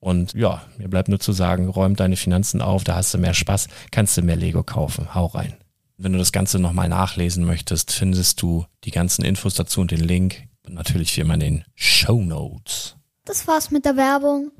Und ja, mir bleibt nur zu sagen, räum deine Finanzen auf, da hast du mehr Spaß, kannst du mehr Lego kaufen. Hau rein. Wenn du das Ganze nochmal nachlesen möchtest, findest du die ganzen Infos dazu und den Link. Und natürlich wie immer in den Show Notes. Das war's mit der Werbung.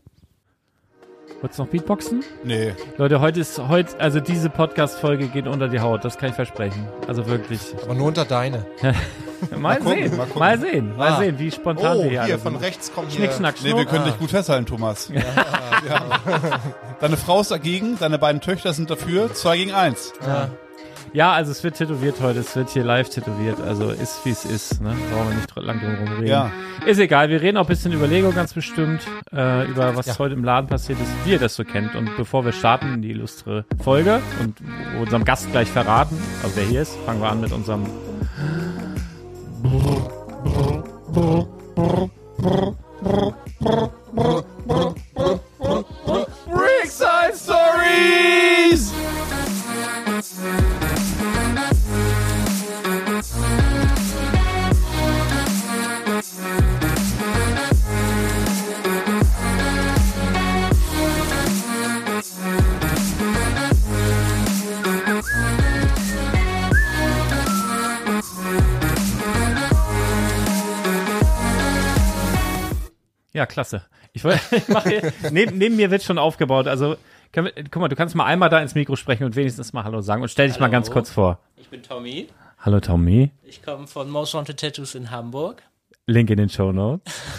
Wolltest du noch Beatboxen? Nee. Leute, heute ist, heute, also diese Podcast-Folge geht unter die Haut, das kann ich versprechen. Also wirklich. Aber nur unter deine. mal, mal, sehen, mal, gucken. mal sehen, mal ah. sehen, wie spontan oh, wir hier hier von rechts kommt Schnick, schnack, Nee, wir können ah. dich gut festhalten, Thomas. Ja, ja. Deine Frau ist dagegen, deine beiden Töchter sind dafür, zwei gegen eins. Ja. Ja, also es wird tätowiert heute, es wird hier live tätowiert, also ist wie es ist, ne? Brauchen wir nicht lang drum reden. Ja. Ist egal, wir reden auch ein bisschen über Lego ganz bestimmt, äh, über was ja. heute im Laden passiert ist, wie ihr das so kennt. Und bevor wir starten in die illustre Folge und unserem Gast gleich verraten, also wer hier ist, fangen wir an mit unserem Brickside Ja, klasse. Ich, ich mache neben, neben mir wird schon aufgebaut. Also wir, guck mal, du kannst mal einmal da ins Mikro sprechen und wenigstens mal Hallo sagen und stell dich Hallo. mal ganz kurz vor. Ich bin Tommy. Hallo Tommy. Ich komme von Most Wanted Tattoos in Hamburg. Link in den Show Notes.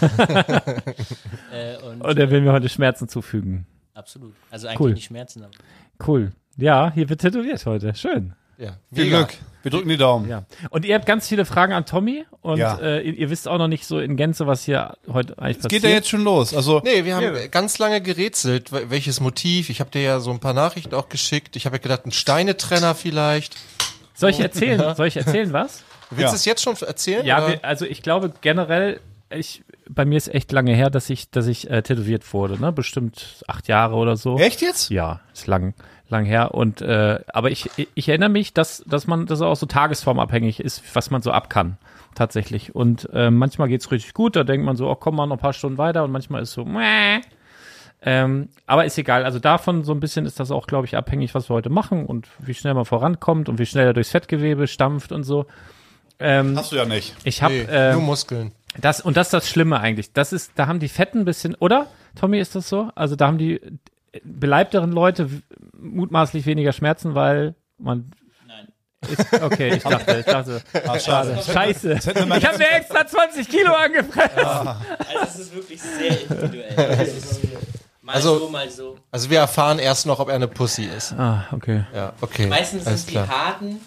äh, und, und er will mir heute Schmerzen zufügen. Absolut. Also eigentlich cool. nicht Schmerzen. Aber. Cool. Ja, hier wird tätowiert heute. Schön. Ja, viel Glück. Wir drücken die Daumen. Ja. Und ihr habt ganz viele Fragen an Tommy und Ja. äh, ihr, ihr wisst auch noch nicht so in Gänze, was hier heute eigentlich Es passiert. geht ja jetzt schon los. Also, Nee, wir haben ganz lange gerätselt, wel- welches Motiv. Ich habe dir ja so ein paar Nachrichten auch geschickt. Ich habe ja gedacht, ein Steinetrenner vielleicht. Soll ich erzählen? Soll ich erzählen was? Willst Ja. du es jetzt schon erzählen? Ja, oder? wir, also ich glaube generell, ich bei mir ist echt lange her, dass ich, dass ich äh, tätowiert wurde, ne? Bestimmt acht Jahre oder so. echt jetzt? Ja, ist lang, lang her. Und äh, aber ich, ich erinnere mich, dass, dass man das auch so tagesformabhängig ist, was man so ab kann. Tatsächlich. Und äh, manchmal geht's richtig gut, da denkt man so, oh, komm mal noch ein paar Stunden weiter und manchmal ist so, Mäh. Ähm, aber ist egal. Also davon so ein bisschen ist das auch, glaube ich, abhängig, was wir heute machen und wie schnell man vorankommt und wie schnell er durchs Fettgewebe stampft und so. Ähm, Hast du ja nicht. ich habe nee, äh, nur Muskeln. das und das ist das Schlimme eigentlich. Das ist, da haben die Fetten ein bisschen, oder? Tommy, ist das so? Also da haben die beleibteren Leute mutmaßlich weniger Schmerzen, weil man. Nein. Ist, okay, ich dachte, ich dachte. Ah, schade. Scheiße. Ich habe mir extra 20 Kilo angefressen. Also es ist wirklich sehr individuell. Es ist mal Also- so, mal so. Also wir erfahren erst noch, ob er eine Pussy ist. Ah, okay. Ja, okay. Meistens alles sind die klar. harten,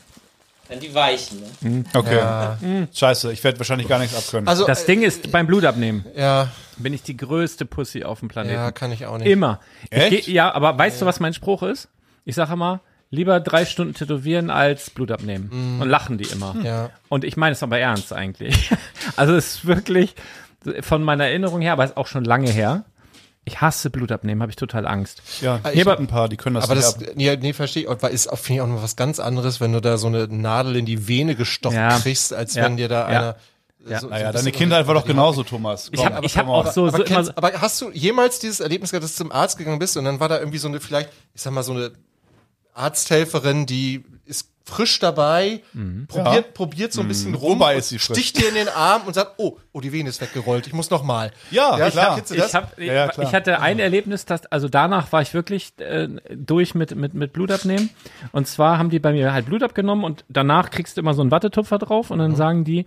dann die weichen. Ne? Okay. Ja, Scheiße, ich werde wahrscheinlich gar nichts abkönnen. also Das Ding ist, beim Blutabnehmen ja, bin ich die größte Pussy auf dem Planeten. ja, kann ich auch nicht. Immer. Ich Echt? geh, ja, aber weißt du, was mein Spruch ist? Ich sage immer, lieber drei Stunden tätowieren als Blut abnehmen. Und lachen die immer. Ja. Und ich meine es aber ernst eigentlich. Also es ist wirklich von meiner Erinnerung her, aber es ist auch schon lange her. Ich hasse Blut abnehmen, habe ich total Angst. ja, ich- ich habe ein paar, die können das Aber nicht das, nee, nee verstehe ich. Und ist auch, finde ich auch noch was ganz anderes, wenn du da so eine Nadel in die Vene gestochen Ja. kriegst, als Ja. wenn dir da Ja. einer. Ja. so- Naja, so ein deine Kindheit war doch genauso, Thomas. Ich Komm, habe ich komm hab auch so, aber, so immer, kennst, aber hast du jemals dieses Erlebnis gehabt, dass du zum Arzt gegangen bist und dann war da irgendwie so eine, vielleicht, ich sag mal, so eine Arzthelferin, die ist frisch dabei, probiert, probiert so ein bisschen rum, Wobei ist sie frisch? sticht dir in den Arm und sagt, oh, oh, die Vene ist weggerollt, ich muss noch mal. Ja, klar. kennst du das? ich, hab, Ja, ja, ich, klar. ich hatte ein Erlebnis, das, also danach war ich wirklich äh, durch mit, mit, mit Blut abnehmen. Und zwar haben die bei mir halt Blut abgenommen und danach kriegst du immer so einen Wattetupfer drauf und dann Mhm. sagen die,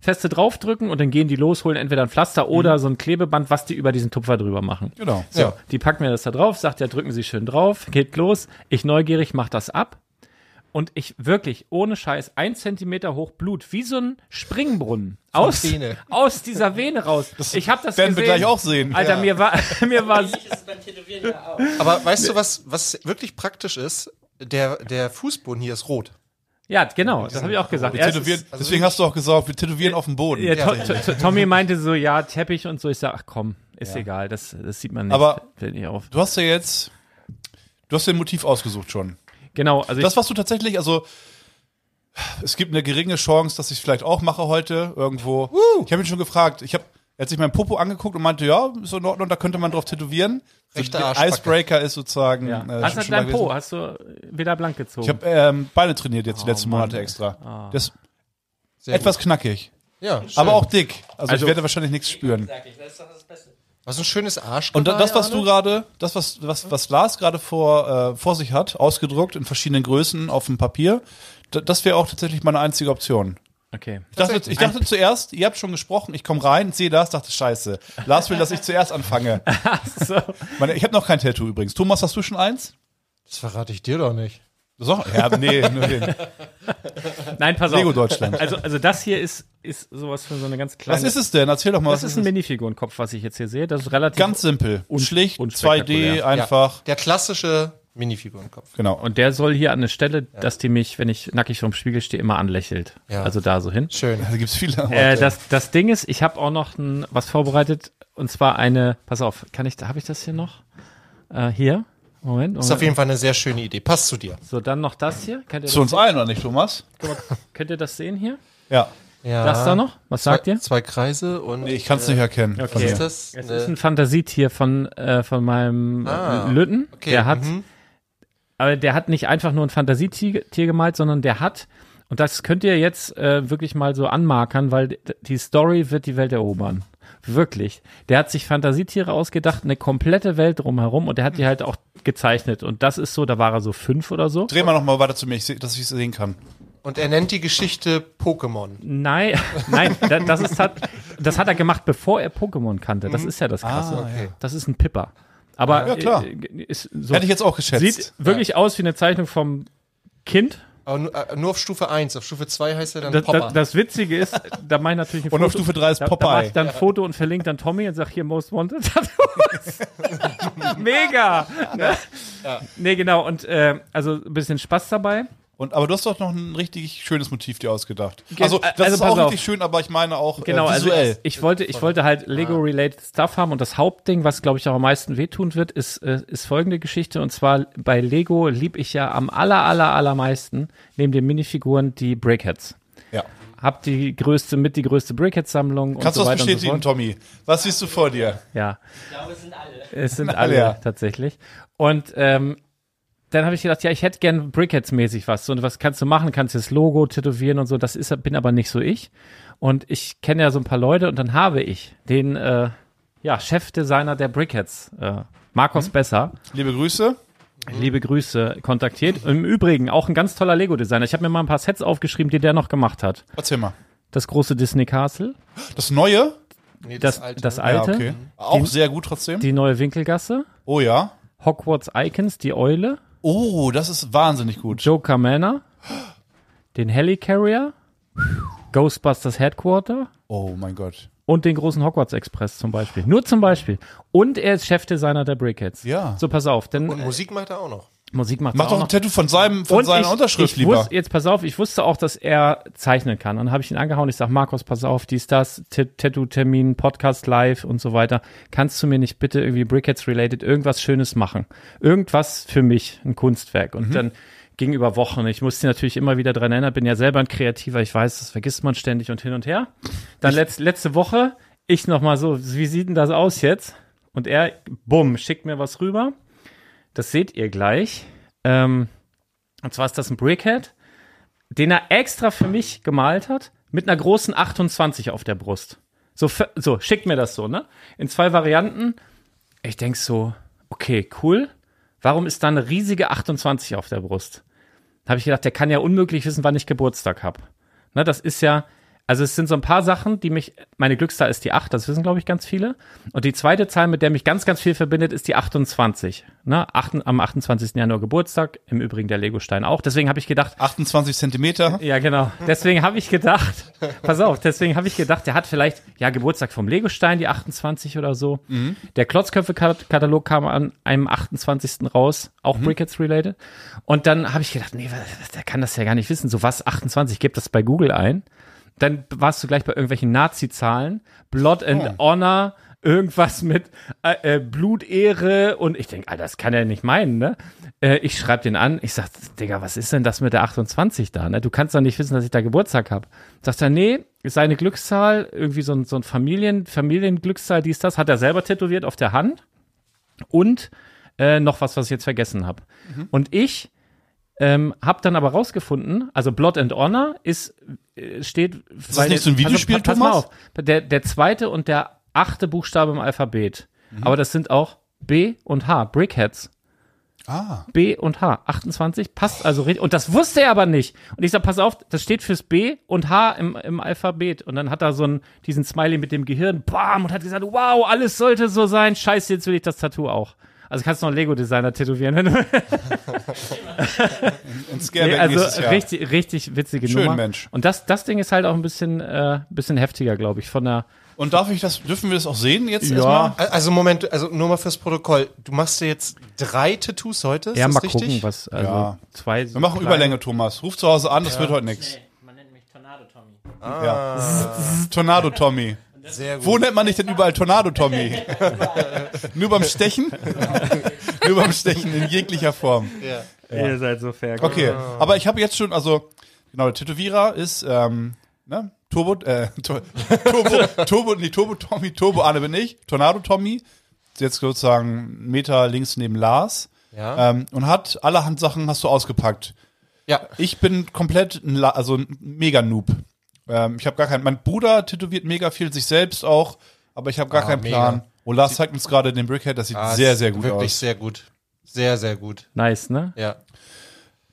feste draufdrücken und dann gehen die los, holen entweder ein Pflaster oder so ein Klebeband, was die über diesen Tupfer drüber machen. Mhm. Genau. Ja. Die packen mir das da drauf, sagt ja, drücken Sie schön drauf, geht los. Ich neugierig mach das ab. Und ich wirklich, ohne Scheiß, ein Zentimeter hoch Blut, wie so ein Springbrunnen. Aus, aus dieser Vene raus. ich habe das werden wir gesehen. gleich auch sehen. Alter, mir war, mir war, Ähnlich ist es beim Tätowieren ja auch. Aber weißt du, was, was wirklich praktisch ist? Der, der Fußboden hier ist rot. ja, genau, das habe ich auch gesagt. Wir Erst deswegen hast du auch gesagt, wir tätowieren auf dem Boden. ja, To- Ja, To- To- Tommy meinte so, ja, Teppich und so. Ich sag, ach komm, ist egal, das, das sieht man nicht. Aber- nicht auf. Du hast ja jetzt, du hast dir ein Motiv ausgesucht schon. Genau, also Das, was du tatsächlich, also es gibt eine geringe Chance, dass ich es vielleicht auch mache heute irgendwo. Ich habe ihn schon gefragt. Ich habe, er hat sich mein Popo angeguckt und meinte, ja, ist in Ordnung, da könnte man drauf tätowieren. Rechte der Arschbacke. Icebreaker ist sozusagen. ja. äh, Hast du dein Po, hast du wieder blank gezogen? Ich habe ähm, Beine trainiert jetzt die Oh, letzten Mann, Monate extra. Das ist Sehr etwas gut. knackig, Ja, schön. aber auch dick. Also, Also- ich werde wahrscheinlich nichts spüren. Ich, das ist doch das. Was ein schönes Arsch. Und da- das, was du gerade, das, was, was, was Lars gerade vor, äh, vor sich hat, ausgedruckt in verschiedenen Größen auf dem Papier, das wäre auch tatsächlich meine einzige Option. okay. Ich dachte, ich dachte zuerst, ihr habt schon gesprochen, ich komme rein, sehe das, dachte, scheiße. Lars will, dass ich zuerst anfange. So. Meine, ich habe noch kein Tattoo übrigens. Thomas, hast du schon eins? Das verrate ich dir doch nicht. So? Ja, nee, nur den. Nein, pass Lego auf. Deutschland. Also, also das hier ist, ist sowas für so eine ganz kleine. Was ist es denn? Erzähl doch mal, Das was ist ein Minifigurenkopf, was ich jetzt hier sehe. Das ist relativ. Ganz simpel. Un- Schlicht, unspektakulär. 2D, einfach. Ja, der klassische Minifigurenkopf. Genau. und der soll hier an eine Stelle, dass die mich, wenn ich nackig vorm Spiegel stehe, immer anlächelt. Ja. Also da so hin. Schön. Da gibt's viele. Äh, das, das Ding ist, ich habe auch noch ein, was vorbereitet. Und zwar eine, pass auf, kann ich, habe ich das hier noch? Äh, hier. Moment. Ist auf Moment. jeden Fall eine sehr schöne Idee. Passt zu dir. So, dann noch das hier. Könnt ihr Zu das, uns allen, oder nicht, Thomas? könnt ihr das sehen hier? Ja. Ja. Das da noch? Was sagt zwei, ihr? Zwei Kreise und. Nee, ich kann es nicht erkennen. Okay. Was ist das? Es ist ein Fantasietier von, äh, von meinem Ah, äh, Lütten. okay, Der hat, mhm. aber der hat nicht einfach nur ein Fantasietier Tier gemalt, sondern der hat, und das könnt ihr jetzt äh, wirklich mal so anmarkern, weil die Story wird die Welt erobern. Wirklich. Der hat sich Fantasietiere ausgedacht, eine komplette Welt drumherum und der hat die halt auch gezeichnet. Und das ist so, da war er so fünf oder so. Dreh mal noch mal weiter zu mir, ich seh, dass ich es sehen kann. Und er nennt die Geschichte Pokémon. Nein, nein, da- das ist hat, das hat er gemacht, bevor er Pokémon kannte. Das ist ja das Krasse. Ah, okay. Das ist ein Pipper. Aber Ja, klar. äh, ist so, Hätte ich jetzt auch geschätzt. sieht wirklich aus wie eine Zeichnung vom Kind. Aber nur, äh, nur auf Stufe 1. Auf Stufe 2 heißt er dann Das, Popper. das, das Witzige ist, da mache ich natürlich ein Und auf Stufe 3 ist da, da mache ich dann ein Foto und verlinke dann Tommy und sag hier Most Wanted Tattoos. Mega. Ne? Nee, genau. Und äh, also ein bisschen Spaß dabei. Und, aber du hast doch noch ein richtig schönes Motiv dir ausgedacht. Also, das also ist auch auf. richtig schön, aber ich meine auch Genau, äh, also visuell. ich, ich wollte, ich wollte halt Lego-related Stuff haben und das Hauptding, was glaube ich auch am meisten wehtun wird, ist, äh, ist folgende Geschichte und zwar bei Lego lieb ich ja am aller, aller, allermeisten neben den Minifiguren die Brickheads. ja. Hab die größte, mit die größte Brickhead-Sammlung und Kannst so du das weiter und so bestätigen, fort. Tommy? Was siehst du vor dir? Ja. Ich glaube, es sind alle. Es sind Alle, alle ja. tatsächlich. Und ähm, dann habe ich gedacht, ja, ich hätte gern Brickheads-mäßig was. So, und was kannst du machen? Kannst du das Logo tätowieren und so. Das ist, bin aber nicht so ich. Und ich kenne ja so ein paar Leute und dann habe ich den äh, ja, Chefdesigner der Brickheads, äh, Markus Besser, Liebe Grüße. liebe Grüße, kontaktiert. Im Übrigen auch ein ganz toller Lego-Designer. Ich habe mir mal ein paar Sets aufgeschrieben, die der noch gemacht hat. Erzähl mal. Das große Disney Castle, Das Neue? nee, das, das alte, Ja, okay. Auch sehr gut trotzdem. die neue Winkelgasse, oh ja. Hogwarts Icons, die Eule, Oh, das ist wahnsinnig gut. Joker Manor, den Helicarrier, Ghostbusters Headquarter Oh mein Gott. und den großen Hogwarts Express zum Beispiel. Nur zum Beispiel. Und er ist Chefdesigner der Brickheads. Ja. So, pass auf, denn Und äh, Musik macht er auch noch. Musik macht Mach doch ein. Tattoo von, seinem, von seiner ich, Unterschrift ich lieber. Wusste, jetzt pass auf, ich wusste auch, dass er zeichnen kann. Und dann habe ich ihn angehauen. Ich sag, Markus, pass auf, dies, das, Tattoo-Termin, Podcast live und so weiter. Kannst du mir nicht bitte irgendwie Brickheads-related irgendwas Schönes machen? Irgendwas für mich, ein Kunstwerk. Mhm. Und dann ging über Wochen. Ich musste natürlich immer wieder dran erinnern, bin ja selber ein Kreativer. Ich weiß, das vergisst man ständig und hin und her. Dann letz, letzte Woche, ich noch mal so, wie sieht denn das aus jetzt? Und er, bumm, schickt mir was rüber. Das seht ihr gleich. Ähm, und zwar ist das ein Brickhead, den er extra für mich gemalt hat, mit einer großen 28 auf der Brust. So, so schickt mir das so, ne? In zwei Varianten. Ich denk so, okay, cool. Warum ist da eine riesige 28 auf der Brust? Habe ich gedacht, der kann ja unmöglich wissen, wann ich Geburtstag habe. Ne, das ist ja, also es sind so ein paar Sachen, die mich, meine Glückszahl ist die 8, das wissen, glaube ich, ganz viele. Und die zweite Zahl, mit der mich ganz, ganz viel verbindet, ist die 28. Ne, achten- am 28. Januar Geburtstag, im Übrigen der Legostein auch. Deswegen habe ich gedacht, 28 Zentimeter. ja, genau. Deswegen habe ich gedacht, pass auf, deswegen habe ich gedacht, der hat vielleicht, ja, Geburtstag vom Legostein, die 28 oder so. Der Klotzköpfe-Katalog kam an einem 28. raus, auch Brickets related. Und dann habe ich gedacht, nee, der kann das ja gar nicht wissen. So was, 28, gib das bei Google ein. Dann warst du gleich bei irgendwelchen Nazi-Zahlen, Blood and Honor, irgendwas mit äh, äh, Blutehre und ich denke, Alter, das kann er nicht meinen, ne? Äh, ich schreibe den an, ich sag, Digga, was ist denn das mit der 28 da, ne? Du kannst doch nicht wissen, dass ich da Geburtstag habe. Sagt er, nee, ist seine Glückszahl, irgendwie so ein, so ein Familien, Familienglückszahl, dies, das, hat er selber tätowiert auf der Hand und äh, noch was, was ich jetzt vergessen habe. Und ich ähm, habe dann aber rausgefunden, also Blood and Honor ist steht. Ist das nicht so ein Videospiel, pass, pass mal auf, der der zweite und der achte Buchstabe im Alphabet. Aber das sind auch B und H, Brickheads. Ah. B und H, 28, passt also richtig. Und das wusste er aber nicht. Und ich sag, pass auf, das steht fürs B und H im, im Alphabet. Und dann hat er so einen, diesen Smiley mit dem Gehirn, bam, und hat gesagt, wow, alles sollte so sein. Scheiße, jetzt will ich das Tattoo auch. Also kannst du noch einen Lego-Designer tätowieren, wenn du Ein Scareback Nee, also richtig, richtig witzige Schön, Nummer. Mensch. Und das, das Ding ist halt auch ein bisschen, äh, bisschen heftiger, glaube ich, von der. Und darf ich das, dürfen wir das auch sehen jetzt Ja. erstmal? Also Moment, also nur mal fürs Protokoll. Du machst dir jetzt drei Tattoos heute, ist Ja, das mal richtig? gucken, was, also Ja. zwei. Wir machen Überlänge, Thomas. Ruf zu Hause an, das wird heute nichts. Nee, man nennt mich Tornado Tommy. Ja. Tornado Tommy. Sehr gut. Wo nennt man dich denn überall Tornado Tommy? Nur beim Stechen? Nur beim Stechen in jeglicher Form. Ja. Ihr seid so fair. Okay, aber ich habe jetzt schon, also, genau, der Tätowierer ist, ähm, ne, Turbo, äh, Tur- Turbo, Turbo, nee, Turbo Tommy, Turbo Anne bin ich, Tornado Tommy, jetzt sozusagen einen Meter links neben Lars, Ja. ähm, und hat allerhand Sachen hast du ausgepackt. ja. Ich bin komplett ein, La also ein Mega-Noob. Ähm, ich habe gar keinen, mein Bruder tätowiert mega viel, sich selbst auch, aber ich habe gar Ah, keinen mega. Plan. Und Lars zeigt uns gerade den Brickhead, das sieht Ah, sehr, sehr gut Wirklich aus. sehr gut. Sehr, sehr gut. Nice, ne? Ja.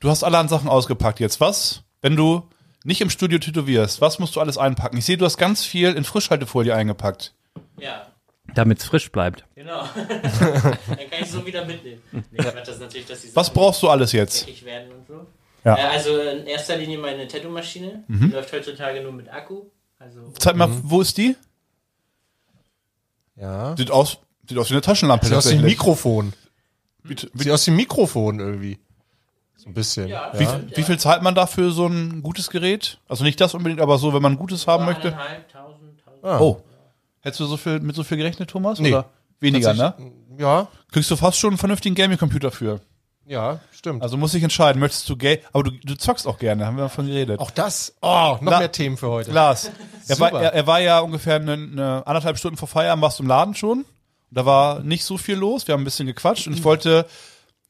Du hast allerhand Sachen ausgepackt jetzt. Was, wenn du nicht im Studio tätowierst, was musst du alles einpacken? Ich sehe, du hast ganz viel in Frischhaltefolie eingepackt. Ja, Damit es frisch bleibt. genau. Dann kann ich so wieder mitnehmen. Nee, das ist natürlich, dass die Was brauchst du alles jetzt? werden und so. Ja. Äh, also in erster Linie meine Tattoo-Maschine. Mhm. Die läuft heutzutage nur mit Akku. Also Zeig mal, wo ist die? Ja. Sieht aus, sieht aus wie eine Taschenlampe. Sieht aus wie ein. Mikrofon. Wie, Sieht aus wie ein Mikrofon irgendwie. So ein bisschen. Ja. wie, wie viel zahlt man da für so ein gutes Gerät? Also nicht das unbedingt, aber so, wenn man ein gutes haben möchte. tausend, tausend. Ah. Oh. Hättest du so viel, mit so viel gerechnet, Thomas? Nee. Oder weniger, ne? Ja, Kriegst du fast schon einen vernünftigen Gaming-Computer für. Ja, stimmt. Also muss ich entscheiden, möchtest du Game, aber du, du zockst auch gerne, haben wir davon geredet. Auch das. Oh, noch La- mehr Themen für heute. Lars, er war, er, er war ja ungefähr eine, eine anderthalb Stunden vor Feierabend, warst du im Laden schon. Da war nicht so viel los, wir haben ein bisschen gequatscht und ich wollte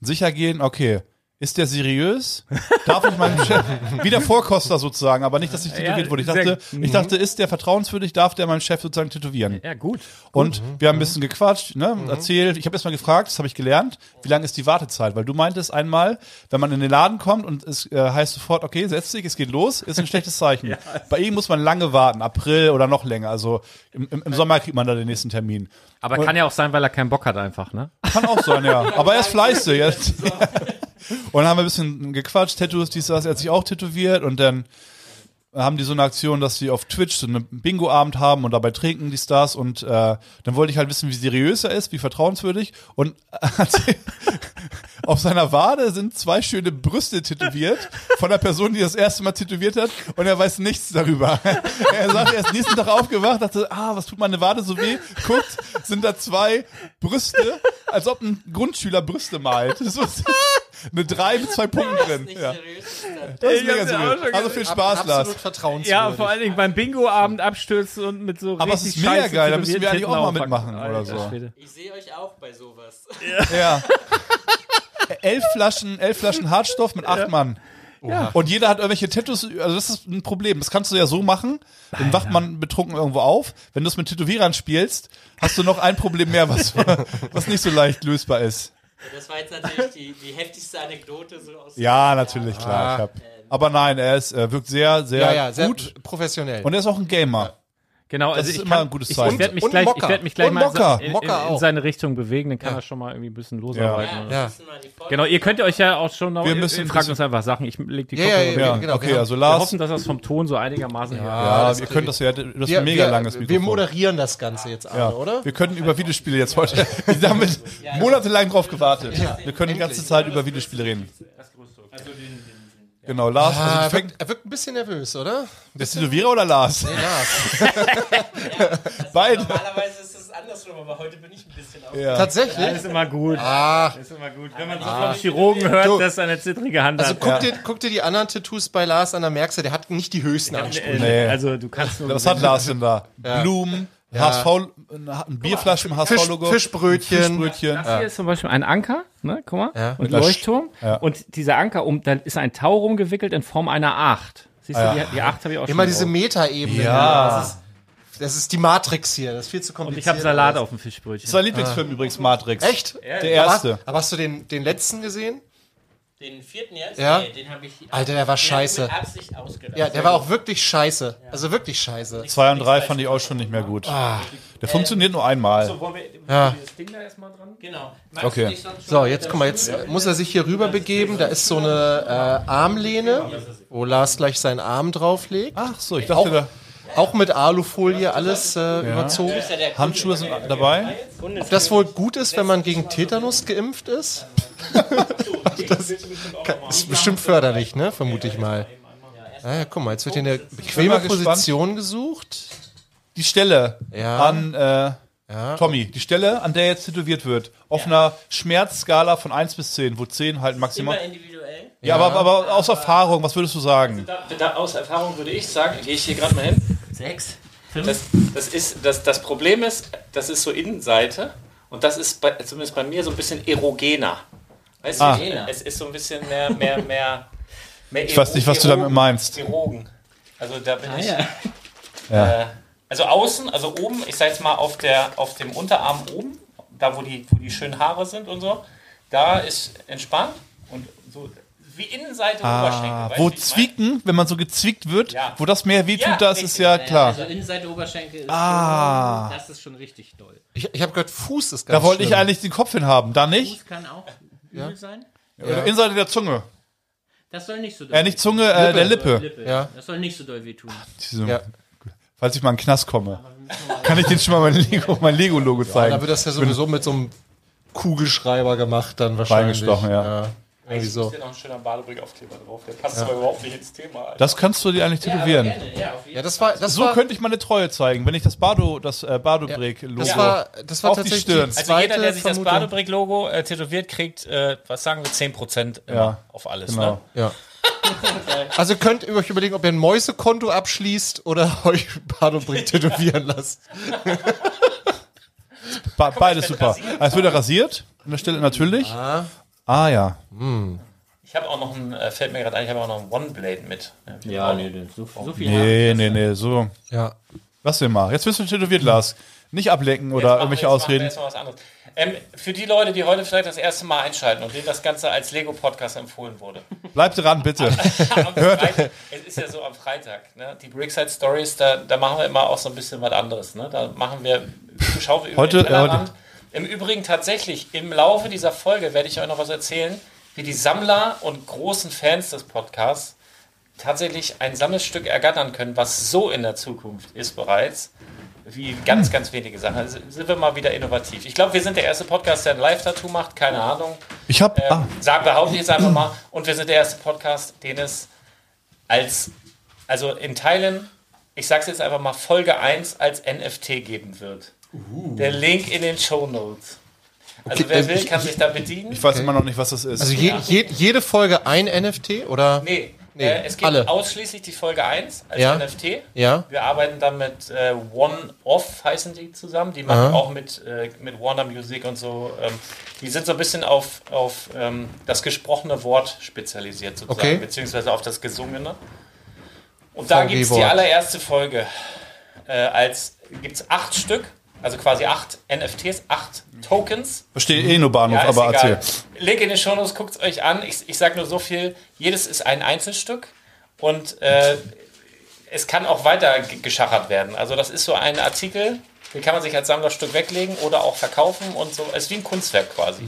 sicher gehen, okay, ist der seriös? Darf ich meinem Chef, wie der Vorkoster sozusagen, aber nicht, dass ich tätowiert wurde. Ich sehr- dachte, ich dachte, ist der vertrauenswürdig, darf der meinem Chef sozusagen tätowieren? Ja, gut. Und wir haben ein bisschen gequatscht, ne, erzählt. Ich habe erstmal gefragt, das habe ich gelernt, wie lange ist die Wartezeit? Weil du meintest einmal, wenn man in den Laden kommt und es äh, heißt sofort, okay, setz dich, es geht los, ist ein schlechtes Zeichen. Bei ihm muss man lange warten, April oder noch länger. Also im, im, im Sommer kriegt man da den nächsten Termin. Aber kann ja auch sein, weil er keinen Bock hat einfach, ne? Kann auch sein, ja. Aber er ist fleißig. Jetzt. Und dann haben wir ein bisschen gequatscht, Tattoos, dies, das, er hat sich auch tätowiert und dann haben die so eine Aktion, dass sie auf Twitch so einen Bingo-Abend haben und dabei trinken die Stars und äh, dann wollte ich halt wissen, wie seriös er ist, wie vertrauenswürdig und auf seiner Wade sind zwei schöne Brüste tätowiert von der Person, die das erste Mal tätowiert hat und er weiß nichts darüber. Er sagt, er ist nächsten Tag aufgewacht, dachte, ah, was tut meine Wade so weh? Guckt, sind da zwei Brüste, als ob ein Grundschüler Brüste malt. Das ist eine drei mit zwei Punkten drin. Ja. das. Ist Ich mega ja seriös. Also viel Spaß, Absolut Lars. vertrauenswürdig. Ja, vor allen Dingen beim Bingo-Abend abstürzen und mit so Aber es richtig ist mega scheiße geil, da müssen wir eigentlich auch mal mitmachen oder so. Ich sehe euch auch bei sowas. Ja. elf Flaschen, elf Flaschen Hartstoff mit acht Mann. Und jeder hat irgendwelche Tattoos, also das ist ein Problem. Das kannst du ja so machen, dann wacht man betrunken irgendwo auf. Wenn du es mit Tätowierern spielst, hast du noch ein Problem mehr, was, was nicht so leicht lösbar ist. Das war jetzt natürlich die, die heftigste Anekdote so aus Ja, natürlich, klar. Ich hab, aber nein, er ist, er wirkt sehr, sehr, ja, ja, sehr gut. professionell. Und er ist auch ein Gamer. Genau, Das also ist ich immer kann, ein gutes ich, Zeichen. ich werde mich gleich, ich werde mich gleich Und mal Mocker. in, in, in auch. seine Richtung bewegen, dann kann Ja. er schon mal irgendwie ein bisschen losarbeiten. Ja, Ja. Genau, ihr könnt euch ja auch schon noch, Wir müssen ihr fragt uns einfach Sachen, ich leg die Ja, Kopfhörer ja, weg. Ja, genau, okay, genau. also Wir Lars, hoffen, dass das vom Ton so einigermaßen ja, das wir können das ja, das ist ein wir, mega wir, langes wir Mikrofon. moderieren das Ganze jetzt alle, Ja, oder? wir können über Videospiele jetzt heute. Wir haben monatelang drauf gewartet. wir können die ganze Zeit über Videospiele reden. Genau, Lars, Ah, also er, wirkt, er wirkt ein bisschen nervös, oder? bist du Tätowierer oder Lars? Nee, Lars. Beide. Normalerweise ist es andersrum, aber heute bin ich ein bisschen auf. Ja. Tatsächlich? Das ist immer gut. Ah, ist immer gut. Wenn man so vom Chirurgen hört, Du. dass er eine zittrige Hand also hat. guck, dir, guck dir die anderen Tattoos bei Lars an, da merkst du, der hat nicht die höchsten Ansprüche. Nee. Also du kannst nur Was hat Lars denn da? Blumen, HSV, ein Bierflasche mit Fisch, HSV-Logo. Fischbrötchen. Fischbrötchen. Das hier ist zum Beispiel ein Anker, ne? Guck mal. Ja. Und Leuchtturm. Ja. Und dieser Anker, um, da ist ein Tau rumgewickelt in Form einer Acht. Siehst du, Ja. die, die Acht habe ich auch Immer schon diese drauf. Metaebene. Ja. Das ist, das ist die Matrix hier. Das ist viel zu Und kompliziert. ich habe Salat auf dem Fischbrötchen. Sein Lieblingsfilm übrigens, Matrix. Echt? Der erste. Aber, aber hast du den, den letzten gesehen? Den vierten jetzt? Ja. Nee, den habe ich. Alter, der war den hab ich scheiße. Absicht ausgedacht. Ja, der war auch wirklich scheiße. Also wirklich scheiße. Zwei und drei fand ich auch schon nicht mehr gut. Der funktioniert nur einmal. wollen wir, Ja. das Ding da erstmal dran? Genau. Magst Okay. So, jetzt guck mal, jetzt äh, muss er sich hier rüber begeben. Da ist so eine äh, Armlehne, wo Lars gleich seinen Arm drauflegt. Ach so, ich dachte, da Auch mit Alufolie alles äh, überzogen. Ja der Handschuhe sind dabei. Ob das wohl gut ist, wenn man gegen Tetanus geimpft ist? das ist bestimmt förderlich, ne? Vermute ich mal. Ah, ja, guck mal, jetzt wird hier eine bequeme. Position gesucht. Die Stelle Ja. an äh, Tommy, die Stelle, an der jetzt tätowiert wird, auf einer Schmerzskala von 1 bis 10, wo 10 halt maximal. Ja, aber, aber aus Erfahrung, was würdest du sagen? Da, da, aus Erfahrung würde ich sagen, gehe ich hier gerade mal hin. Sechs. Das, das, ist, das, das Problem ist, das ist so Innenseite und das ist bei, zumindest bei mir so ein bisschen erogener. Weißt Ah. du, es ist so ein bisschen mehr, mehr, mehr, mehr Ich weiß nicht, was du damit meinst. Erogen. Also da bin Ah, ich. ja. Ja. Äh, also außen, also oben, ich sag jetzt mal auf, der, auf dem Unterarm oben, da wo die, wo die schönen Haare sind und so, da ist entspannt und so wie Innenseite Oberschenkel. Ah, weißt wo mein? Zwicken, wenn man so gezwickt wird, Ja. wo das mehr wehtut, Ja, das ist richtig. ja klar. Also Innenseite Oberschenkel ist Ah. schon, das ist schon richtig doll. Ich, ich habe gehört, Fuß ist ganz Da wollte ich eigentlich den Kopf hin haben, da nicht? Fuß kann auch übel sein. Innenseite der Zunge. Das soll nicht so doll Äh, nicht Zunge, äh, der Lippe. Lippe. Ja. Das soll nicht so doll wehtun. Diese, Ja. Falls ich mal in den Knast komme, kann ich den schon mal mein Lego, mein Lego-Logo Da zeigen. wird das ja sowieso mit so einem Kugelschreiber gemacht, dann wahrscheinlich. Reingestochen, ja. Irgendwie so. noch ein schöner Badebrick-Aufkleber drauf. Der passt aber überhaupt nicht ins Thema. Alter. Das kannst du dir eigentlich tätowieren. Ja, Ja, das war, das so war, könnte ich meine Treue zeigen, wenn ich das Bardo, das äh, Bardo-Break-Logo. das war, das war Auf die tatsächlich Stirn. die Also jeder, der sich das Vermutung. Badebrick-Logo äh, tätowiert, kriegt, äh, was sagen wir, 10% immer Ja, auf alles. genau. Ne? Ja. Also könnt ihr euch überlegen, ob ihr ein Mäusekonto abschließt oder euch Badobrick tätowieren lasst. Beides super. Es wird er rasiert, an der Stelle natürlich. Ah, ja. Ich habe auch noch ein, äh, fällt mir gerade ein, ich habe auch noch ein One-Blade mit. Ja, Ja, nee, nee, so, so viel Nee, nee, nee, so. Ja. Lass den mal. Jetzt wirst du tätowiert, Lars. Nicht ablenken Jetzt oder irgendwelche jetzt machen wir Ausreden. erstmal was anderes. Ähm, für die Leute, die heute vielleicht das erste Mal einschalten und denen das Ganze als Lego-Podcast empfohlen wurde. Bleib dran, bitte. Freitag, es ist ja so am Freitag, ne? die Brickside Stories, da, da machen wir immer auch so ein bisschen was anderes. Ne? Da machen wir schauen wir über Heute- den ja, heute- Tellerrand. Im Übrigen tatsächlich, im Laufe dieser Folge werde ich euch noch was erzählen, wie die Sammler und großen Fans des Podcasts tatsächlich ein Sammelstück ergattern können, was so in der Zukunft ist bereits, wie ganz, ganz wenige Sachen. Also sind wir mal wieder innovativ. Ich glaube, wir sind der erste Podcast, der ein Live-Tattoo macht, keine Ahnung. Ich hab. Ähm, Ah, Sagen behaupte ich jetzt einfach mal. Und wir sind der erste Podcast, den es als, also in Teilen, ich sag's jetzt einfach mal, Folge 1 als NFT geben wird. Der Link in den Show Notes. Also Okay, wer äh, will, ich- kann sich da bedienen. ich weiß immer noch nicht, was das ist. Also je, je, jede Folge ein NFT oder? nee, Nee, äh, es gibt alle. ausschließlich die Folge 1 als Ja. NFT. Ja. Wir arbeiten dann mit äh, One-Off, heißen die zusammen. Die machen auch mit, äh, mit Warner Music und so. Ähm, die sind so ein bisschen auf, auf ähm, das gesprochene Wort spezialisiert, sozusagen, Okay. beziehungsweise auf das Gesungene. Und da gibt es die allererste Folge. Äh, als gibt es acht Stück, also quasi acht NFTs, acht Tokens. Verstehe eh nur Bahnhof, Ja, aber egal. erzähl. Link in den Shownotes, guckt es euch an. Ich, ich sage nur so viel, jedes ist ein Einzelstück und äh, es kann auch weiter ge- geschachert werden. Also das ist so ein Artikel, den kann man sich als Sammlerstück weglegen oder auch verkaufen und so. Es ist wie ein Kunstwerk quasi.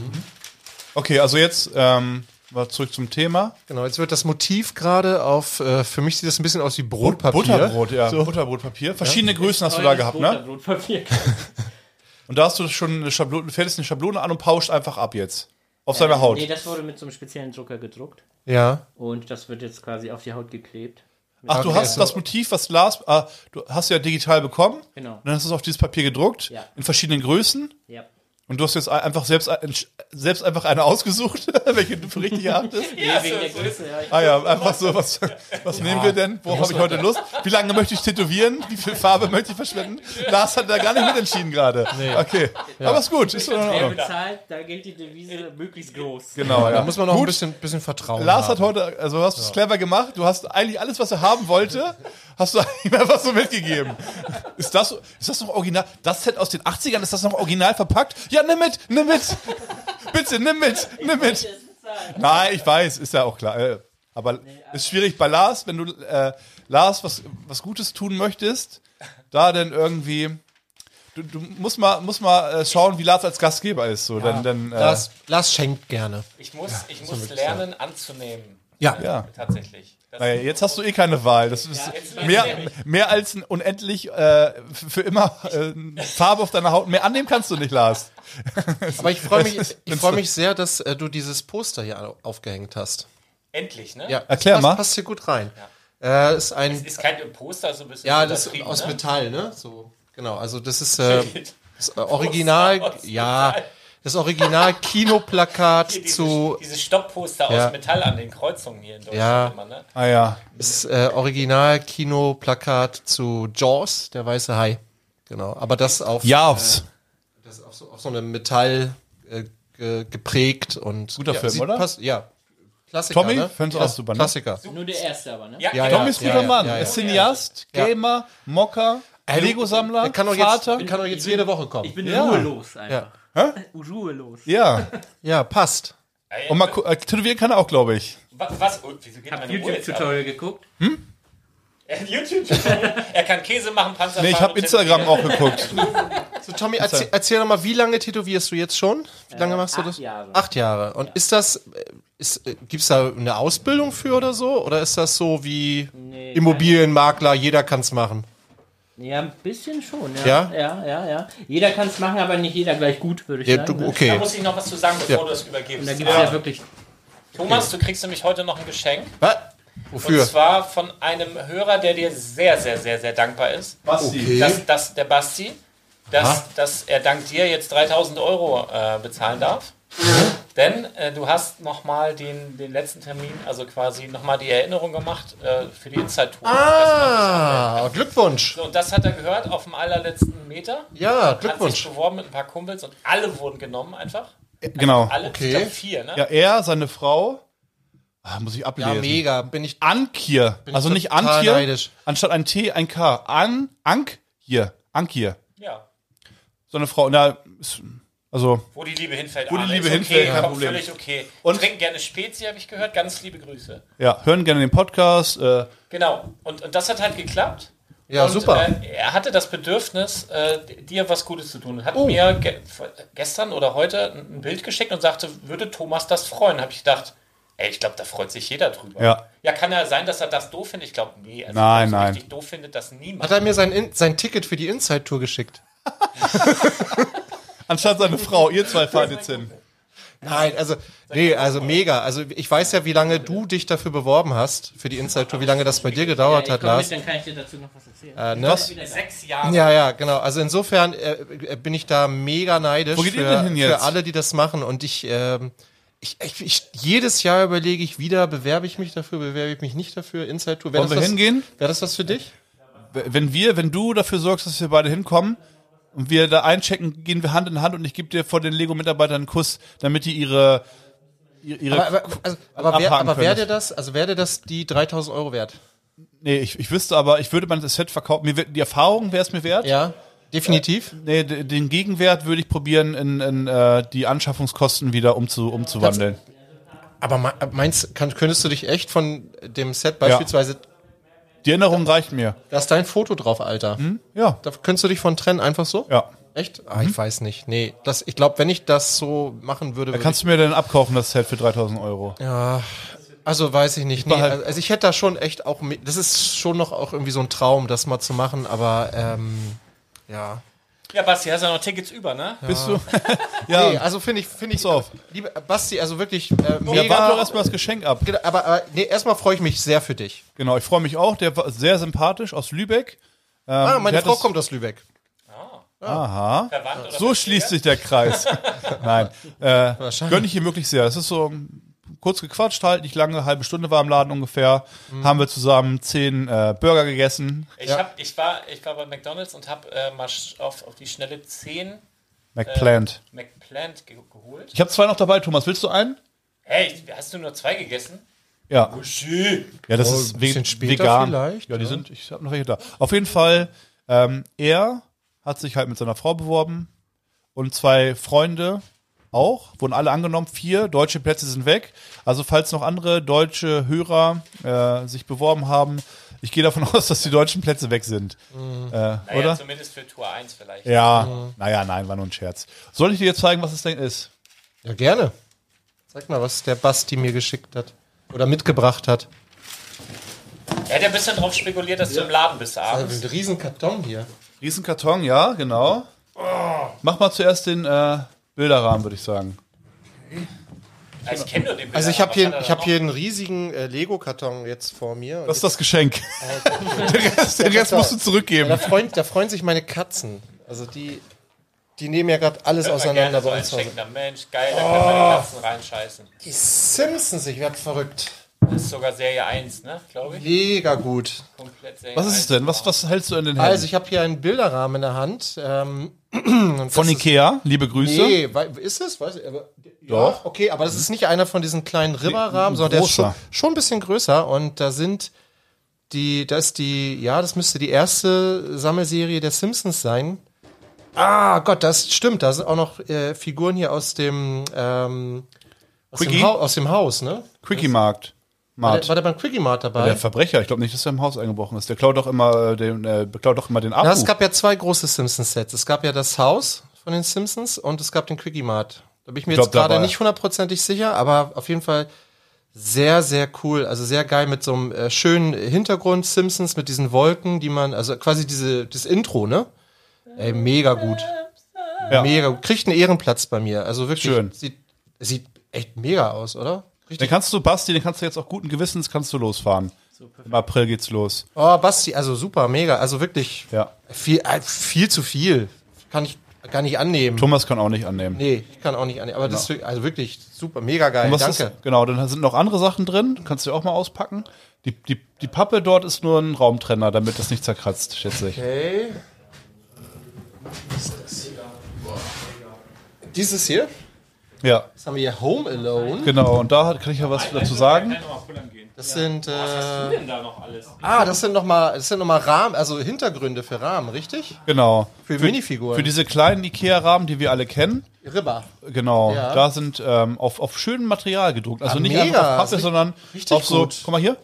Okay, also jetzt ähm, mal zurück zum Thema. Genau, jetzt wird das Motiv gerade auf, äh, für mich sieht das ein bisschen aus wie Brotpapier. Butterbrot, ja. Butterbrotpapier. Verschiedene Größen hast du da gehabt, ne? Butterbrotpapier. Und da hast du schon eine Schablone, du fährst eine Schablone an und pauscht einfach ab jetzt. Auf seiner Haut. Nee, das wurde mit so einem speziellen Drucker gedruckt. Ja. Und das wird jetzt quasi auf die Haut geklebt. Ach, du Okay, hast so. das Motiv, was Lars, ah, du hast ja digital bekommen. Genau. Und dann hast du es auf dieses Papier gedruckt. Ja. In verschiedenen Größen. Ja. Und du hast jetzt einfach selbst, ein- selbst einfach eine ausgesucht, welche du für richtig erachtest. Nee, wegen der Größe, ja. Ah ja, einfach so, was, was nehmen wir denn? Worauf habe ich heute Lust? Wie lange möchte ich tätowieren? Wie viel Farbe möchte ich verschwenden? Lars hat da gar nicht mitentschieden gerade. Okay, aber ist gut. Ist Wer bezahlt, da gilt die Devise möglichst groß. Genau, ja. Da muss man noch ein Gut. bisschen, bisschen Vertrauen Lars haben. hat heute, also hast du es clever gemacht. Du hast eigentlich alles, was er haben wollte, hast du ihm einfach so mitgegeben. Ist das, ist das noch original? Das Set aus den 80ern, ist das noch original verpackt? Ja, nimm mit, nimm mit. Bitte, nimm mit, nimm mit. Nein, ich weiß, ist ja auch klar. Äh, Aber ist schwierig bei Lars, wenn du äh, Lars was, was Gutes tun möchtest, da dann irgendwie. Du, du musst mal, musst mal äh, schauen, wie Lars als Gastgeber ist. So, dann, dann, äh, Lars, Lars schenkt gerne. Ich muss, ich muss lernen anzunehmen. Ja. ja. Tatsächlich. Naja, jetzt hast du eh keine Wahl. Das ist jetzt mehr, mehr als ein unendlich äh, für immer äh, Farbe auf deiner Haut. Mehr annehmen kannst du nicht, Lars. Aber ich freue mich, ich freue mich sehr, dass äh, du dieses Poster hier au- aufgehängt hast. Endlich, ne? Ja, Erklär das mal. passt, passt hier gut rein. Äh, ist ein, Es ist kein Poster, so ein bisschen ja, das ist aus ne? Metall, ne? So, genau. Also das ist äh, das äh, Original, ja, Metall. Das Original Kinoplakat Hier, diese, zu diese Stoppposter Ja. aus Metall an den Kreuzungen hier in Deutschland Ja. immer, ne? Ah ja. das äh, Original Kinoplakat zu Jaws, der weiße Hai. Genau, aber das auf Javs. das auf so, auf so einem Metall äh, ge, geprägt und Guter Film, sieht- oder? Passt, ja. Klassiker, Tommy? ne? Findest du ja, auch super, ne? Klassiker. Nur der erste aber, ne? Ja, Ja, Tommy ist ein ja, guter ja, Mann. ja, ja. ist Cineast, Ja. Gamer, Mocker, Lego-Sammler, Der kann doch jetzt, Vater. kann doch jetzt jede Woche kommen. Ich bin Ja. ruhelos einfach. Ruhelos. Ja. Ja, passt. Und mal gu- äh, tätowieren kann er auch, glaube ich. Was? was oh, wieso geht Hab meine Uhr jetzt ab? YouTube-Tutorial geguckt. YouTube. er kann Käse machen, Panzer Nee, ich habe Instagram auch geguckt. So, Tommy, erzähl, erzähl doch mal, wie lange tätowierst du jetzt schon? Wie lange machst du acht das? Jahre. Acht Jahre. Und ist das, äh, ist, äh, gibt's da eine Ausbildung für oder so? Oder ist das so wie Nee, Immobilienmakler, jeder kann's machen? Ja, ein bisschen schon, ja. Ja? Ja, ja, ja. Jeder kann es machen, aber nicht jeder gleich gut, würde ich Ja, sagen. du, ne? Da okay. muss ich noch was zu sagen, bevor du das übergibst. Und da gibt es ja. wirklich. Thomas, du kriegst nämlich heute noch ein Geschenk. Was? Und Wofür? zwar von einem Hörer, der dir sehr, sehr, sehr, sehr dankbar ist. Basti. Dass, dass der Basti, dass, dass er dank dir jetzt 3000 Euro äh, bezahlen darf. Denn äh, du hast nochmal den, den letzten Termin, also quasi nochmal die Erinnerung gemacht äh, für die Inside-Tour. Ah, Glückwunsch. So, und das hat er gehört auf dem allerletzten Meter. Ja, Hat sich Glückwunsch. beworben mit ein paar Kumpels und alle wurden genommen einfach. Genau. Alle, Okay. vier, ne? Ja, er, seine Frau, ah, muss ich Ja, ablesen. mega. Bin ich Ankier. Bin Also ich nicht Antje, neidisch. anstatt ein T, ein K. An, Ank, hier. Ankier. Ja. So eine Frau. Und da ist, also, Wo die Liebe hinfällt. Wo die Liebe ist hinfällt, okay, kein kommt Problem. Völlig okay. Und- trinken gerne Spezi, habe ich gehört. Ganz liebe Grüße. ja, hören gerne den Podcast. Äh, Genau. Und, und das hat halt geklappt. Ja, und, super. Äh, er hatte das Bedürfnis, äh, dir was Gutes zu tun. Oh. Hat mir ge gestern oder heute ein Bild geschickt und sagte, würde Thomas das freuen? Habe ich gedacht, ey, ich glaube, da freut sich jeder drüber. Ja. Ja, kann ja sein, dass er das doof findet. Ich glaube, nee. Also Nein, so nein. richtig doof findet das niemand. Hat er mir sein, In- sein Ticket für die Inside-Tour geschickt? anstatt seine Frau, ihr zwei fahrt jetzt hin. Nein, also, nee, also mega. Also, ich weiß ja, wie lange du dich dafür beworben hast, für die Inside-Tour, wie lange das bei dir gedauert ich hat, Lars. mit, dann kann ich dir dazu noch was erzählen. Äh, ne? Was? Sechs Jahre. Ja, ja, genau. Also insofern äh, bin ich da mega neidisch Wo geht ihr für, für alle, die das machen. Und ich, ähm, ich, ich, ich jedes Jahr überlege ich wieder, bewerbe ich mich dafür, bewerbe ich mich nicht dafür, Inside Tour. Wollen das wir was- hingehen? Wäre das was für dich? Wenn wir, wenn du dafür sorgst, dass wir beide hinkommen und wir da einchecken, gehen wir Hand in Hand und ich gebe dir vor den Lego-Mitarbeitern einen Kuss, damit die ihre, ihre, Aber, aber, also, aber, abhaken aber wäre das, also wäre das die 3000 Euro wert? nee, ich, ich wüsste aber, ich würde mein das Set verkaufen, mir, die Erfahrung wäre es mir wert. Ja, definitiv. Nee, d- den Gegenwert würde ich probieren, in, in äh, die Anschaffungskosten wieder umzu, umzuwandeln. Aber me- meinst, kann, könntest du dich echt von dem Set beispielsweise, Die Erinnerung reicht mir. da ist dein Foto drauf, Alter. Ja. Da könntest du dich von trennen, einfach so? Ja. Echt? Ah, ich weiß nicht. Nee, das, ich glaube, wenn ich das so machen würde, würde Kannst du mir denn abkaufen, das Set für 3000 Euro? Also weiß ich nicht. Nee, also ich hätte da schon echt auch, das ist schon noch auch irgendwie so ein Traum, das mal zu machen, aber ähm, ja. Ja, Basti, hast ja noch Tickets über, ne? Bist du? Nee, ja. also finde ich, finde ich, Pass auf. liebe Basti, also wirklich äh, Ja, warte doch mega. erstmal das Geschenk ab. Genau, aber, aber nee, erstmal freue ich mich sehr für dich. Genau, ich freue mich auch. Der war sehr sympathisch aus Lübeck. Ähm, Ah, meine Frau das- kommt aus Lübeck. Aha. Verwandt oder So schließt sich der Kreis. Nein. Äh, gönne ich ihm wirklich sehr. Es ist so kurz gequatscht halt, nicht lange, halbe Stunde war im Laden ungefähr. Mhm. Haben wir zusammen zehn äh, Burger gegessen. Ich, Ja. hab, ich, war, ich war bei McDonalds und habe äh, mal auf, auf die schnelle 10 McPlant. McPlant ge geholt. Ich habe zwei noch dabei, Thomas. Willst du einen? Hey, hast du nur zwei gegessen? Ja. Schön. Ja, das Oh, ist ein bisschen ve- später vegan. vielleicht, ja, die ja. sind, ich habe noch welche da. Auf jeden Fall, ähm, er hat sich halt mit seiner Frau beworben und zwei Freunde auch, wurden alle angenommen. Vier deutsche Plätze sind weg. Also falls noch andere deutsche Hörer äh, sich beworben haben, ich gehe davon aus, dass die deutschen Plätze weg sind. Äh, Naja, oder? zumindest für Tour 1 vielleicht. Ja, naja, nein, war nur ein Scherz. Soll ich dir jetzt zeigen, was es denn ist? Ja, gerne. Sag mal, was der Basti mir geschickt hat. Oder mitgebracht hat. Er hat ja ein bisschen drauf spekuliert, dass du im Laden bist abends. ein riesen Karton hier. Riesenkarton, ja, genau. Mach mal zuerst den äh, Bilderrahmen, würde ich sagen. Ja, ich kenne nur den Also ich habe hier, er ich da habe hier einen riesigen äh, Lego-Karton jetzt vor mir. Das ist das Geschenk. der Rest, der Rest musst du da, zurückgeben. freuen, da freuen sich meine Katzen. Also die, die nehmen ja gerade alles noch? auseinander Gerne so bei ein uns Hause. schenkender Mensch, geil, da können wir die Katzen reinscheißen. Die Simpsons, ich werd verrückt. Das ist sogar Serie 1, ne, glaube ich. Mega gut. Komplett Serie Was ist 1. es denn? Was, was hältst du in den Händen? Also ich habe hier einen Bilderrahmen in der Hand. Ähm, Von das ist- Ikea, liebe Grüße. Nee, wei- ist es? Weiß ich, aber, Doch. Ja, okay, aber das ist nicht einer von diesen kleinen Ribberrahmen, sondern der ist schon, großer. schon ein bisschen größer und da sind die, da ist die, ja, das müsste die erste Sammelserie der Simpsons sein. Ah, Gott, das stimmt, da sind auch noch äh, Figuren hier aus dem, ähm, aus dem, Quickie? Hau- aus dem Haus, ne? Quickie-Markt. War Mart. der, war der beim Quickie Mart dabei? Der Verbrecher, ich glaube nicht, dass er im Haus eingebrochen ist. Der klaut doch immer äh, den, äh, klaut doch immer den Akku. Ja, es gab ja zwei große Simpsons-Sets. Es gab ja das Haus von den Simpsons und es gab den Quickie Mart. Da bin ich mir Ich jetzt gerade war- nicht hundertprozentig sicher, aber auf jeden Fall sehr, sehr cool. Also sehr geil mit so einem äh, schönen Hintergrund Simpsons mit diesen Wolken, die man, also quasi diese, das Intro, ne? Ey, mega gut. Ja. Mega gut. Kriegt einen Ehrenplatz bei mir. Also wirklich. Schön. Sieht, sieht echt mega aus, oder? Den Richtig. kannst du, Basti, den kannst du jetzt auch guten Gewissens kannst du losfahren. Im April geht's los. Oh, Basti, also super, mega. Also wirklich Ja. viel, äh, viel zu viel. Kann ich gar nicht annehmen. Thomas kann auch nicht annehmen. Nee, ich kann auch nicht annehmen. Aber das ist wirklich- also wirklich super, mega geil. Was Danke. Ist, genau, dann sind noch andere Sachen drin. Kannst du auch mal auspacken. Die, die, die Pappe dort ist nur ein Raumtrenner, damit das nicht zerkratzt, schätze ich. Okay. Dieses hier, Ja, das haben wir hier Home Alone. genau. Und da kann ich ja was dazu sagen. Das sind äh, denn da noch alles? ah, das sind noch mal, das sind noch mal Rahmen, also Hintergründe für Rahmen, richtig? Genau. Für Minifiguren. Für diese kleinen Ikea-Rahmen, die wir alle kennen. Ribber. Genau. Ja. Da sind ähm, auf, auf schönem Material gedruckt. Also Ah, nicht mega. einfach auf Pappe, sondern richtig auf so. gut. Guck mal hier.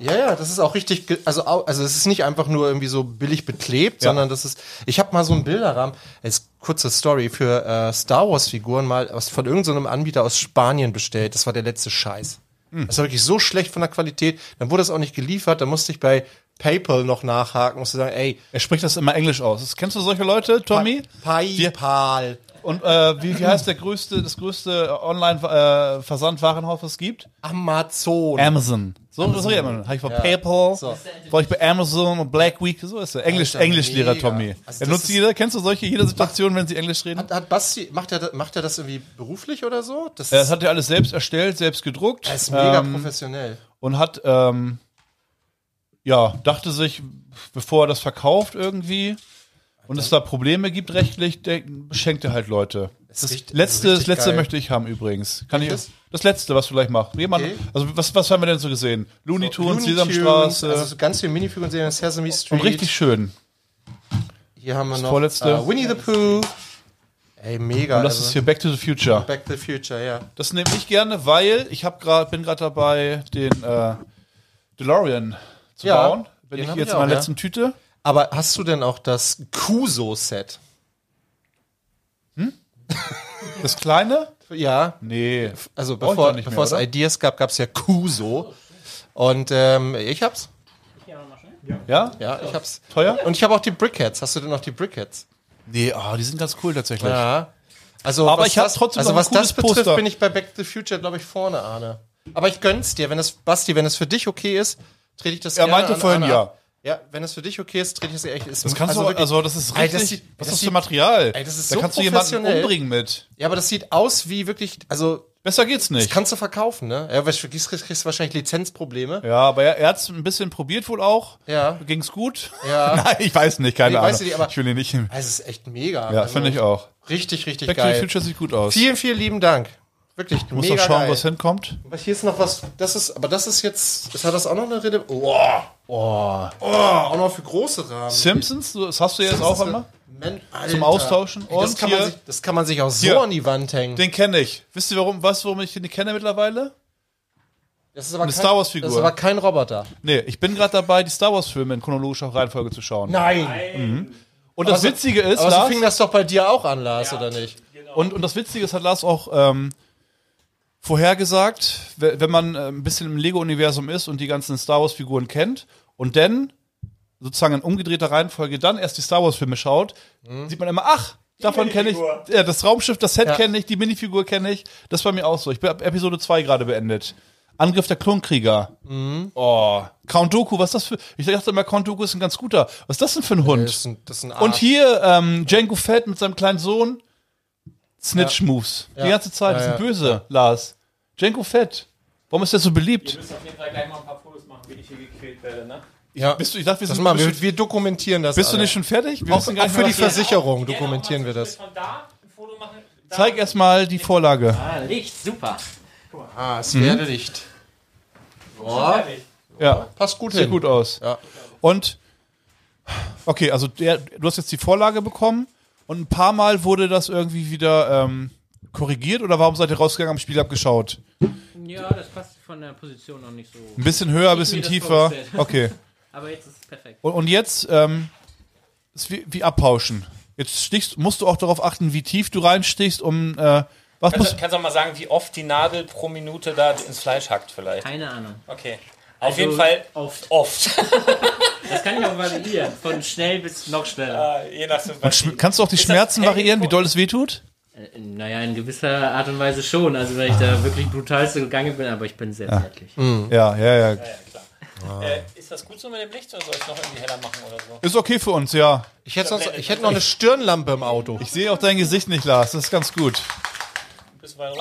Ja, ja, das ist auch richtig, also also es ist nicht einfach nur irgendwie so billig beklebt, sondern das ist, ich habe mal so einen Bilderrahmen, als kurze Story, für äh, Star Wars Figuren mal aus, von irgendeinem so einem Anbieter aus Spanien bestellt. Das war der letzte Scheiß. Hm. Das war wirklich so schlecht von der Qualität. Dann wurde es auch nicht geliefert, dann musste ich bei PayPal noch nachhaken, musste sagen, ey, Er spricht das immer Englisch aus. Kennst du solche Leute, Tommy? PayPal. Und äh, wie, wie heißt der größte, das größte Online-Versandwarenhaus, was es gibt? Amazon. Amazon. So, so redet man. Habe ich bei PayPal, So. war ich bei Amazon und Black Week, so ist er. Englisch, Alter, Englischlehrer mega. Tommy. Also er nutzt jeder, kennst du solche, jede Situation, wenn sie Englisch reden? hat, hat Basti, macht er, das- macht er das irgendwie beruflich oder so? Das, Das hat er alles selbst erstellt, selbst gedruckt. das ist mega ähm, professionell. und hat, ähm, ja, dachte sich, bevor er das verkauft irgendwie und es da Probleme gibt rechtlich, der beschenkt er halt Leute. Ist Das richtig- letzte, das letzte geil. möchte ich haben übrigens. Kann ich, das letzte, was du gleich machst. Jemand, Okay. also was, was haben wir denn so gesehen? Looney Tunes, Looney Sesamstraße. Also so ganz viele Minifiguren sehen Sesame Street. und richtig schön. Hier haben wir noch vorletzte. äh, Winnie the Pooh. Ey, mega. Und das also ist hier Back to the Future. Back to the Future, ja. Das nehme ich gerne, weil ich hab grad, bin gerade dabei, den äh, DeLorean zu Ja, bauen. Bin den ich jetzt in meiner ja. letzten Tüte. Aber hast du denn auch das Kuso-Set? Das kleine? Ja, Nee. also bevor, mehr, bevor es oder? Ideas gab, gab es ja Kuso. Und ähm, ich hab's. Ja? Ja, ich hab's. Teuer? Und ich habe auch die Brickheads. Hast du denn noch die Brickheads? Nee, oh, die sind ganz cool tatsächlich. Ja. Also, Aber was ich hab das, trotzdem also noch ein was das betrifft, Poster. bin ich bei Back to the Future, glaube ich, vorne, Arne. Aber ich gönn's dir, wenn es, Basti, wenn es für dich okay ist, trete ich das Er gerne meinte an vorhin Arne ja. ab. Ja, wenn es für dich okay ist, trete ich das echt. Ist, Das kannst du, wirklich- also das ist Ey, richtig. das sieht- was das ist das für Material? Ey, das ist da so kannst du jemanden umbringen mit. Ja, aber das sieht aus wie wirklich, also, Besser geht's das nicht. kannst du verkaufen, ne? Ja, weil du kriegst, kriegst du wahrscheinlich Lizenzprobleme. Ja, aber er, er hat's ein bisschen probiert wohl auch. Ja. Ging's gut? Ja. Nein, ich weiß nicht, keine Nee, Ahnung. weiß ich nicht, aber- ich will ihn nicht. Ja, Also, es ist echt mega. also, finde ich auch. Richtig, richtig Back to the geil. Future sieht gut aus. Vielen, vielen lieben Dank. Wirklich, Muss mega noch schauen, geil. was hinkommt. Aber hier ist noch was, das ist, aber das ist jetzt, ist hat das auch noch eine Rede? Oh, oh, oh, auch noch für große Rahmen. Simpsons, du- das hast du jetzt auch einmal? Man, Alter. Zum Austauschen. Ey, das, Und kann man hier- sich, das kann man sich auch so Hier. an die Wand hängen. Den kenne ich. Wisst ihr warum, weißt du, warum ich den nicht kenne mittlerweile? Das ist aber eine kein, Star Wars-Figur. Das ist aber kein Roboter. Nee, ich bin gerade dabei, die Star Wars Filme in chronologischer Reihenfolge zu schauen. Nein. Und das Aber so- Witzige ist, Aber so Lars, fing das doch bei dir auch an, Lars, oder nicht? und, und das Witzige ist, hat Lars auch ähm, vorhergesagt, we- wenn man äh, ein bisschen im Lego-Universum ist und die ganzen Star Wars-Figuren kennt und dann sozusagen in umgedrehter Reihenfolge dann erst die Star Wars-Filme schaut, sieht man immer, ach, davon kenne ich, ja, das Raumschiff, das Set Ja. kenne ich, die Minifigur kenne ich. Das war mir auch so. Ich bin ab Episode 2 gerade beendet. Angriff der Klonkrieger. Oh, Count Dooku, was ist das für. Ich dachte immer, Count Dooku ist ein ganz guter. Was ist das denn für ein Hund? Das ist ein, das ist ein Arsch. Und hier ähm, Django Fett mit seinem kleinen Sohn. Snitch-Moves. Die Ja. ganze Zeit. Die Ja, sind ja. böse, Lars. Django Fett. Warum ist der so beliebt? müsst auf jeden Fall gleich mal ein paar Fotos machen, wie ich hier gequält werde, ne? ja. Bist du, ich dachte, wir das sind machen wir. bist, Wir, dokumentieren das. bist du alle. nicht schon fertig? Wir Auch, auch für die Versicherung dokumentieren wir das. Von da ein Foto machen. Da Zeig erstmal die Vorlage. Ah, Licht, super. Ah, es Mhm. werde Licht. Boah, Ja, passt gut sieht hin. gut aus. Ja. Und, okay, also der, du hast jetzt die Vorlage bekommen und ein paar Mal wurde das irgendwie wieder ähm, korrigiert oder warum seid ihr rausgegangen, am Spiel abgeschaut? Ja, das passt von der Position noch nicht so. Ein bisschen höher, ein bisschen tiefer. Okay. Aber jetzt ist es perfekt. Und, und jetzt ähm, ist wie, wie abpauschen. Jetzt stichst, musst du auch darauf achten, wie tief du reinstichst, um äh, was Kannst, muss du- kannst du auch mal sagen, wie oft die Nadel pro Minute da ins Fleisch hackt vielleicht? Keine Ahnung. Okay. Auf Also jeden Fall oft. oft. Das kann ich auch variieren. Von schnell bis noch schneller. Je nachdem, kannst du auch die Ist Schmerzen variieren, wie doll es wehtut? Äh, Naja, in gewisser Art und Weise schon. Also wenn ich da wirklich brutalste gegangen bin, aber ich bin sehr zärtlich. Ja, ja, ja. Äh, ist das gut so mit dem Licht oder soll ich es noch irgendwie heller machen oder so? Ist okay für uns, ja. Ich hätte, sonst, ich hätte noch eine Stirnlampe im Auto. Ich sehe auch dein Gesicht nicht, Lars. Das ist ganz gut.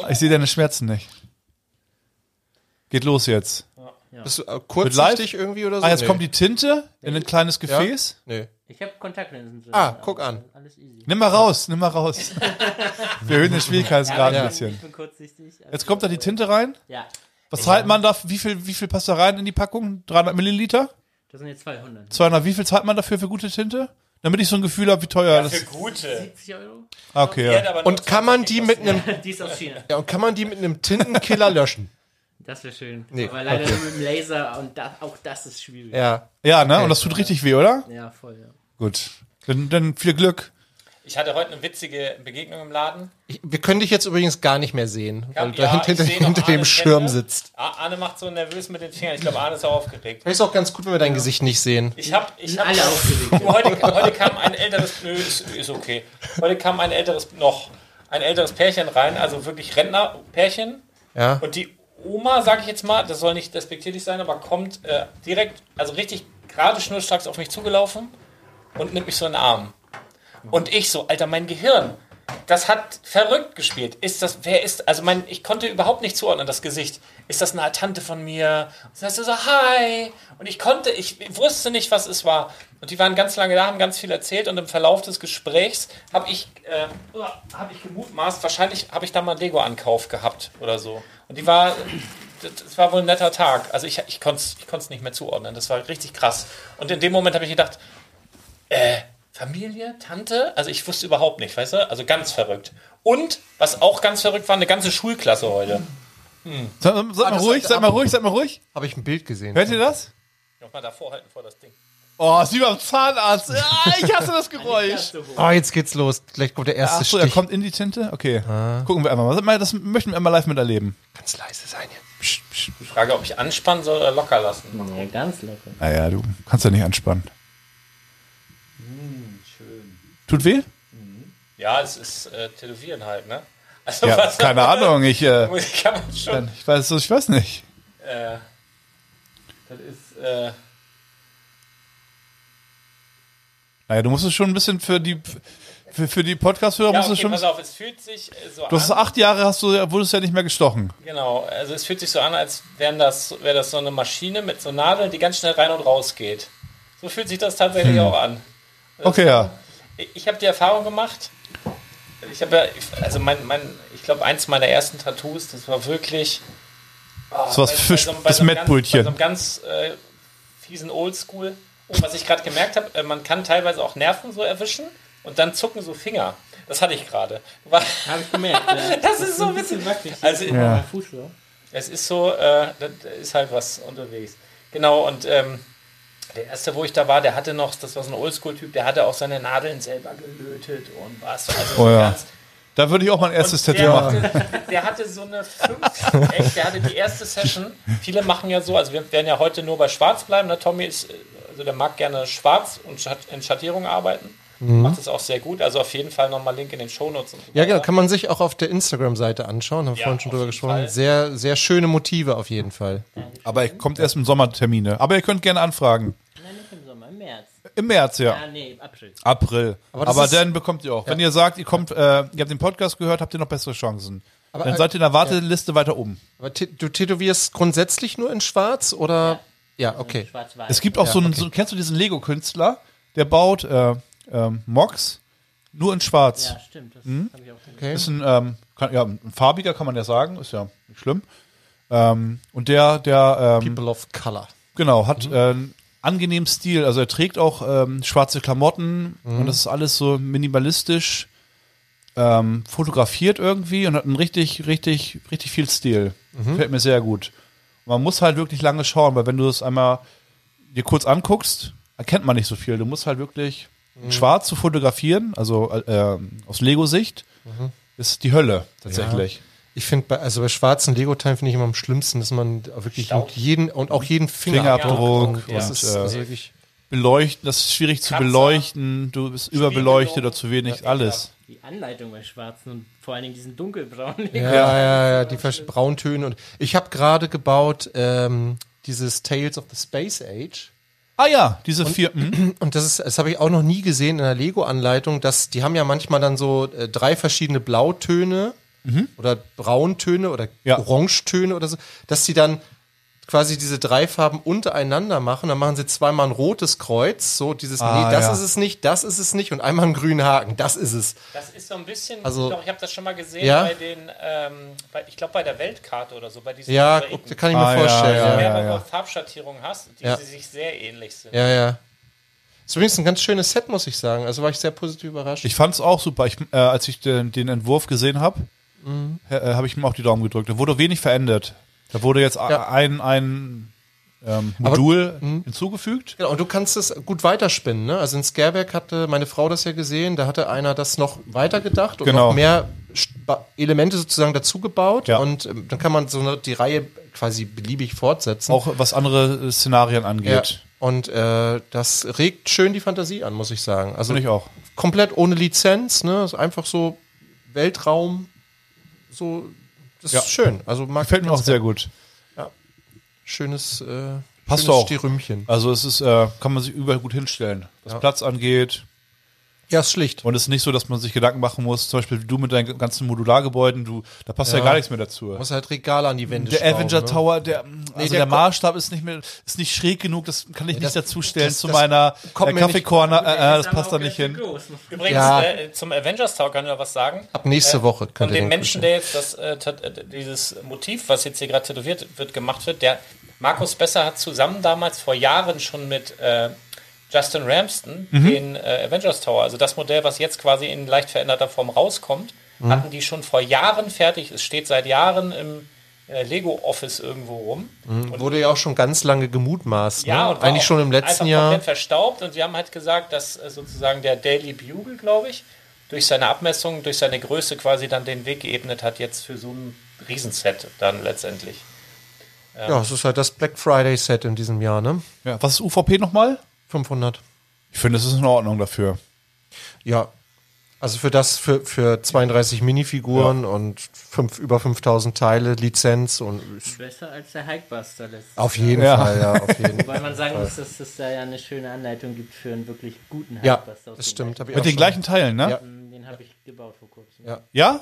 Ich sehe deine Schmerzen nicht. Geht los jetzt. Bist du äh, kurzsichtig irgendwie oder so? Ah, jetzt Nee. kommt die Tinte in ein kleines Gefäß. Nee. Ich habe Kontaktlinsen. drin. Ah, guck an. Alles easy. Nimm mal raus, nimm mal raus. Wir erhöhen den Schwierigkeitsgrad Ja, ein bisschen. ich bin kurzsichtig. Also, Jetzt kommt da die Tinte rein. Ja, Was zahlt man da? Wie viel, wie viel passt da rein in die Packung? 300 Milliliter? das sind jetzt 200. 200. Wie viel zahlt man dafür für gute Tinte? Damit ich so ein Gefühl habe, wie teuer das Für ist. gute. 70 Euro? Ah, Okay, ja. Und kann man 20 die mit einem Die ist aus China. ja, und kann man die mit einem Tintenkiller löschen? Das wäre schön. Nee, Aber leider nur mit dem Laser und da, auch das ist schwierig. Ja. Ja, ne? Und das tut richtig weh, oder? Ja, voll, ja. Gut. Dann, dann viel Glück. Ich hatte heute eine witzige Begegnung im Laden. Ich, wir können dich jetzt übrigens gar nicht mehr sehen, weil du Ja, da hinter, hinter, dem Schirm Hände. sitzt. Arne macht so nervös mit den Fingern. Ich glaube, Arne ist auch aufgeregt. Vielleicht ist auch ganz gut, wenn wir dein Gesicht nicht sehen. Ich habe, ich habe alle aufgeregt. heute, heute kam ein älteres, nö, ist, ist okay. Heute kam ein älteres noch, ein älteres Pärchen rein, also wirklich Rentnerpärchen. Ja. Und die Oma, sage ich jetzt mal, das soll nicht despektierlich sein, aber kommt äh, direkt, also richtig gerade schnurstracks auf mich zugelaufen und nimmt mich so in den Arm. Und ich so, Alter, mein Gehirn, das hat verrückt gespielt. Ist das, wer ist, also mein, ich konnte überhaupt nicht zuordnen, das Gesicht. Ist das eine Tante von mir? Und dann ist so, hi. Und ich konnte, ich wusste nicht, was es war. Und die waren ganz lange da, haben ganz viel erzählt und im Verlauf des Gesprächs habe ich, äh, habe ich gemutmaßt, wahrscheinlich habe ich da mal einen Lego-Ankauf gehabt oder so. Und die war, das war wohl ein netter Tag. Also ich, ich konnte es ich konnt's nicht mehr zuordnen. Das war richtig krass. Und in dem Moment habe ich gedacht, äh, Familie, Tante? Also ich wusste überhaupt nicht, weißt du? Also ganz verrückt. Und, was auch ganz verrückt war, eine ganze Schulklasse heute. Seid, seid mal ruhig, seid mal ruhig, seid mal ruhig. Habe ich ein Bild gesehen. Hört ihr das? Nochmal davor halten vor das Ding. Oh, ist wie beim Zahnarzt. Ah, ich hasse das Geräusch. Oh, jetzt geht's los. Gleich kommt der erste Ach so, er Stich. kommt in die Tinte? Okay. Gucken wir einmal. mal. Das möchten wir einmal live miterleben. Ganz leise sein hier. Die Frage, ob ich anspannen soll oder locker lassen. Ja, ganz locker. Naja, du kannst ja nicht anspannen. Tut weh? Ja, es ist äh, Tätowieren halt, ne? Also Ja, was- keine Ahnung. Ich, äh, Kann man schon. ich weiß, ich weiß nicht. Äh, das ist, äh, Naja, du musst es schon ein bisschen für die für, für die Podcast-Hörer ja, musst du schon. pass auf, es fühlt sich äh, so Du hast an. acht Jahre, hast du, wurdest ja nicht mehr gestochen. Genau, also es fühlt sich so an, als wären das, wäre das so eine Maschine mit so Nadeln, die ganz schnell rein und raus geht. So fühlt sich das tatsächlich Hm. auch an. Okay, ja. Ich, ich habe die Erfahrung gemacht. Ich habe ja, also mein, mein, ich glaube, eins meiner ersten Tattoos, das war wirklich. Oh, Das war das Fisch- das einem Mettbrötchen. Ganz, bei so einem ganz äh, fiesen Oldschool. Und was ich gerade gemerkt habe, äh, man kann teilweise auch Nerven so erwischen und dann zucken so Finger. Das hatte ich gerade. Habe ich gemerkt. Ja. Das ist so ein bisschen wackelig. Also- ja. Es ist so, äh, da ist halt was unterwegs. Genau, und ähm, der erste, wo ich da war, der hatte noch, das war so ein Oldschool-Typ, der hatte auch seine Nadeln selber gelötet und was. Also Oh so ja. ganz- Da würde ich auch mein erstes Tattoo der machen. Hatte, der hatte so eine fünf, echt, der hatte die erste Session. Viele machen ja so, also wir werden ja heute nur bei Schwarz bleiben. Ne? Tommy ist, äh, also der mag gerne schwarz und in Schattierung arbeiten. Macht das auch sehr gut. Also auf jeden Fall nochmal Link in den Shownotes. und so Ja, genau. Kann man sich auch auf der Instagram-Seite anschauen. Haben wir Ja, vorhin schon drüber gesprochen. Fall. Sehr, sehr schöne Motive auf jeden Fall. Aber er kommt erst im Sommertermine. Aber ihr könnt gerne anfragen. Nein, nicht im Sommer, im März. Im März, ja. Ah, nee, April. April. Aber, Aber dann bekommt ihr auch. Wenn ihr sagt, ihr kommt, äh, ihr habt den Podcast gehört, habt ihr noch bessere Chancen. Aber, dann äh, seid ihr in der Warteliste weiter oben. Aber du tätowierst grundsätzlich nur in schwarz oder? Ja, okay. Schwarz-Weiß. Es gibt auch so einen, okay. so, kennst du diesen Lego-Künstler? Der baut äh, ähm, Mox nur in schwarz. Ja, stimmt. Das Hm? habe ich auch gesehen. okay. Ist ein, ähm, kann, ja, ein farbiger, kann man ja sagen, ist ja nicht schlimm. Ähm, und der, der, ähm, People of Color. genau, hat äh, einen angenehmen Stil. Also er trägt auch ähm, schwarze Klamotten und das ist alles so minimalistisch. ähm, fotografiert irgendwie und hat einen richtig, richtig, richtig viel Stil. Gefällt mir sehr gut. Man muss halt wirklich lange schauen, weil wenn du das einmal dir kurz anguckst, erkennt man nicht so viel. Du musst halt wirklich schwarz zu fotografieren, also äh, aus Lego-Sicht, ist die Hölle tatsächlich. Ich finde, bei, also bei schwarzen Lego-Teilen finde ich immer am schlimmsten, dass man wirklich mit jeden und auch jeden Fingerabdruck. Fingerabdruck das und, ist äh, also wirklich. Beleuchten, das ist schwierig zu beleuchten, du bist überbeleuchtet oder zu wenig, alles. Die Anleitung bei Schwarzen und vor allen Dingen diesen dunkelbraunen. Ja, ja, ja, die Versch- Brauntöne. Und ich habe gerade gebaut ähm, dieses Tales of the Space Age. Ah ja, diese vier. mhm. Und das ist, das habe ich auch noch nie gesehen in der Lego-Anleitung, dass die haben ja manchmal dann so äh, drei verschiedene Blautöne oder Brauntöne oder Ja. Orangetöne oder so, dass sie dann quasi diese drei Farben untereinander machen. Dann machen sie zweimal ein rotes Kreuz, so dieses, Ah, nee, das ja. ist es nicht, das ist es nicht und einmal einen grünen Haken, das ist es. Das ist so ein bisschen, Also- doch, ich habe das schon mal gesehen Ja? bei den, ähm, bei, ich glaube bei der Weltkarte oder so, bei diesen Ja, guck, kann ich mir Ah, ja, vorstellen. du ja, Ja, ja. mehrere ja. Farbschattierungen hast, die Ja. sich sehr ähnlich sind. ja. ja. Ist übrigens ein ganz schönes Set, muss ich sagen. Also war ich sehr positiv überrascht. Ich fand's auch super. Ich, äh, als ich den, den Entwurf gesehen habe, äh, habe ich mir auch die Daumen gedrückt. Da wurde wenig verändert. Da wurde jetzt Ja. ein, ein ähm, Modul hinzugefügt. Genau, und du kannst es gut weiterspinnen. Ne? Also in Scareback hatte meine Frau das ja gesehen, da hatte einer das noch weitergedacht und Genau. noch mehr Elemente sozusagen dazugebaut. Ja. Und ähm, dann kann man so eine, die Reihe quasi beliebig fortsetzen. Auch was andere äh, Szenarien ja. angeht. Und äh, das regt schön die Fantasie an, muss ich sagen. Also Finde ich auch. komplett ohne Lizenz, ne? Ist einfach so Weltraum, so das Ja. ist schön. Also mag Gefällt mir auch sehr gut. schönes, äh, Passt schönes auch. Stirümchen. Also es ist, äh, kann man sich überall gut hinstellen. Was Ja. Platz angeht. Ja, ist schlicht. Und es ist nicht so, dass man sich Gedanken machen muss, zum Beispiel du mit deinen ganzen Modulargebäuden, du, da passt ja, Ja. gar nichts mehr dazu. Muss halt Regale an die Wände Der schrauben, Avenger ne? Tower, der, also der der, ko- Maßstab ist nicht mehr, ist nicht schräg genug, das kann ich nicht das- dazustellen das- zu das meiner äh, nicht- Kaffeekorner, äh, äh, das passt da nicht hin. Übrigens, Ja. äh, zum Avengers Talk kann ich noch was sagen. Ab nächste Woche könnt Und ihr den den Menschen, der jetzt das, äh, äh, dieses Motiv, was jetzt hier gerade tätowiert wird, gemacht wird, der Markus Besser hat zusammen damals vor Jahren schon mit äh, Justin Ramston den äh, Avengers Tower, also das Modell, was jetzt quasi in leicht veränderter Form rauskommt, hatten die schon vor Jahren fertig. Es steht seit Jahren im äh, Lego Office irgendwo rum. Wurde ja auch schon ganz lange gemutmaßt. Ja, ne? und war eigentlich auch schon im letzten Jahr. komplett verstaubt und sie haben halt gesagt, dass äh, sozusagen der Daily Bugle, glaube ich, durch seine Abmessungen, durch seine Größe quasi dann den Weg geebnet hat jetzt für so ein Riesenset dann letztendlich. Ja, es ist halt das Black Friday Set in diesem Jahr, ne? Ja, was ist UVP nochmal? 500. Ich finde, es ist in Ordnung dafür. Ja. Also für das, für, für 32 Minifiguren und fünf, über 5000 Teile, Lizenz und Besser als der Hikebuster letztes auf jeden Ja. Fall, ja, auf jeden. Weil man sagen muss, dass es da ja eine schöne Anleitung gibt für einen wirklich guten Ja, Hikebuster. aus das dem stimmt. Mit den schon. gleichen Teilen, ne? Ja. gleichen- Den habe ich gebaut vor kurzem. Ja. Ja?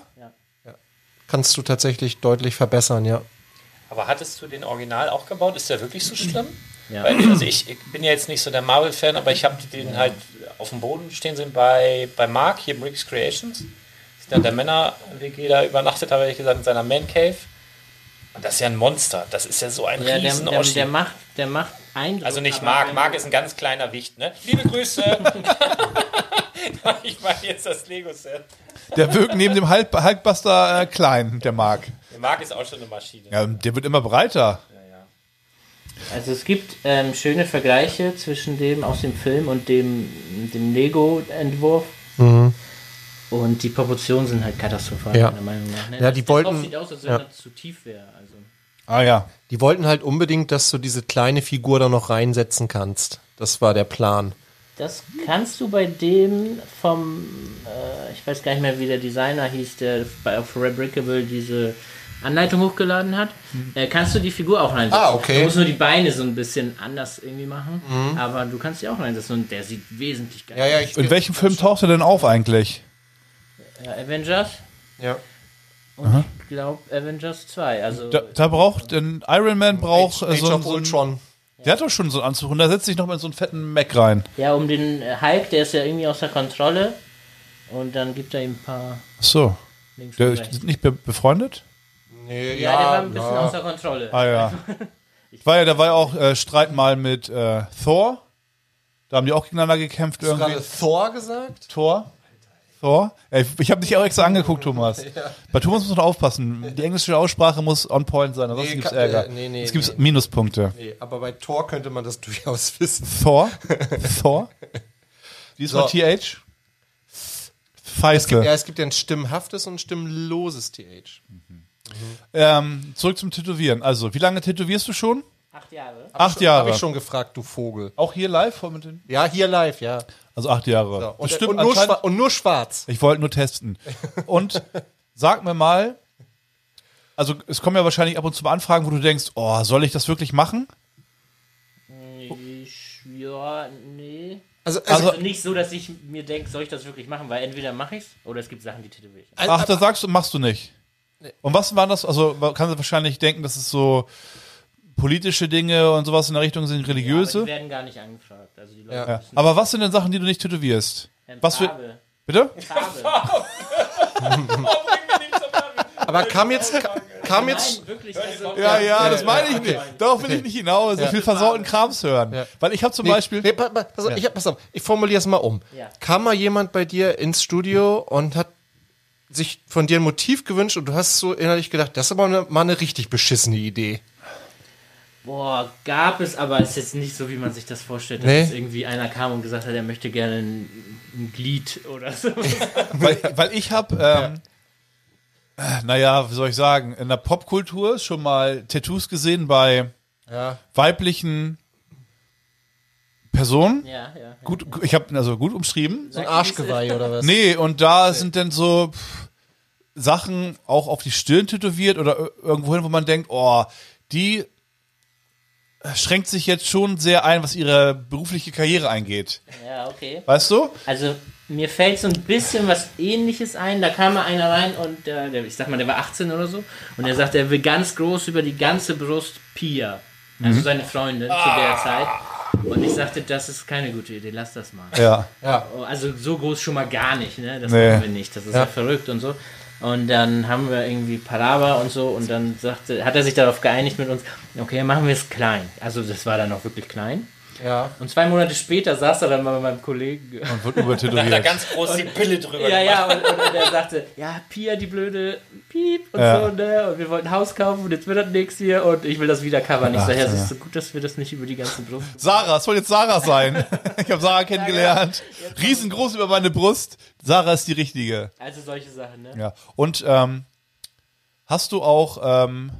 Kannst du tatsächlich deutlich verbessern, ja. Aber hattest du den Original auch gebaut? Ist der wirklich so schlimm? Ja. Weil, also ich, ich bin ja jetzt nicht so der Marvel-Fan, aber ich habe den halt auf dem Boden stehen sehen bei, bei Mark, hier Bricks Creations. Ist dann der Männer-WG da übernachtet, habe ich gesagt, in seiner Man-Cave. Und das ist ja ein Monster. Das ist ja so ein Ja, der, riesen der, Oschi. der macht, der macht Eindruck. Also nicht Mark. Mark ist ein ganz kleiner Wicht, ne? Liebe Grüße! ich meine jetzt das Lego-Set. Der wirkt neben dem Hulk- Hulkbuster äh, klein, der Mark. Der Mark ist auch schon eine Maschine. Ja, der wird immer breiter. Also es gibt ähm, schöne Vergleiche zwischen dem aus dem Film und dem, dem Lego-Entwurf. Und die Proportionen sind halt katastrophal, Ja. meiner Meinung nach. Ne? Ja, die Das- Kopf wollten- sieht aus, als wenn ja. er zu tief wäre. Also. Ah ja. Die wollten halt unbedingt, dass du diese kleine Figur da noch reinsetzen kannst. Das war der Plan. Das kannst du bei dem vom, äh, ich weiß gar nicht mehr, wie der Designer hieß, der bei auf Rebrickable diese Anleitung hochgeladen hat. Äh, kannst du die Figur auch reinsetzen. Ah, okay. Du musst nur die Beine so ein bisschen anders irgendwie machen, aber du kannst die auch reinsetzen und der sieht wesentlich geiler Ja, ja, ich. In welchem Film taucht er denn auf eigentlich? Ja, Avengers Ja. und ich glaube Avengers 2. Also Da, da braucht, ein Iron Man braucht Age, äh, Age so, of so ein, Ultron. Der hat doch schon so einen Anzug und da setzt sich noch mal so einen fetten Mac rein. ja, um den äh, Hulk, der ist ja irgendwie außer Kontrolle und dann gibt er ihm ein paar Ach so. links Der sind nicht be befreundet? Nee, Ja, der war ein bisschen außer Kontrolle. Ah ja. War ja, da war ja auch äh, Streit mal mit äh, Thor. Da haben die auch gegeneinander gekämpft Hast du irgendwie. gerade Thor gesagt? Thor. Thor? Ja, ich ich habe dich auch extra angeguckt, Thomas. Bei Thomas muss man aufpassen. Die englische Aussprache muss on point sein, ansonsten Nee, gibt's kann- Ärger. äh, nee, nee, es gibt nee. Minuspunkte. Nee, aber bei Thor könnte man das durchaus wissen. Thor? Thor? Diesmal So. TH? Feiste. Ja, es gibt ja ein stimmhaftes und ein stimmloses TH. Ähm, zurück zum Tätowieren. Also, wie lange tätowierst du schon? Acht Jahre. acht Jahre. Habe ich schon gefragt, du Vogel. Auch hier live? Mit den Ja, hier live, ja. also acht Jahre. So. Und, das stimmt und, nur anscheinend- schwa- und nur schwarz. Ich wollte nur testen. Und sag mir mal, also es kommen ja wahrscheinlich ab und zu mal Anfragen, wo du denkst, oh, soll ich das wirklich machen? Ich, ja, nee. Also, also, Also nicht so, dass ich mir denke, soll ich das wirklich machen, weil entweder mache ich's oder es gibt Sachen, die tätowiere ich. Ach, da sagst du, machst du nicht. Und was waren das? Also man kann sich wahrscheinlich denken, dass es so politische Dinge und sowas in der Richtung sind, Aber religiöse. die werden gar nicht angefragt. Also die Leute Ja. Ja. Aber was sind denn Sachen, die du nicht tätowierst? ähm, was für- Farbe. Bitte? Farbe. aber kam jetzt, kam jetzt, Nein, wirklich. Also, Ja, ja, das ja, meine ich nicht. Darauf will ich nicht hinaus. Ich will versauten Krams hören. Ja. Weil ich habe zum Nee, Beispiel. Nee, pa- pa- pass, auf, ich, hab- pass auf, ich formuliere es mal um. Ja. Kam mal jemand bei dir ins Studio und hat sich von dir ein Motiv gewünscht und du hast so innerlich gedacht, das ist aber eine, mal eine richtig beschissene Idee. Boah, gab es, aber ist jetzt nicht so, wie man sich das vorstellt, dass Nee. jetzt irgendwie einer kam und gesagt hat, er möchte gerne ein, ein Glied oder so. weil, weil ich habe, ähm, äh, naja, wie soll ich sagen, in der Popkultur schon mal Tattoos gesehen bei Ja. weiblichen Personen. ja, ja. Gut, ich habe also gut umschrieben. So ein Arschgeweih oder was? Nee, und da sind dann so pff, Sachen auch auf die Stirn tätowiert oder ir- irgendwo hin, wo man denkt, oh, die schränkt sich jetzt schon sehr ein, was ihre berufliche Karriere eingeht. Ja, okay. Weißt du? Also mir fällt so ein bisschen was ähnliches ein. Da kam mal einer rein und äh, der, ich sag mal, der war 18 oder so. Und er sagt, er will ganz groß über die ganze Brust Pia. Also seine Freundin zu der Zeit. Und ich sagte, das ist keine gute Idee, lass das mal. Ja. Oh, Also so groß schon mal gar nicht, ne? Das Nee. machen wir nicht. Das ist ja. verrückt und so. Und dann haben wir irgendwie Paraba und so und dann sagte, hat er sich darauf geeinigt mit uns, okay, machen wir es klein. Also das war dann auch wirklich klein. Ja. Und zwei Monate später saß er dann mal mit meinem Kollegen. Und wird Da übertätowiert. ganz groß die Pille drüber Ja, ja, und, und er sagte, ja, Pia, die blöde Piep und Ja. so, ne? Und wir wollten ein Haus kaufen und jetzt wird das nichts hier und ich will das wieder covern. Ich sage, ja, ja. es ist so gut, dass wir das nicht über die ganze Brust. Sarah, es soll jetzt Sarah sein. Ich habe Sarah kennengelernt. Riesengroß über meine Brust. Sarah ist die richtige. Also solche Sachen, ne? Ja. Und ähm, hast du auch ähm,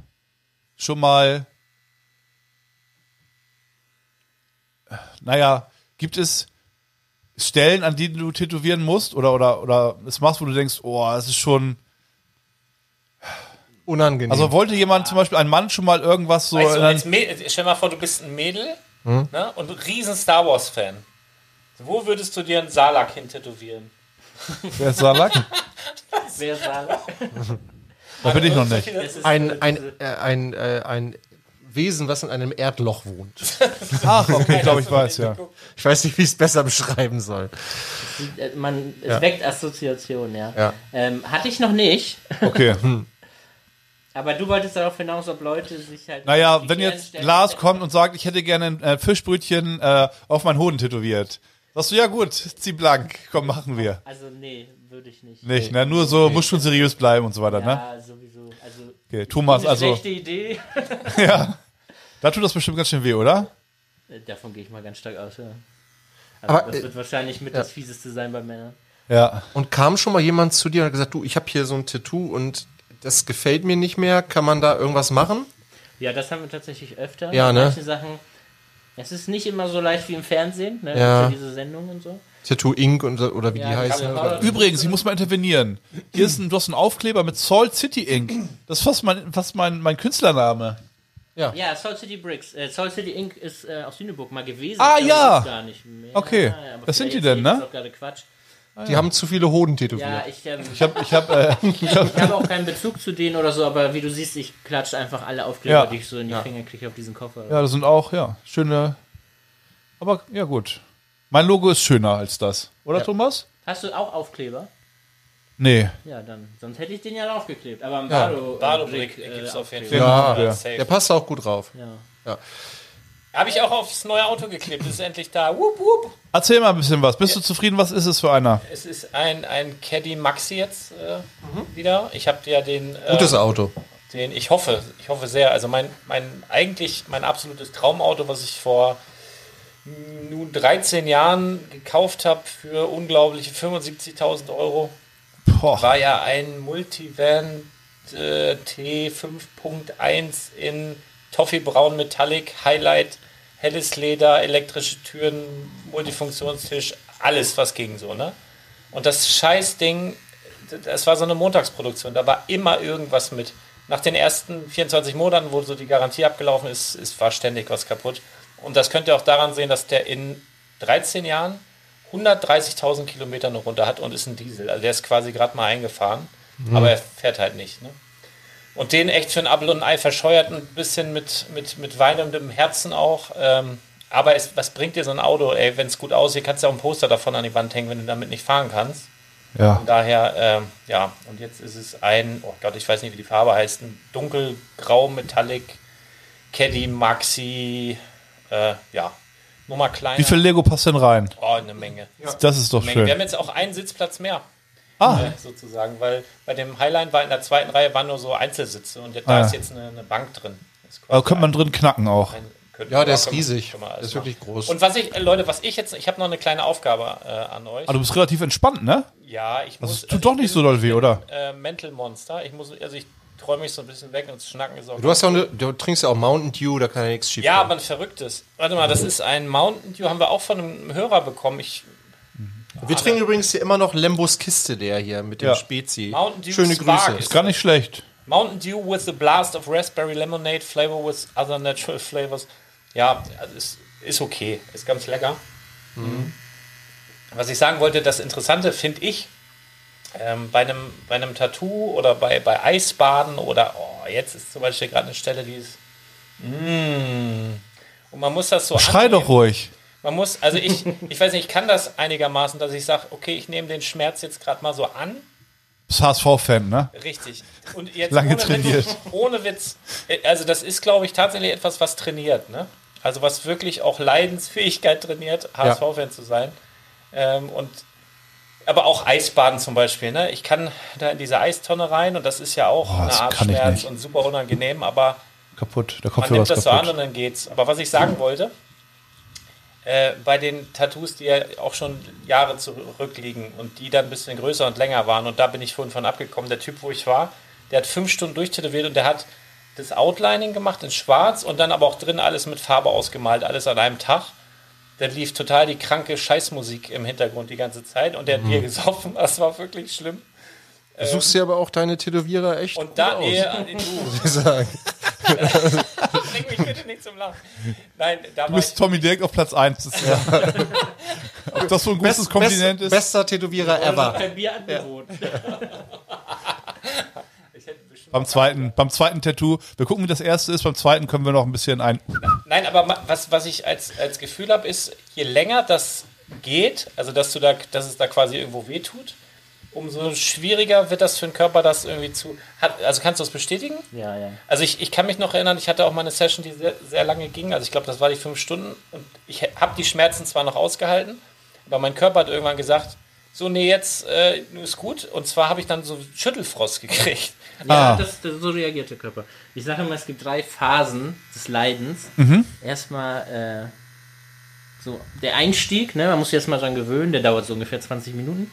schon mal, naja, gibt es Stellen, an denen du tätowieren musst oder oder oder es machst, wo du denkst, oh, das ist schon. Unangenehm. Also wollte jemand zum Beispiel ein Mann schon mal irgendwas so. Weißt du, in als ein, Mädel, stell mal vor, du bist ein Mädel Hm? ne, und ein riesen Star Wars-Fan. Wo würdest du dir einen Salak hin tätowieren? wer ist Salak? Wer sagt? Da bin ich noch nicht. Es ist ein, ein, äh, ein, äh, ein Wesen, was in einem Erdloch wohnt. Ach, okay, ich glaube, ich weiß, ja. Ich weiß nicht, wie ich es besser beschreiben soll. äh, man, es Ja. weckt Assoziationen, ja. Ja. Ähm, hatte ich noch nicht, Okay. aber du wolltest darauf hinaus, ob Leute sich halt. Naja, wenn jetzt stellen- Lars kommt und sagt, ich hätte gerne ein äh, Fischbrötchen äh, auf meinen Hoden tätowiert. Sagst du, ja gut, zieh blank, komm, machen wir. Also, nee, würde ich nicht. Nicht, ne? Nur so, muss schon seriös bleiben und so weiter, ne? Ja, sowieso. Also, Okay, Thomas, eine also, schlechte Idee. ja. Da tut das bestimmt ganz schön weh, oder? Äh, Davon gehe ich mal ganz stark aus, ja. Aber, Aber das äh, wird wahrscheinlich mit das Fieseste sein bei Männern. Ja. Und kam schon mal jemand zu dir und hat gesagt, du, ich habe hier so ein Tattoo und das gefällt mir nicht mehr. Kann man da irgendwas machen? Ja, das haben wir tatsächlich öfter. Ja, ne? Manche Sachen. Es ist nicht immer so leicht wie im Fernsehen, ne? Ja. Für diese Sendungen und so. Tattoo Inc. Und, oder wie Ja, die heißen. Übrigens, ich muss mal intervenieren. Hier ist ein, du hast einen Aufkleber mit Salt City Inc. Das ist fast mein, fast mein, mein Künstlername. Ja, Soul City Bricks. Äh, Soul City Inc. ist äh, aus Lüneburg mal gewesen. Ah, ja. Gar nicht mehr. Okay. aber Was sind die denn, ne? ist gerade Quatsch. Die haben zu viele Hoden tätowiert. Ja, ich, ähm, Ich habe ich hab, äh, ich habe auch keinen Bezug zu denen oder so, aber wie du siehst, ich klatsche einfach alle Aufkleber, Ja. die ich so in die Finger kriege auf diesen Koffer. ja, das sind auch, ja, schöne. Aber ja, gut. Mein Logo ist schöner als das. Oder, Thomas? Hast du auch Aufkleber? Nee. Ja, dann. Sonst hätte ich den ja draufgeklebt. Aber ein Ja. Bardo, Bardo Brick, Brick äh, gibt's auf jeden. Fall. Ja, Ja. der passt auch gut drauf. Ja. Habe ich auch aufs neue Auto geklebt. Es ist endlich da. Wupp, wupp. Erzähl mal ein bisschen was. Bist du zufrieden? Was ist es für einer? Es ist ein, ein Caddy Maxi jetzt äh, wieder. Ich habe ja den. Äh, Gutes Auto. den ich hoffe, ich hoffe sehr. Also mein, mein eigentlich mein absolutes Traumauto, was ich vor nun 13 Jahren gekauft habe für unglaubliche 75.000 Euro, Boah. war ja ein Multivan äh, T5.1 in Toffee-Braun Metallic, Highlight, helles Leder, elektrische Türen, Multifunktionstisch, alles was ging so, ne? Und das Scheißding, das war so eine Montagsproduktion, da war immer irgendwas mit. Nach den ersten 24 Monaten, wo so die Garantie abgelaufen ist, ist war ständig was kaputt. Und das könnt ihr auch daran sehen, dass der in 13 Jahren 130.000 Kilometer noch runter hat und ist ein Diesel. Also der ist quasi gerade mal eingefahren, aber er fährt halt nicht. Ne? Und den echt für ein Apfel und ein Ei verscheuert, ein bisschen mit, mit, mit weinendem Herzen auch. Ähm, aber es, was bringt dir so ein Auto, ey, wenn es gut aussieht, kannst du auch ein Poster davon an die Wand hängen, wenn du damit nicht fahren kannst. Ja. Von daher, ähm, ja, und jetzt ist es ein, oh Gott, ich weiß nicht, wie die Farbe heißt, ein dunkelgrau Metallic Caddy Maxi, äh, ja, Nummer kleiner. Wie viel Lego passt denn rein? Oh, eine Menge. Das ist doch Menge. Wir schön. haben jetzt auch einen Sitzplatz mehr. Ah. Äh, sozusagen, weil bei dem Highline war in der zweiten Reihe waren nur so Einzelsitze und da Ah, ja. ist jetzt eine, eine Bank drin. Aber könnte man drin knacken auch. ein- Ja, der ist riesig. Der ist wirklich machen. groß. Und was ich, äh, Leute, was ich jetzt, ich habe noch eine kleine Aufgabe äh, an euch. Aber du bist relativ entspannt, ne? ja, ich muss. Also es tut doch ich nicht bin- so doll weh, oder? Äh, Mental Monster. Ich muss, also ich träume mich so ein bisschen weg und Schnacken ist auch. Du hast ja auch eine, du trinkst ja auch Mountain Dew, da kann ja nichts schief ja, aber ein verrücktes. Warte mal, das ist ein Mountain Dew, haben wir auch von einem Hörer bekommen. Ich, Wir trinken übrigens hier immer noch Lembos Kiste, der hier mit dem Ja. Spezi. Mountain Dew Schöne Spark Grüße. ist- Gar nicht schlecht. Mountain Dew with a blast of raspberry lemonade flavor with other natural flavors. Ja, also ist, ist okay. Ist ganz lecker. Was ich sagen wollte, das Interessante finde ich, ähm, bei, einem, bei einem Tattoo oder bei, bei Eisbaden oder oh, jetzt ist zum Beispiel gerade eine Stelle, die ist. Mm, und man muss das so. Schrei annehmen. doch ruhig. Man muss, also ich, ich weiß nicht, ich kann das einigermaßen, dass ich sage, okay, ich nehme den Schmerz jetzt gerade mal so an Bist HSV-Fan, ne? Richtig. Und jetzt Lange ohne trainiert. Witz, ohne Witz. äh, Also das ist, glaube ich, tatsächlich etwas, was trainiert. Ne? Also was wirklich auch Leidensfähigkeit trainiert, HSV-Fan zu sein. Ähm, und aber auch Eisbaden zum Beispiel. Ne? Ich kann da in diese Eistonne rein und das ist ja auch Oh, eine Art Schmerz und super unangenehm, aber Kaputt. Der man Kopfhörer nimmt ist das so an kaputt. und dann geht's. Aber was ich sagen wollte, äh, bei den Tattoos, die ja auch schon Jahre zurückliegen und die dann ein bisschen größer und länger waren, und da bin ich vorhin von abgekommen, der Typ, wo ich war, der hat fünf Stunden durchtätowiert und der hat das Outlining gemacht in schwarz und dann aber auch drin alles mit Farbe ausgemalt, alles an einem Tag. Da lief total die kranke Scheißmusik im Hintergrund die ganze Zeit und der hat Mhm. Bier gesoffen, das war wirklich schlimm. Du suchst dir aber auch deine Tätowierer echt Und da, nee, du, muss ich sagen. bring mich bitte nicht zum Lachen. Nein, da Du war bist ich, Tommy direkt auf Platz 1. Ob das so ein großes Kompliment Best, ist? Bester Tätowierer ever. Bei Bier angeboten. bestimmt Beim zweiten, beim zweiten Tattoo. Wir gucken, wie das erste ist. Beim zweiten können wir noch ein bisschen ein. Nein, aber ma- was, was ich als, als Gefühl habe, ist, je länger das geht, also dass du da, dass es da quasi irgendwo wehtut, umso schwieriger wird das für den Körper, das irgendwie zu. Hat, also kannst du das bestätigen? Ja, ja. Also ich, ich kann mich noch erinnern, ich hatte auch mal eine Session, die sehr, sehr lange ging. Also ich glaube, das war die fünf Stunden. Und ich habe die Schmerzen zwar noch ausgehalten, aber mein Körper hat irgendwann gesagt, so, nee, jetzt äh, ist gut. Und zwar habe ich dann so Schüttelfrost gekriegt. Ja, Ah. das, das, so reagiert der Körper. Ich sage immer, es gibt drei Phasen des Leidens. Erstmal äh, so der Einstieg, ne? man muss sich erstmal dran gewöhnen, der dauert so ungefähr 20 Minuten.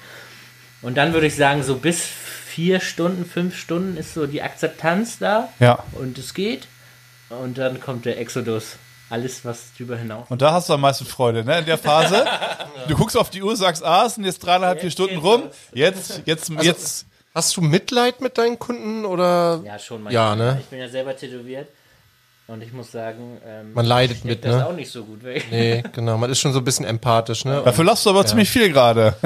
Und dann würde ich sagen, so bis vier Stunden, fünf Stunden ist so die Akzeptanz da Ja. und es geht. Und dann kommt der Exodus. Alles, was drüber hinaus. Und da hast du am meisten Freude, ne? In der Phase. Du guckst auf die Uhr, sagst, ah, es sind jetzt dreieinhalb, vier Stunden rum. Jetzt, jetzt, jetzt. Hast du Mitleid mit deinen Kunden oder? Ja, schon mal. Ja, ne? Ich bin ja selber tätowiert. Und ich muss sagen, ähm, Man leidet mit, das ne? auch nicht so gut weg. Nee, genau. Man ist schon so ein bisschen empathisch, ne? Dafür lachst du aber ziemlich viel gerade.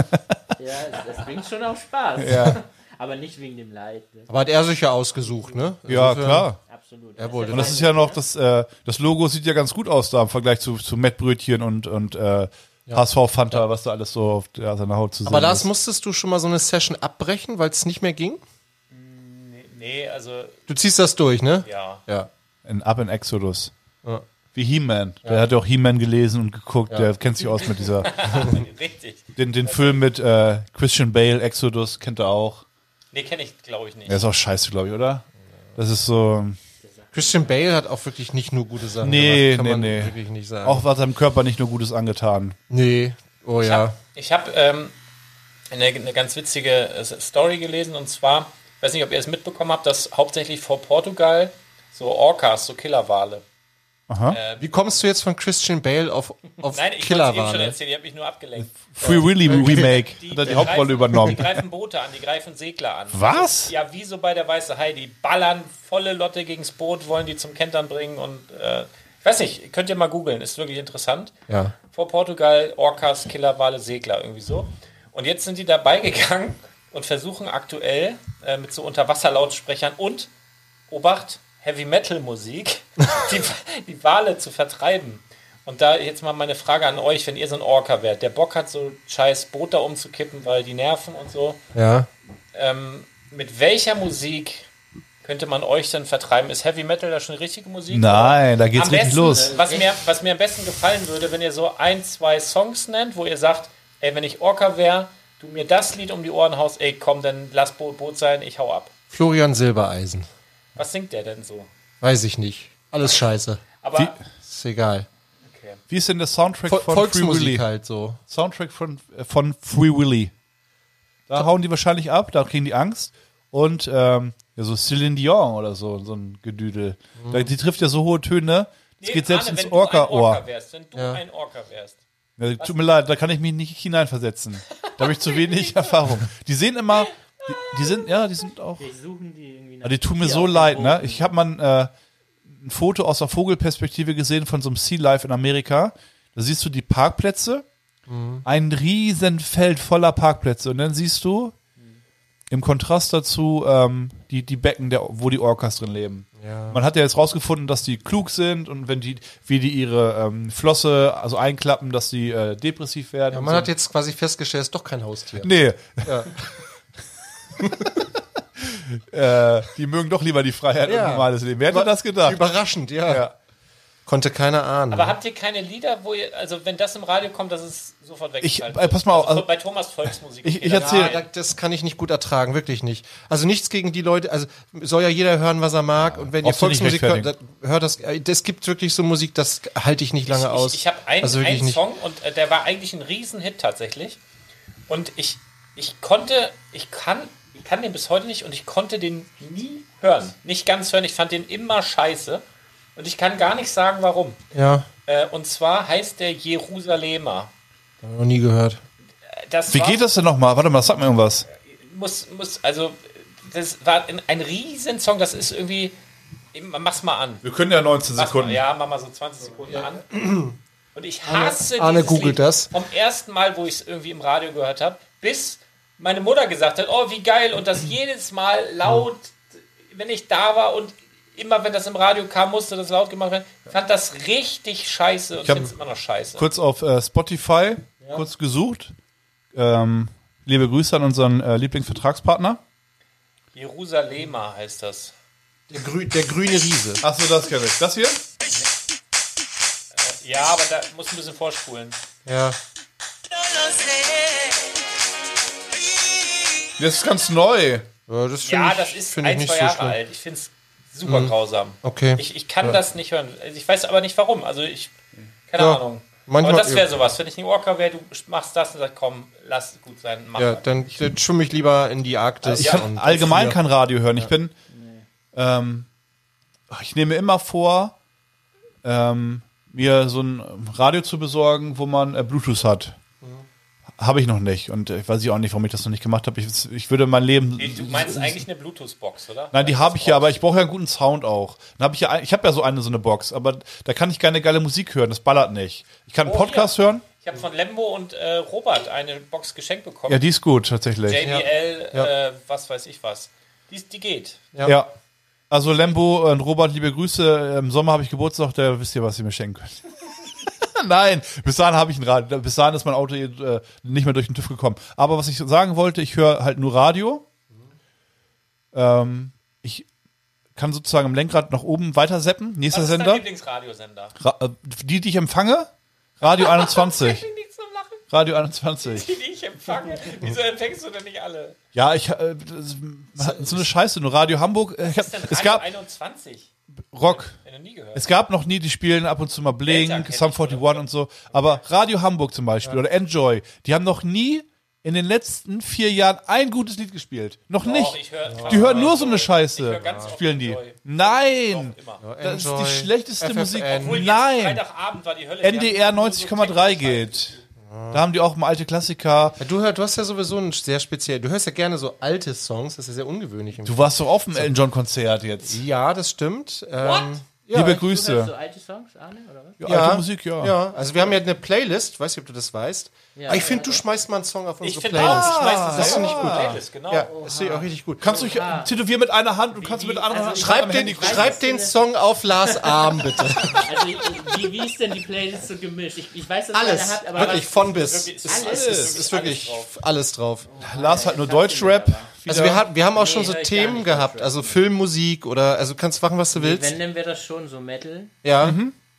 Ja, es, es bringt schon auch Spaß. Ja. Aber nicht wegen dem Leid. Ne? Aber hat er sich ja ausgesucht, ne? Ja, Insofern- klar. Absolut. Er wollte Und das ist ja noch, das, äh, das Logo sieht ja ganz gut aus da im Vergleich zu, zu Mettbrötchen und, und äh, HSV Fanta, was da alles so auf der, seiner Haut zu sehen Aber Lars, ist. musstest du schon mal so eine Session abbrechen, weil es nicht mehr ging? Nee, also, Du ziehst das durch, ne? ja. Ja. In Up in Exodus. wie He-Man. Der hat ja auch He-Man gelesen und geguckt. Der kennt sich aus mit dieser. Richtig. Den, den Film mit äh, Christian Bale, Exodus, kennt er auch. Nee, kenne ich, glaube ich, nicht. Der ist auch scheiße, glaube ich, oder? Das ist so. Christian Bale hat auch wirklich nicht nur gute Sachen Nee, gemacht, kann nee, man nee. wirklich nicht sagen. Auch was seinem Körper nicht nur Gutes angetan. nee, oh Ich ja. habe ich hab, ähm, eine, eine ganz witzige äh, Story gelesen und zwar, ich weiß nicht, ob ihr es mitbekommen habt, dass hauptsächlich vor Portugal so Orcas, so Killerwale. Aha. Wie kommst du jetzt von Christian Bale auf, auf Nein, ich wollte es eben schon Killerwale? erzählen, ich habe mich nur abgelenkt. Free Willy Remake. Hat er die Hauptrolle greifen, übernommen. Die greifen Boote an, die greifen Segler an. Was? Ja, wie so bei der Weiße Hai. Die ballern volle Lotte gegens Boot, wollen die zum Kentern bringen und äh, ich weiß nicht, könnt ihr mal googeln, ist wirklich interessant. Ja. Vor Portugal, Orcas, Killerwale, Segler, irgendwie so. Und jetzt sind die dabei gegangen und versuchen aktuell äh, mit so Unterwasserlautsprechern und, Obacht, Heavy Metal Musik, die, die Wale zu vertreiben. Und da jetzt mal meine Frage an euch, wenn ihr so ein Orca wärt, der Bock hat, so scheiß Boot da umzukippen, weil die nerven und so. Ja. Ähm, mit welcher Musik könnte man euch denn vertreiben? Ist Heavy Metal da schon die richtige Musik? Nein, da geht's Am richtig besten, los. Was mir, was mir am besten gefallen würde, wenn ihr so ein, zwei Songs nennt, wo ihr sagt, ey, wenn ich Orca wäre, du mir das Lied um die Ohren haust, ey, komm, dann lass Boot, Boot sein, ich hau ab. Florian Silbereisen. Was singt der denn so? Weiß ich nicht. Alles scheiße. Aber Wie- Ist egal. Wie ist denn der Soundtrack Vo von Free Willy? Volksmusik halt so. Soundtrack von, äh, von Free Willy. Da hauen die wahrscheinlich ab, da kriegen die Angst. Und ähm, ja, so Celine Dion oder so, so ein Gedüdel. Da, die trifft ja so hohe Töne, das geht selbst Arne, ins wenn du ein Orca Orca-Ohr. wärst, wenn du Ja. ein Orca wärst. Ja, tut mir leid, da kann ich mich nicht hineinversetzen. Da habe ich zu wenig Erfahrung. Die sehen immer, die, die sind, ja, die sind auch, Wir suchen die irgendwie nach ja, die tun mir Tier so leid, ne? Ich habe mal ein, äh, ein Foto aus der Vogelperspektive gesehen von so einem Sea Life in Amerika. Da siehst du die Parkplätze, ein riesen Feld voller Parkplätze und dann siehst du im Kontrast dazu ähm, die, die Becken, der, wo die Orcas drin leben. Man hat ja jetzt rausgefunden, dass die klug sind und wenn die, wie die ihre ähm, Flosse also einklappen, dass die äh, depressiv werden. Ja, man so. hat jetzt quasi festgestellt, es ist doch kein Haustier. Nee. Ja. äh, die mögen doch lieber die Freiheit Ja. und normales Leben. Wer hätte das gedacht? Überraschend, ja. Ja. Konnte keiner ahnen. Aber habt ihr keine Lieder, wo ihr, also wenn das im Radio kommt, das ist sofort Ich, weggeschaltet. äh, pass mal auf, Also also, bei Thomas Volksmusik. Ich- ich das erzähl- rein. Ja, das kann ich nicht gut ertragen, wirklich nicht. Also nichts gegen die Leute, also soll ja jeder hören, was er mag. Und wenn ihr Volksmusik hört, hört das. äh, Es gibt wirklich so Musik, das halte ich nicht lange aus. Ich, ich habe einen, also einen. Song und äh, der war eigentlich ein Riesenhit tatsächlich. Und ich, ich konnte, ich kann, ich kann den bis heute nicht und ich konnte den nie hören. Nicht ganz hören, ich fand den immer scheiße. Und ich kann gar nicht sagen, warum. Ja, Äh, und zwar heißt der Jerusalemer. hab ich noch nie gehört. Das wie war, geht das denn nochmal? Warte mal, sag mir irgendwas. Muss, muss, also, das war ein, Riesensong, das ist irgendwie. Mach's mal an. Wir können ja 19 Mach's mal, ja, mach mal so 20 Sekunden an. Und ich hasse Arne dieses googelt Lied. das. Vom ersten Mal, wo ich es irgendwie im Radio gehört habe, bis meine Mutter gesagt hat, oh, wie geil. Und das jedes Mal laut, wenn ich da war und immer, wenn das im Radio kam, musste das laut gemacht werden. Ich fand das richtig scheiße und hab- finde es immer noch scheiße. Kurz auf äh, Spotify, kurz gesucht. Ähm, liebe Grüße an unseren äh, Lieblingsvertragspartner. Jerusalemer heißt das. Der, grü der grüne Riese. Achso, das kenne ich. Das hier? Ja, aber da muss ein bisschen vorspulen. Ja. Das ist ganz neu. Ja, das finde Ja, ich, das ist ich ein, nicht zwei so Jahre. Mhm. alt. Ich finde es super grausam. Okay. Ich, ich kann das nicht hören. Also Ich weiß aber nicht warum. Also ich, keine Ja, Ahnung. manchmal- aber das wäre ja. sowas. Wenn ich ein Walker wäre, du machst das und sagst, komm, lass es gut sein, mach. Ja, dann, dann schwimme ich lieber in die Arktis. Ich kann und- allgemein Ja. kein Radio hören. Ich bin, ähm, ich nehme immer vor, ähm, mir so ein Radio zu besorgen, wo man äh, Bluetooth hat. Habe ich noch nicht und äh, ich weiß ich auch nicht, warum ich das noch nicht gemacht habe. Ich, ich würde mein Leben. Du meinst eigentlich eine Bluetooth-Box, oder? Nein, die habe ich ja, aber ich brauche ja einen guten Sound auch. Dann habe ich ja, ich habe ja so eine so eine Box, aber da kann ich keine geile Musik hören. Das ballert nicht. Ich kann einen Oh, Podcast hier. hören. Ich habe von Lembo und äh, Robert eine Box geschenkt bekommen. Ja, die ist gut tatsächlich. JBL, Ja. Äh, was weiß ich was. Die, die geht. Ja. Also Lembo und Robert, liebe Grüße. Im Sommer habe ich Geburtstag, da wisst ihr, was ihr mir schenken könnt. Nein, bis dahin habe ich ein Radio. Bis dahin ist mein Auto äh, nicht mehr durch den TÜV gekommen. Aber was ich sagen wollte, ich höre halt nur Radio. Ähm, ich kann sozusagen im Lenkrad nach oben weiter zappen. Nächster Was ist dein Sender. Lieblingsradiosender? Ra äh, die, die ich empfange? Radio 21. Ich nichts zum Lachen. Radio 21. Die, die ich empfange. Wieso empfängst du denn nicht alle? Ja, ich äh, das, so eine Scheiße. Nur Radio Hamburg. Äh, ich hab, Was ist denn es Radio gab 21? Rock. Ich noch nie gehört. Es gab noch nie, die spielen ab und zu mal Blink, Sum ich, 41 oder? und so. Aber Radio Hamburg zum Beispiel oder Enjoy, die haben noch nie in den letzten vier Jahren ein gutes Lied gespielt. Noch nicht. ich hör- die hören nur so eine Ich Scheiße. Spielen die. Nein. Das ist die schlechteste FFN. Musik. Nein. Freitagabend war die Hölle. NDR Die hatten nur so 90,3 Techno- geht. Da haben die auch mal alte Klassiker. Ja, Du, hör- du hast ja sowieso ein sehr speziell. Du hörst ja gerne so alte Songs, das ist ja sehr ungewöhnlich. Im Du warst doch auf dem Elton John Konzert jetzt. ja, das stimmt. Ähm, Liebe Du hörst Grüße. so alte Songs, Arne, oder was? Ja, alte Musik, ja. Ja, also wir haben ja eine Playlist, weiß nicht, ob du das weißt. Ja, Aber ich ja, finde, ja. du schmeißt mal einen Song auf Ich unsere finde Playlist. auch, ich weiß, das das ist finde ich gut. Playlist, genau. Ja, das finde ich auch richtig gut. Kannst du dich tätowieren mit einer Hand und kannst mit der anderen also Hand ich- Schreib den, schreib den Song auf Lars Arm, bitte. Also, wie, wie ist denn die Playlist so gemischt? Ich, ich weiß, dass Alles, habt, aber wirklich, was, von bis. Wirklich, Ist, alles. ist, ist, ist wirklich alles drauf. Lars hat nur Deutschrap. Also wir, hat, wir haben auch schon Nee, so ich gar Themen gehabt, also Filmmusik oder, also du kannst machen, was du willst. wenn, dann wäre das schon so Metal. Ja.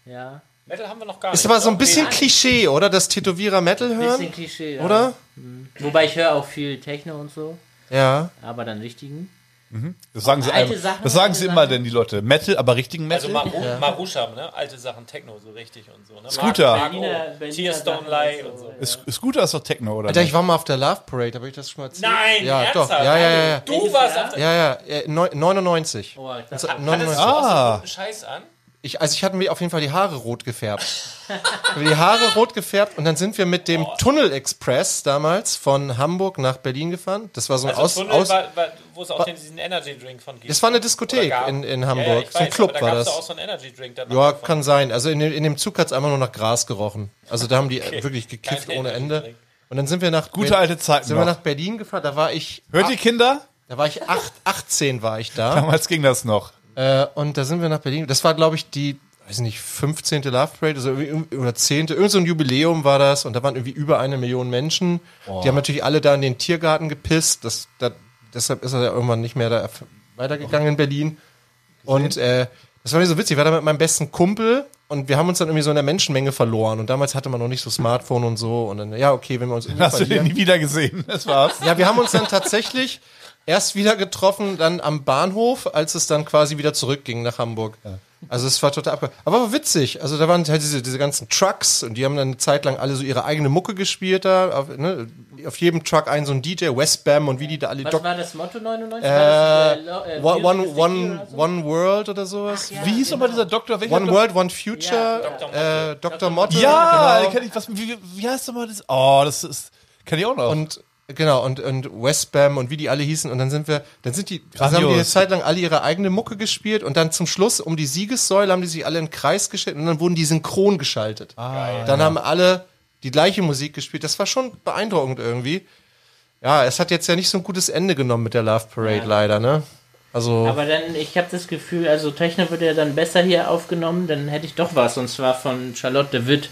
Ja. Metal haben wir noch gar Ist nicht. aber so ein bisschen Nee, Klischee, oder? Das Tätowierer Metal Bisschen hören, Klischee, ja. oder? Wobei ich höre auch viel Techno und so, Ja. aber dann richtigen. Das sagen sie, Alte Sachen, das sagen alte sie immer denn, die Leute. Metal, aber richtigen Also Metal? Maru Marusham, ne? Alte Sachen, Techno, so richtig und so. Ne? Scooter. Berliner- Berliner Tearstone Lie und und so. ist, ist guter ist doch Techno, oder? Alter, ich war mal auf der Love Parade, habe ich das schon mal erzählt? Nein, ja, ernsthaft? doch. Ja, ja, ja, ja. Du warst auf der... Ja, ja, äh, neun- 99. Oh, das Hattest du 99. auch so Ah. guten Scheiß an? Ich, also ich hatte mir auf jeden Fall die Haare rot gefärbt. Ich habe die Haare rot gefärbt und dann sind wir mit dem Tunnel Express damals von Hamburg nach Berlin gefahren. Das war so ein Also Aus, Tunnel aus war, war, wo es auch den, diesen Energy Drink von gibt. Das war eine Diskothek gab. in, in Ja, ja, Hamburg. ich so ein weiß, Club da war das. auch so einen Energy Drink danach. Ja, davon. kann sein. Also in, dem- in dem Zug hat's einfach nur nach Gras gerochen. Also da haben die wirklich gekifft Kein ohne Ende. Und dann sind wir nach Gute alte Zeiten sind wir noch. nach Berlin gefahren. Da war ich Hört ihr Kinder? da war ich acht, 18 war ich da. Damals ging das noch. Äh, und da sind wir nach Berlin. Das war, glaube ich, die, weiß nicht, 15. Love Parade also irgendwie- oder 10. Irgend so ein Jubiläum war das. Und da waren irgendwie über eine Million Menschen. Die haben natürlich alle da in den Tiergarten gepisst. Das, da, deshalb ist er ja irgendwann nicht mehr da weitergegangen in Berlin. Und äh, das war mir so witzig. Ich war da mit meinem besten Kumpel und wir haben uns dann irgendwie so in der Menschenmenge verloren. Und damals hatte man noch nicht so Smartphone und so. Und dann, ja, okay, wenn wir uns Hast du den verlieren. nie wieder gesehen? Das war's. Ja, wir haben uns dann tatsächlich erst wieder getroffen, dann am Bahnhof, als es dann quasi wieder zurückging nach Hamburg. Also es war total abge Aber war witzig. Also da waren halt diese, diese ganzen Trucks und die haben dann eine Zeit lang alle so ihre eigene Mucke gespielt da. Auf, ne, auf jedem Truck ein so ein DJ, Westbam und wie die da alle Was war das Motto 99? äh, war das, äh, äh, one, one, so? one World oder sowas. Ja, Wie hieß nochmal dieser Doktor? Welcher One Doktor? World, One Future, Ja, äh, Dr. Motte. Ja, genau. kenn ich, was, wie, wie heißt nochmal das? Oh, das ist, kenn ich auch noch. Und genau, und, und Westbam und wie die alle hießen. Und dann sind wir, dann sind die, also haben die eine. Zeit lang alle ihre eigene Mucke gespielt und dann zum Schluss um die Siegessäule haben die sich alle in den Kreis gestellt und dann wurden die synchron geschaltet. dann haben alle die gleiche Musik gespielt. Das war schon beeindruckend irgendwie. Ja, es hat jetzt ja nicht so ein gutes Ende genommen mit der Love Parade leider, ne? Also, Aber dann, ich habe das Gefühl, also Techno wird ja dann besser hier aufgenommen, dann hätte ich doch was, und zwar von Charlotte de Witt.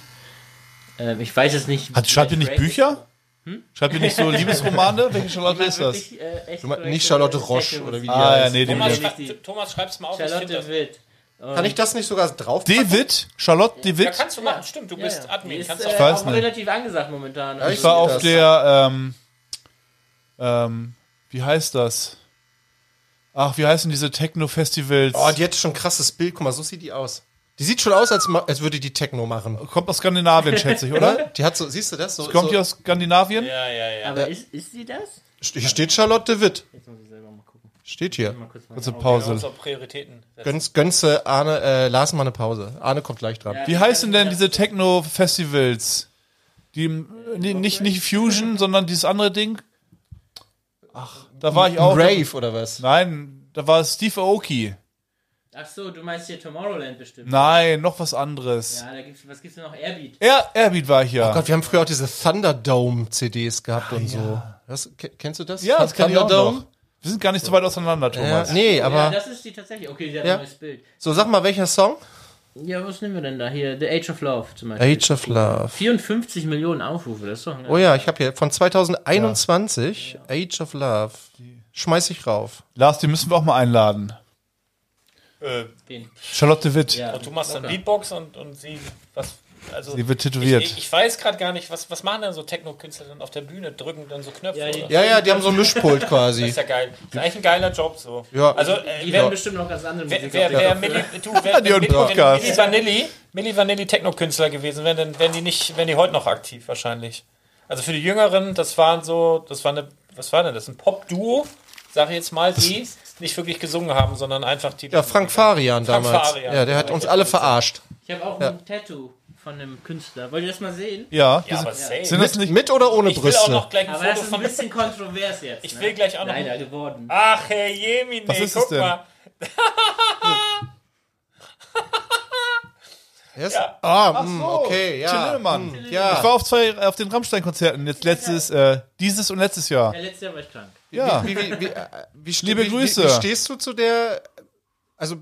Ähm, ich weiß es nicht. Hat, schreibt ihr nicht welche Bücher? Schreibt ihr nicht so Liebesromane? Welche Charlotte ist das? wirklich, äh, meinst nicht Charlotte Roche oder wie die Ah, ja, heißt. nee, den Thomas, die- Thomas schreib's mal auf. ich Charlotte. Witt. Kann ich das nicht sogar drauf? David? Charlotte Ja, David? kannst du machen, stimmt, du bist Ja, Admin. Die ist Kannst äh, du weiß auch nicht. relativ angesagt momentan. Also ich Ich war auf das. der, ähm, ähm, wie heißt das? Ach, wie heißen diese Techno-Festivals? Oh, die hat schon ein krasses Bild. Guck mal, so sieht die aus. Die sieht schon aus, als, als würde die Techno machen. Kommt aus Skandinavien, schätze ich, oder? Die hat so, siehst du das? So, Kommt so, die aus Skandinavien? Ja, ja, ja. Aber ist, ist sie das? Hier steht Charlotte de Witt. Jetzt muss ich selber mal gucken. Steht hier. Kurz Kurze Okay, Pause. unsere Prioritäten. setzen. Gönn's, gönnse Arne, äh, Lars mal eine Pause. Arne kommt gleich dran. Wie heißen denn diese Techno-Festivals? Die, nee, nicht, nicht Fusion, sondern dieses andere Ding? Ach, da war ich auch. Rave oder was? Nein, da war Steve Aoki. Ach so, du meinst hier Tomorrowland bestimmt. Nein, noch was anderes. Ja, da gibt's, was gibt's denn noch? Airbeat. Air, Airbeat war ich ja. Oh Gott, wir haben früher auch diese Thunderdome-CDs gehabt und so. Das, ke- kennst du das? ja, das kann ich auch Thunderdome? noch. Wir sind gar nicht so weit auseinander, Ja, Thomas. nee, ja, aber das ist die tatsächlich. Okay, die hat Ja. ein neues Bild. so sag mal, welcher Song? Ja, was nehmen wir denn da hier? The Age of Love zum Beispiel. Age of Love. 54 Millionen Aufrufe, das ist doch ein Oh ja, ich habe hier von 2021 Age of Love. Schmeiß ich rauf. Lars, die müssen wir auch mal einladen. Äh, Charlotte Witt. Ja. und du machst dann Locker. Beatbox und, und sie, was, also. Sie wird tätowiert. Ich, ich, ich weiß gerade gar nicht, was, was machen denn so Techno-Künstler dann auf der Bühne? Drücken dann so Knöpfe? Ja, die- oder? Ja, ja, die haben so ein Mischpult Das quasi. ist ja geil. Das ist eigentlich ein geiler Job so. Ja. Also, äh, Die wer, werden bestimmt noch ganz andere wer, Musik wer, wer, Kopfhörer. Milli, du, wer, Die Milli, Vanilli, Milli Vanilli Techno-Künstler gewesen wären, dann wären die nicht, wären die heute noch aktiv wahrscheinlich. Also für die Jüngeren, das waren so, das war eine, was war denn das? Ein Pop-Duo, sag ich jetzt mal, die nicht wirklich gesungen haben, sondern einfach die. Ja, Frank Farian Frank damals. Farian. Ja, der hat uns alle verarscht. Ich habe auch ein Tattoo von einem Künstler. Wollt ihr das mal sehen? Ja, Ja, sind, aber safe. sind das nicht. Mit oder ohne Ich will auch noch Brüste? gleich ein Aber das Foto ist ein bisschen kontrovers jetzt. Ich ne? will gleich auch noch- Leider geworden. Ach, Herr Jemine, Was ist guck es denn? mal. Yes? Ja. Ah, mm, okay, ja. Lindemann. mm, Ich ja. war auf zwei, auf den Rammstein-Konzerten, jetzt letztes, äh, dieses und letztes Jahr. Ja, letztes Jahr war ich krank. Ja. Wie, wie, wie, äh, wie, ste- Liebe wie, Grüße. Wie, wie stehst du zu der, also,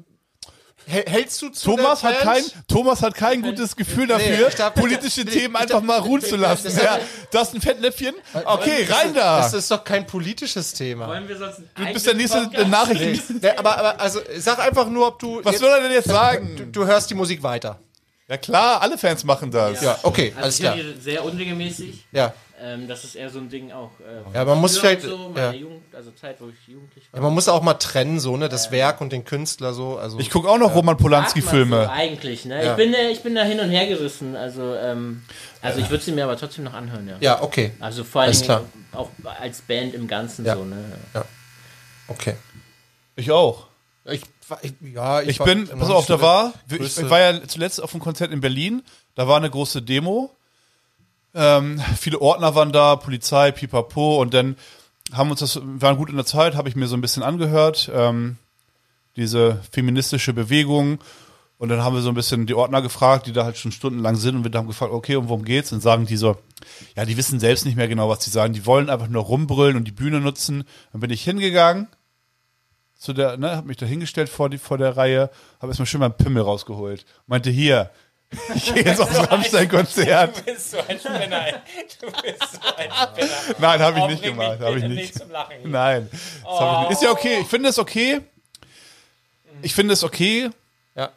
häl- hältst du zu Thomas der hat, kein? Thomas hat kein gutes Gefühl dafür, ich darf- politische ich- Themen ich einfach darf- mal ruhen zu lassen. das- Ja, das ist ein Fettnäpfchen. Okay, rein da. Das ist doch kein politisches Thema. Wollen wir sonst Du bist der nächste der Nachrichten. Nee, aber, aber, also, sag einfach nur, ob du, Was soll er denn jetzt sagen? du, du hörst die Musik weiter. Ja klar, alle Fans machen das. Ja, okay, Also alles ich klar. sehr unregelmäßig. Ja. Ähm, das ist eher so ein Ding auch. Äh, Ja, man muss vielleicht- So, ja. Jugend, also Zeit, wo ich jugendlich war. ja. Man muss auch mal trennen, so, ne, das Werk und den Künstler so, also. Ich gucke auch noch Roman Mag man Polanski-Filme. So eigentlich, ne? Ja. Ich, bin, äh, ich bin da hin und her gerissen. Also, ähm, also ich würde sie mir aber trotzdem noch anhören, ja. ja, okay, Also vor allem Alles klar. auch als Band im Ganzen Ja. so, ne? okay. Ich auch. Ich, war- ich, ja, Ich war bin, pass auf, da war, ich größte- war ja zuletzt auf einem Konzert in Berlin, da war eine große Demo. Ähm, viele Ordner waren da, Polizei, Pipapo und dann haben uns das, waren gut in der Zeit, habe ich mir so ein bisschen angehört, ähm, diese feministische Bewegung und dann haben wir so ein bisschen die Ordner gefragt, die da halt schon stundenlang sind und wir haben gefragt, okay, und worum geht's? Und sagen die so, ja, die wissen selbst nicht mehr genau, was die sagen, die wollen einfach nur rumbrüllen und die Bühne nutzen. Dann bin ich hingegangen, zu der, ne, hab mich da hingestellt vor, die, vor der Reihe, habe erstmal schön meinen Pimmel rausgeholt. Meinte, hier, ich gehe jetzt aufs Rammstein-Konzert. Du bist so ein Spinner, ey. Du bist so ein Spinner. Nein, habe ich nicht gemacht, habe ich bitte nicht. zum Lachen hier. Nein, das hab ich nicht. ist ja okay. Ich finde es okay. Ich finde es okay, Ja.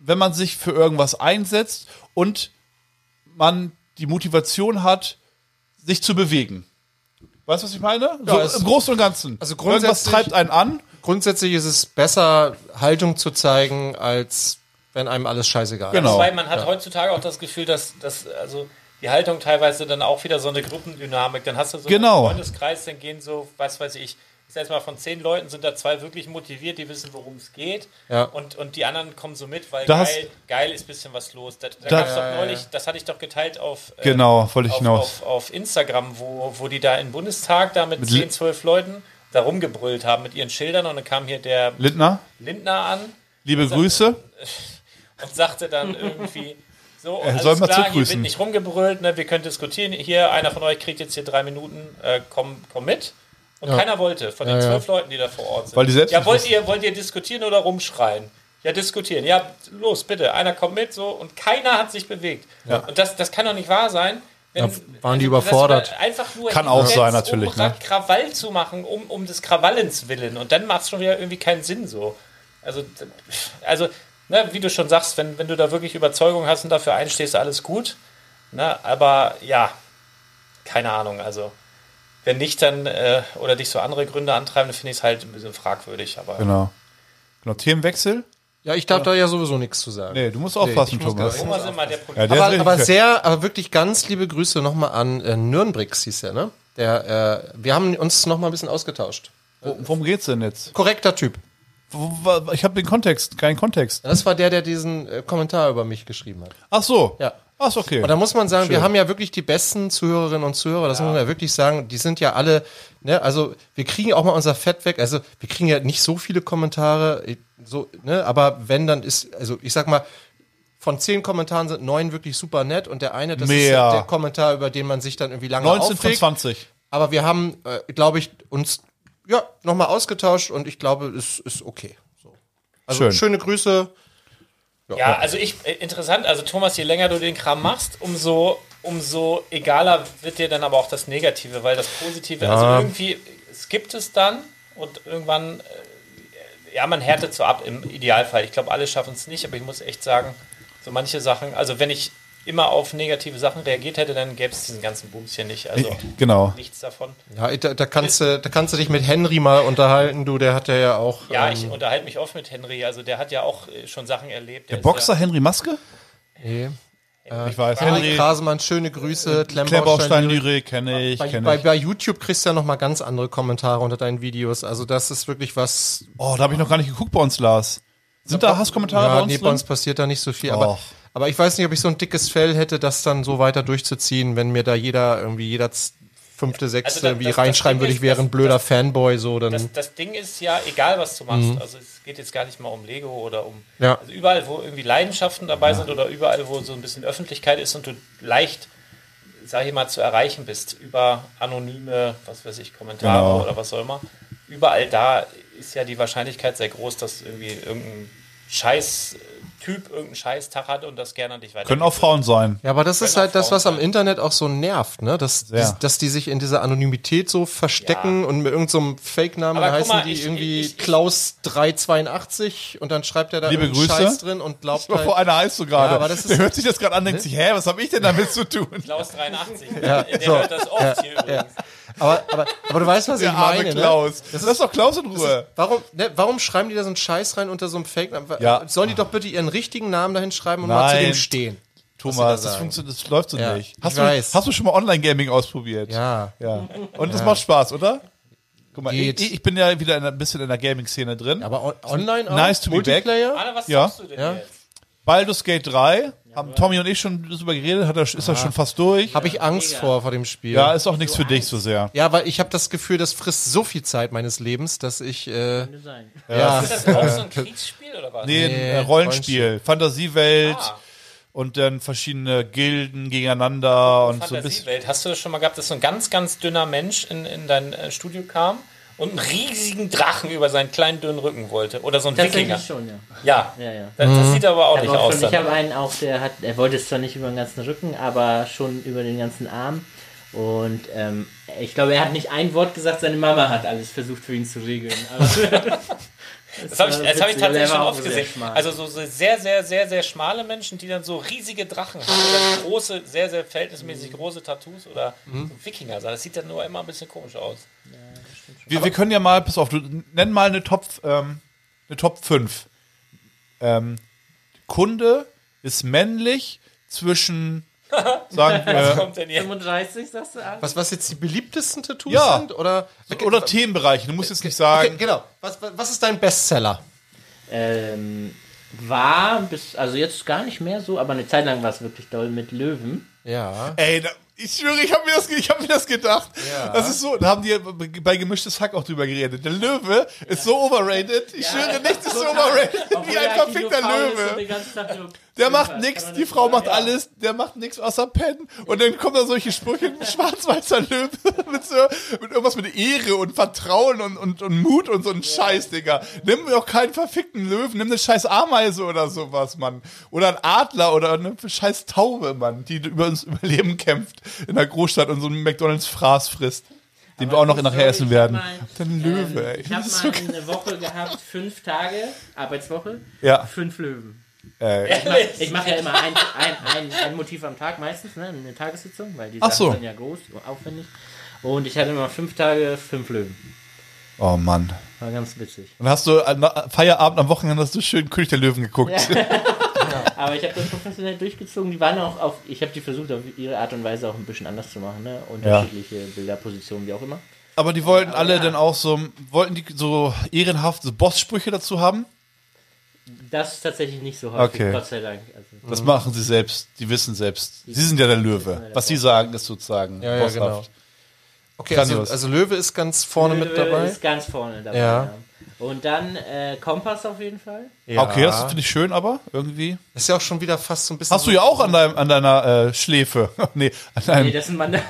wenn man sich für irgendwas einsetzt und man die Motivation hat, sich zu bewegen. Weißt du, was ich meine? Ja, so im Großen und Ganzen. Also Irgendwas grundsätzlich- treibt einen an. Grundsätzlich ist es besser, Haltung zu zeigen, als wenn einem alles scheißegal Genau. Wobei man hat heutzutage auch das Gefühl, dass, dass also die Haltung teilweise dann auch wieder so eine Gruppendynamik. Dann hast du so Genau. einen Freundeskreis, dann gehen so, was weiß ich, ich sag jetzt mal, von zehn Leuten sind da zwei wirklich motiviert, die wissen, worum es geht. Ja. Und, und die anderen kommen so mit, weil Das- geil, geil ist ein bisschen was los. Da, da Das- doch neulich, das hatte ich doch geteilt auf, äh, Genau, auf, auf, auf Instagram, wo, wo die da im Bundestag da mit, Mit 10, Li- 12 Leuten da rumgebrüllt haben mit ihren Schildern und dann kam hier der Lindner, Lindner an liebe Grüße. und sagte dann irgendwie so, alles soll mal klar, hier wird nicht rumgebrüllt, ne, wir können diskutieren. Hier, einer von euch kriegt jetzt hier drei Minuten, äh, komm, komm mit. Und keiner wollte, von den Ja, ja. zwölf Leuten, die da vor Ort sind. Weil die selbst ja, wollt ihr, wollt ihr diskutieren oder rumschreien? Ja, diskutieren. Ja, los, bitte. Einer kommt mit, so, und keiner hat sich bewegt. Und das, das kann doch nicht wahr sein. Wenn, Ja, waren die da überfordert. Einfach nur Kann auch sein, natürlich, Um ne? Krawall zu machen, um, um des Krawallens willen. Und dann macht es schon wieder irgendwie keinen Sinn so. Also, also ne, wie du schon sagst, wenn, wenn du da wirklich Überzeugung hast und dafür einstehst, alles gut. Ne, aber ja, keine Ahnung. Also, wenn nicht, dann äh, oder dich so andere Gründe antreiben, dann finde ich es halt ein bisschen fragwürdig. Aber Genau. Genau, Themenwechsel? Ja, ich darf da ja sowieso nichts zu sagen. Nee, du musst aufpassen, muss Thomas. sind mal der Ja, der Aber, aber sehr, aber wirklich ganz liebe Grüße nochmal an äh, Nürnbrix, hieß er, ne? Der, äh, wir haben uns nochmal ein bisschen ausgetauscht. Wo, worum geht's denn jetzt? Korrekter Typ. Ich habe den Kontext, keinen Kontext. Das war der, der diesen äh, Kommentar über mich geschrieben hat. Ach so. Ja. Ach, ist okay. Und da muss man sagen, wir Schön. haben ja wirklich die besten Zuhörerinnen und Zuhörer, das muss man ja wirklich sagen, die sind ja alle, ne, also wir kriegen auch mal unser Fett weg, also wir kriegen ja nicht so viele Kommentare, eh, so, ne, aber wenn dann ist, also ich sag mal, von zehn Kommentaren sind neun wirklich super nett und der eine, das ist Mehr. ja der Kommentar, über den man sich dann irgendwie lange 19 von aufregt. 20. Aber wir haben, äh, glaube ich, uns ja nochmal ausgetauscht und ich glaube, es ist okay. So. Also Schön. schöne Grüße. Ja, also ich, äh, interessant, also Thomas, je länger du den Kram machst, umso, umso egaler wird dir dann aber auch das Negative, weil das Positive, also irgendwie, es gibt es dann und irgendwann ja, man härtet so ab im Idealfall. Ich glaube, alle schaffen es nicht, aber ich muss echt sagen, so manche Sachen, also wenn ich immer auf negative Sachen reagiert hätte, dann gäbe es diesen ganzen Bums hier nicht. Also genau. nichts davon. Ja, da, da, kannst du, da kannst du dich mit Henry mal unterhalten, du, der hat ja auch. Ja, ähm, ich unterhalte mich oft mit Henry, also der hat ja auch äh, schon Sachen erlebt. Der ist Boxer Henry Maske? nee. Ich weiß. Henry Henry Krasemann, schöne Grüße. Klemmbaustein-Lyrik kenne ich, Bei, kenne bei, ich. bei YouTube kriegst du ja noch mal ganz andere Kommentare unter deinen Videos. Also das ist wirklich was. Oh, da habe ich noch gar nicht geguckt bei uns, Lars. Sind da Hasskommentare ja, bei uns nee, drin? bei uns passiert da nicht so viel. Aber, Och. aber ich weiß nicht, ob ich so ein dickes Fell hätte, das dann so weiter durchzuziehen, wenn mir da jeder irgendwie jeder fünfte, sechste Also da- irgendwie das- das reinschreiben Ding würde, ich wäre ein das- blöder das- Fanboy. So dann. Das, das Ding ist ja, egal was du machst, also es geht jetzt gar nicht mal um Lego oder um. Ja. Also überall, wo irgendwie Leidenschaften dabei sind oder überall, wo so ein bisschen Öffentlichkeit ist und du leicht, sag ich mal, zu erreichen bist über anonyme, was weiß ich, Kommentare Genau. oder was soll man. Überall da ist ja die Wahrscheinlichkeit sehr groß, dass irgendwie irgendein Scheiß Typ irgendeinen Scheiß-Tag hat und das gerne an dich weiter. Können auch Frauen sein. Ja, aber das ist Können halt auch das, was am Internet auch so nervt, ne? Dass, Sehr. die, dass die sich in dieser Anonymität so verstecken Ja. und mit irgendeinem Fake-Namen da guck heißen mal, die ich- irgendwie ich- ich- Klaus 382 und dann schreibt er da Liebe Grüße. Scheiß drin und glaubt Vor halt, einer heißt du gerade. Ja, aber das Der ist- hört sich das gerade an, denkt sich, hä, was habe ich denn damit zu tun? Klaus 83. Ja, der so. hört das oft hier übrigens. Aber, aber, aber du weißt, was Der ich arme meine, ne? Klaus. Das ist doch Klaus in Ruhe. Warum, ne, warum schreiben die da so einen Scheiß rein unter so einem Fake-Namen? Ja. Sollen die doch bitte ihren richtigen Namen dahin schreiben und mal zu Nein. dem stehen? Thomas, da das, funktioniert, das läuft so Ja, nicht. ich Hast du, weiß. hast du schon mal Online-Gaming ausprobiert? Ja. Ja. Und das macht Spaß, oder? Guck mal, Geht. ich, ich bin ja wieder in, ein bisschen in der Gaming-Szene drin. Aber on online auch? Nice to be back. Multiplayer? Anna, was Ja. sagst du denn Ja. jetzt? Baldur's Gate 3, haben Tommy und ich schon drüber geredet, hat er, ist er schon fast durch. Habe ich Angst vor, vor dem Spiel. Ja, ist auch nichts für dich so sehr. Ja, weil ich habe das Gefühl, das frisst so viel Zeit meines Lebens, dass ich äh, sein. ja, Ist das auch so ein Kriegsspiel oder was? Nee, ein äh, Rollenspiel, Fantasiewelt Ah. und dann verschiedene Gilden gegeneinander und so ein bisschen. Fantasiewelt. Hast du das schon mal gehabt, dass so ein ganz, ganz dünner Mensch in, in dein äh, Studio kam und einen riesigen Drachen über seinen kleinen dünnen Rücken wollte? Oder so ein Wikinger? Schon, ja. Ja. Ja, ja. Das, das sieht aber auch Ich nicht auch aus. schon- ich habe einen auch, der hat, er wollte es zwar nicht über den ganzen Rücken, aber schon über den ganzen Arm. Und ähm, ich glaube, er hat nicht ein Wort gesagt, seine Mama hat alles versucht für ihn zu regeln. Aber Das habe ich, das hab ich tatsächlich schon oft sehr gesehen. schmal. Also so, so sehr, sehr, sehr, sehr schmale Menschen, die dann so riesige Drachen haben oder große, sehr, sehr verhältnismäßig große Tattoos oder Mhm. so Wikinger. Das sieht dann nur immer ein bisschen komisch aus. Wir, wir können ja mal, pass auf, du nenn mal eine Top, ähm, eine Top 5. Ähm, Kunde ist männlich zwischen, sagen Was wir, kommt denn hier? 35, sagst du? Alex? was, was jetzt die beliebtesten Tattoos Ja. sind? Oder, oder Themenbereiche, du musst jetzt nicht okay, sagen, genau. Was, was was ist dein Bestseller? Ähm, war bis, also jetzt gar nicht mehr so, aber eine Zeit lang war es wirklich doll mit Löwen. Ja. ey, da, ich schwöre, ich habe mir, das ich hab mir das gedacht. Ja. Das ist so, da haben die bei gemischtes Hack auch drüber geredet. Der Löwe ist so overrated. Ich schwöre, nichts ist so overrated Obwohl wie ein er verfickter Löwe. Der macht nichts, die Frau macht alles, der macht nichts außer pennen. Und dann kommen da solche Sprüche, schwarz-weißer Löwe, mit, so, mit irgendwas mit Ehre und Vertrauen und, und, und Mut und so ein Scheiß, Digga. Nimm doch keinen verfickten Löwen, nimm eine scheiß Ameise oder sowas, Mann. Oder ein Adler oder eine scheiß Taube, Mann, die über uns Überleben kämpft in der Großstadt und so einen McDonalds-Fraß frisst. Den wir auch noch nachher essen mal- werden. ich Dann Löwe, ey. Ich habe mal so eine Woche gehabt, fünf Tage, Arbeitswoche, Ja. fünf Löwen. Äh, Ich mache mach ja immer ein, ein, ein, ein Motiv am Tag meistens, ne, eine Tagessitzung, weil die Ach Sachen so. sind ja groß, aufwendig. Und ich hatte immer fünf Tage, fünf Löwen. oh Mann. War ganz witzig. Und hast du an Feierabend am Wochenende hast du schön König der Löwen geguckt. Aber ich habe das professionell durchgezogen. Die waren auch auf, ich habe die versucht, auf ihre Art und Weise auch ein bisschen anders zu machen, ne? Unterschiedliche Bilder, Positionen, wie auch immer. Aber die wollten alle ja. dann auch so, wollten die so ehrenhaft so Boss-Sprüche dazu haben? Das ist tatsächlich nicht so häufig, Okay. Gott sei Dank. Also, Das machen sie selbst, die wissen selbst. Sie sind ja der Löwe. Was sie sagen, ist sozusagen Ja, ja, bosshaft. genau. Okay, also, also Löwe ist ganz vorne mit Löwe dabei. ist ganz vorne dabei. Ja. Ja. Und dann äh, Kompass auf jeden Fall. Ja. Okay, das finde ich schön, aber irgendwie. ist ja auch schon wieder fast so ein bisschen. Hast du ja auch an, deinem, an deiner äh, Schläfe. nee, an deinem. Nee, das sind meine.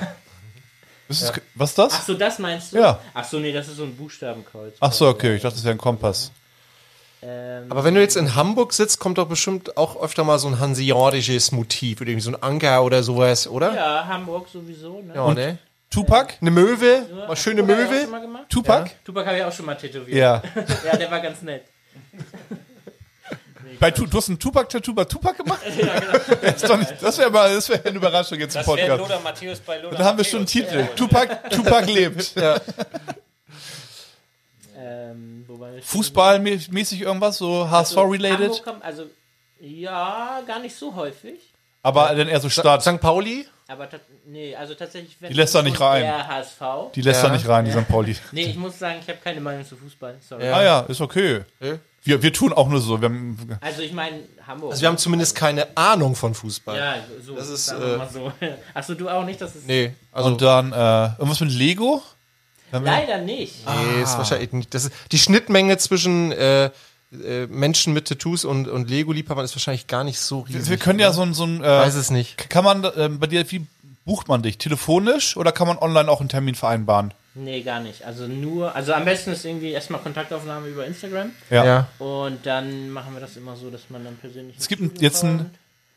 ist es, Was ist das? Ach so, das meinst du? Ja. Ach so, nee, das ist so ein Buchstabenkreuz. Ach so, okay, ich dachte, das wäre ein Kompass. Ähm, Aber wenn du jetzt in Hamburg sitzt, kommt doch bestimmt auch öfter mal so ein hanseatisches Motiv oder irgendwie so ein Anker oder sowas, oder? ja, Hamburg sowieso. Ne? Ja, ne? Tupac? Eine Möwe, mal schöne Tupac Möwe. mal gemacht. Tupac? Tupac habe ich auch schon mal tätowiert. Ja. ja, der war ganz nett. Bei tu du hast ein Tupac-Tattoo bei Tupac gemacht? doch nicht- das wäre mal das wär eine Überraschung jetzt im Das wäre Podcast. Lothar Matthäus bei Lothar Da haben wir schon einen. Titel. Tupac, Tupac lebt. Ähm? Fußballmäßig irgendwas, so HSV-related? Hamburg kommt- Also, ja, gar nicht so häufig. Aber dann eher so Stadt. St. Pauli? Aber nee, also tatsächlich, wenn Die lässt er nicht rein. Der HSV. Die lässt Ja. da nicht rein, die St. Pauli. Nee, ich muss sagen, ich habe keine Meinung zu Fußball. Sorry. Ja. Ah ja, ist okay. Ja. Wir, wir tun auch nur so. Wir haben, Also ich meine, Hamburg. Also wir haben zumindest keine Ahnung von Fußball. ja, so, Das ist, äh, mal so. Achso, du auch nicht? Das ist Nee, also und dann äh, irgendwas mit Lego? Leider nicht. nee, ist wahrscheinlich nicht. Das ist, die Schnittmenge zwischen äh, äh, Menschen mit Tattoos und, und Lego-Liebhabern ist wahrscheinlich gar nicht so riesig. Wir können ja so ein, so ein äh, weiß es nicht. kann man äh, bei dir, wie bucht man dich? Telefonisch oder kann man online auch einen Termin vereinbaren? Nee, gar nicht. Also nur, also am besten ist irgendwie erstmal Kontaktaufnahme über Instagram. Ja. Ja. Und dann machen wir das immer so, dass man dann persönlich. Es gibt ein- jetzt ein,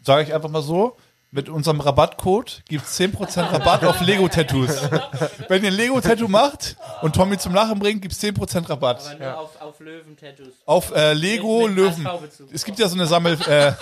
sage ich einfach mal so, mit unserem Rabattcode gibt es 10% Rabatt auf Lego-Tattoos. Wenn ihr ein Lego-Tattoo macht und Tommy zum Lachen bringt, gibt es 10% Rabatt. Aber nur auf, auf Löwen-Tattoos. Auf äh, Lego Mit- mit Löwen. HSV-Bezug. Es gibt ja so eine Sammel. Äh,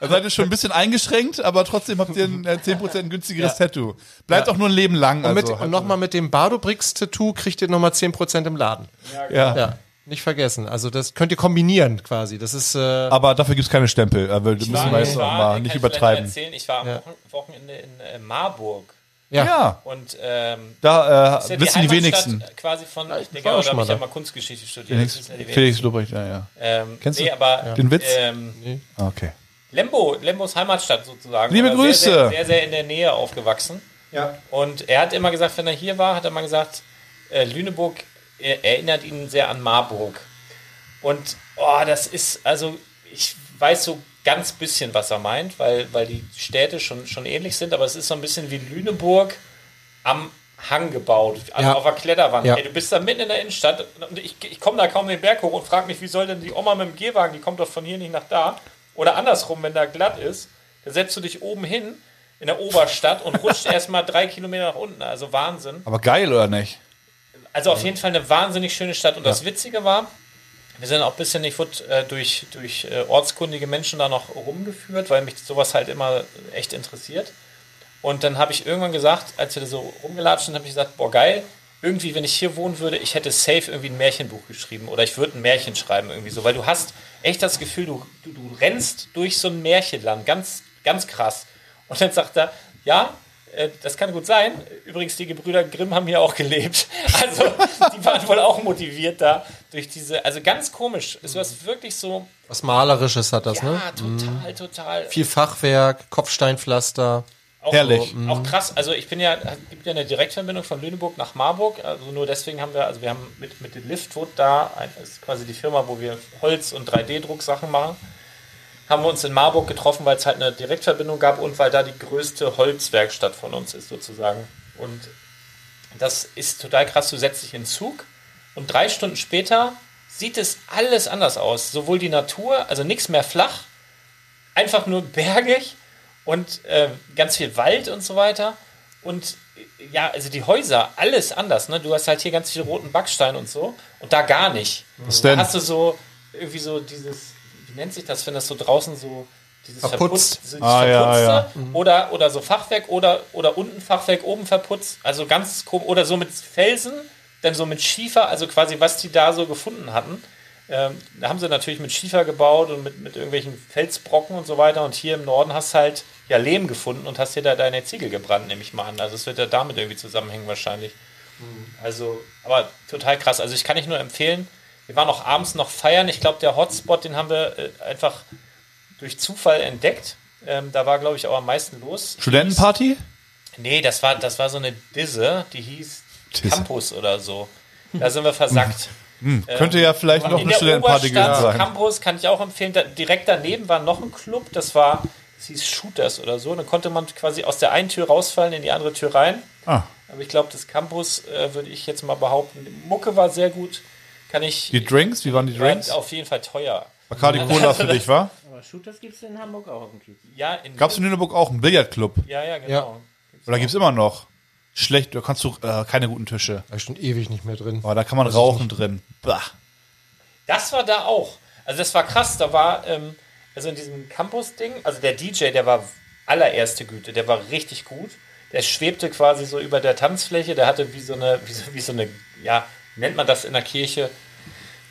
da seid ihr schon ein bisschen eingeschränkt, aber trotzdem habt ihr ein äh, 10% günstigeres Tattoo. Bleibt auch nur ein Leben lang. Und, mit, Also, und nochmal mit dem Bardo-Bricks-Tattoo kriegt ihr nochmal 10% im Laden. ja. Ja, nicht vergessen. Also das könnt ihr kombinieren quasi. Das ist äh, Aber dafür gibt es keine Stempel. Äh, müssen war- wir jetzt ich auch war- mal kann nicht ich übertreiben. Erzählen. Ich war am Wochen- Wochenende in äh, Marburg. ja. Ja, Und ähm, da ist ja äh, wissen die Heimatstadt wenigsten. Quasi von, ich denke, war auch da schon habe mal ich ja da. mal Kunstgeschichte studiert. Felix, ja die Felix Lobrecht, ja, ja. ähm, Kennst du nee, aber den Witz? Ähm, Ah, Okay. Lembo, Lembos Heimatstadt sozusagen. Liebe Aber Grüße. Sehr, sehr, sehr, sehr in der Nähe aufgewachsen. Ja. Und er hat immer gesagt, wenn er hier war, hat er mal gesagt, äh, Lüneburg äh, erinnert ihn sehr an Marburg. Und oh, das ist, also ich weiß so ganz bisschen, was er meint, weil, weil die Städte schon, schon ähnlich sind, aber es ist so ein bisschen wie Lüneburg am Hang gebaut, also Ja. auf der Kletterwand. Ja. Ey, du bist da mitten in der Innenstadt und ich, ich komme da kaum den Berg hoch und frage mich, wie soll denn die Oma mit dem Gehwagen, die kommt doch von hier nicht nach da. Oder andersrum, wenn da glatt ist, da setzt du dich oben hin in der Oberstadt und rutscht erstmal drei Kilometer nach unten. Also Wahnsinn. Aber geil, oder nicht? Also auf jeden Fall eine wahnsinnig schöne Stadt. Und das Witzige war, wir sind auch ein bisschen, ich wurde äh, durch, durch äh, ortskundige Menschen da noch rumgeführt, weil mich sowas halt immer echt interessiert. Und dann habe ich irgendwann gesagt, als wir da so rumgelatscht sind, habe ich gesagt, boah geil, irgendwie, wenn ich hier wohnen würde, ich hätte safe irgendwie ein Märchenbuch geschrieben oder ich würde ein Märchen schreiben irgendwie so, weil du hast echt das Gefühl, du, du, du rennst durch so ein Märchenland, ganz, ganz krass. Und dann sagt er, ja, das kann gut sein. Übrigens, die Gebrüder Grimm haben hier auch gelebt. Also, die waren wohl auch motiviert da durch diese, also ganz komisch. Es war wirklich so, Was Malerisches hat das, ja, ne? total, total. Viel Fachwerk, Kopfsteinpflaster. Auch, Herrlich. So, auch krass. Also ich bin ja, es gibt ja eine Direktverbindung von Lüneburg nach Marburg. Also nur deswegen haben wir, also wir haben mit, mit dem Liftwood da, ein- das ist quasi die Firma, wo wir Holz- und 3D-Drucksachen machen, haben wir uns in Marburg getroffen, weil es halt eine Direktverbindung gab und weil da die größte Holzwerkstatt von uns ist sozusagen. Und das ist total krass. Du setzt dich in Zug und drei Stunden später sieht es alles anders aus. Sowohl die Natur, also nichts mehr flach, einfach nur bergig und äh, ganz viel Wald und so weiter. Und ja, also die Häuser, alles anders. Ne? Du hast halt hier ganz viel roten Backstein und so und da gar nicht. Was Da denn? hast du so irgendwie so dieses, nennt sich das, wenn das so draußen so dieses Verputzt. dieses Ah, ja, Verputzte ja. oder, oder so Fachwerk oder, oder unten Fachwerk, oben verputzt. Also ganz komisch. Oder so mit Felsen, dann so mit Schiefer, also quasi was die da so gefunden hatten. Ähm, da haben sie natürlich mit Schiefer gebaut und mit, mit irgendwelchen Felsbrocken und so weiter. Und hier im Norden hast du halt ja Lehm gefunden und hast dir da deine Ziegel gebrannt, nehme ich mal an. Also es wird ja damit irgendwie zusammenhängen wahrscheinlich. Also, aber total krass. Also ich kann nicht nur empfehlen, wir waren auch abends noch feiern. Ich glaube, der Hotspot, den haben wir äh, einfach durch Zufall entdeckt. Ähm, da war, glaube ich, auch am meisten los. Studentenparty? Nee, das war, das war so eine Disse, die hieß Disse. Campus oder so. Da sind wir versackt. Hm, könnte ja vielleicht noch In eine Studentenparty gewesen sein. Campus kann ich auch empfehlen. Da, direkt daneben war noch ein Club, das war, das hieß Shooters oder so. Dann konnte man quasi aus der einen Tür rausfallen, in die andere Tür rein. Ah, Aber ich glaube, das Campus äh, würde ich jetzt mal behaupten. Die Mucke war sehr gut. Kann ich. die Drinks, wie waren die Drinks? auf jeden Fall teuer. Bacardi Cola für dich, war? Aber Shooters gibt es in Hamburg auch auf dem Kiez. Ja, in Gab es in Lüneburg auch einen Billardclub? Ja, ja, genau. Ja. Oder gibt's immer noch? Schlecht, da kannst du äh, keine guten Tische. Da ist schon ewig nicht mehr drin. Aber da kann man rauchen drin. Bah. Das war da auch. Also das war krass. Da war, ähm, also in diesem Campus-Ding, also der DJ, der war allererste Güte, der war richtig gut. Der schwebte quasi so über der Tanzfläche, der hatte wie so eine, wie so, wie so eine, ja, nennt man das in der Kirche,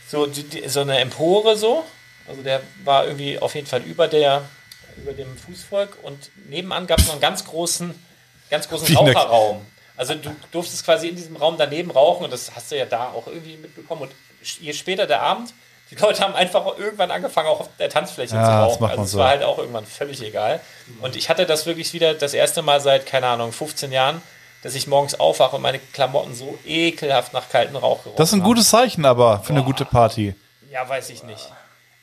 so, die, die, so eine Empore so. Also der war irgendwie auf jeden Fall über der, über dem Fußvolk und nebenan gab es noch einen ganz großen, ganz großen Raucherraum. Also du durftest quasi in diesem Raum daneben rauchen und das hast du ja da auch irgendwie mitbekommen. Und je später der Abend, die Leute haben einfach irgendwann angefangen, auch auf der Tanzfläche Ja, zu rauchen. Also es so. war halt auch irgendwann völlig egal. Und ich hatte das wirklich wieder das erste Mal seit, keine Ahnung, 15 Jahren, dass ich morgens aufwache und meine Klamotten so ekelhaft nach kalten Rauch gerochen Das ist ein haben. gutes Zeichen aber für eine gute Party. Ja, weiß ich nicht.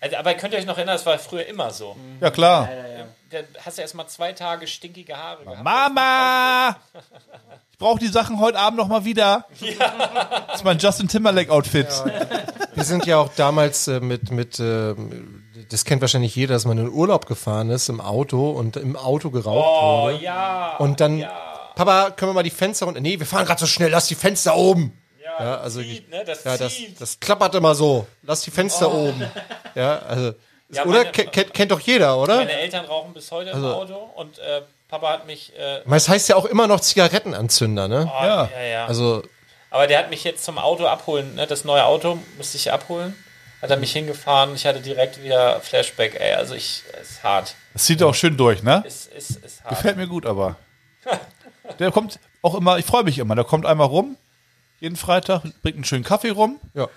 Also, aber könnt ihr euch noch erinnern, das war früher immer so. Ja, klar. Da hast du erst mal zwei Tage stinkige Haare gehabt. Mama! Ich brauche die Sachen heute Abend noch mal wieder. Das ist mein Justin Timberlake-Outfit. Wir sind ja auch damals äh, mit, mit äh, das kennt wahrscheinlich jeder, dass man in Urlaub gefahren ist im Auto und im Auto geraucht Oh wurde. ja. Und dann, Papa, können wir mal die Fenster runter? Nee, wir fahren gerade so schnell, lass die Fenster oben. ja, Ja, also zieht, ne? Das Ja, das, das klappert immer so. Lass die Fenster oben. Ja, also. Ja, oder? meine- Ke- kennt, kennt doch jeder, oder? Meine Eltern rauchen bis heute im Also- Auto und äh, Papa hat mich. Äh, es heißt ja auch immer noch Zigarettenanzünder, ne? oh, Ja. ja, ja. Also, Aber der hat mich jetzt zum Auto abholen, ne? Das neue Auto musste ich abholen. Hat er mich hingefahren. Ich hatte direkt wieder Flashback, ey. Also ich, ist hart. Das zieht auch schön durch, ne? Ist, ist, ist hart. Gefällt mir gut, aber. Der kommt auch immer, ich freue mich immer, der kommt einmal rum, jeden Freitag, bringt einen schönen Kaffee rum. ja.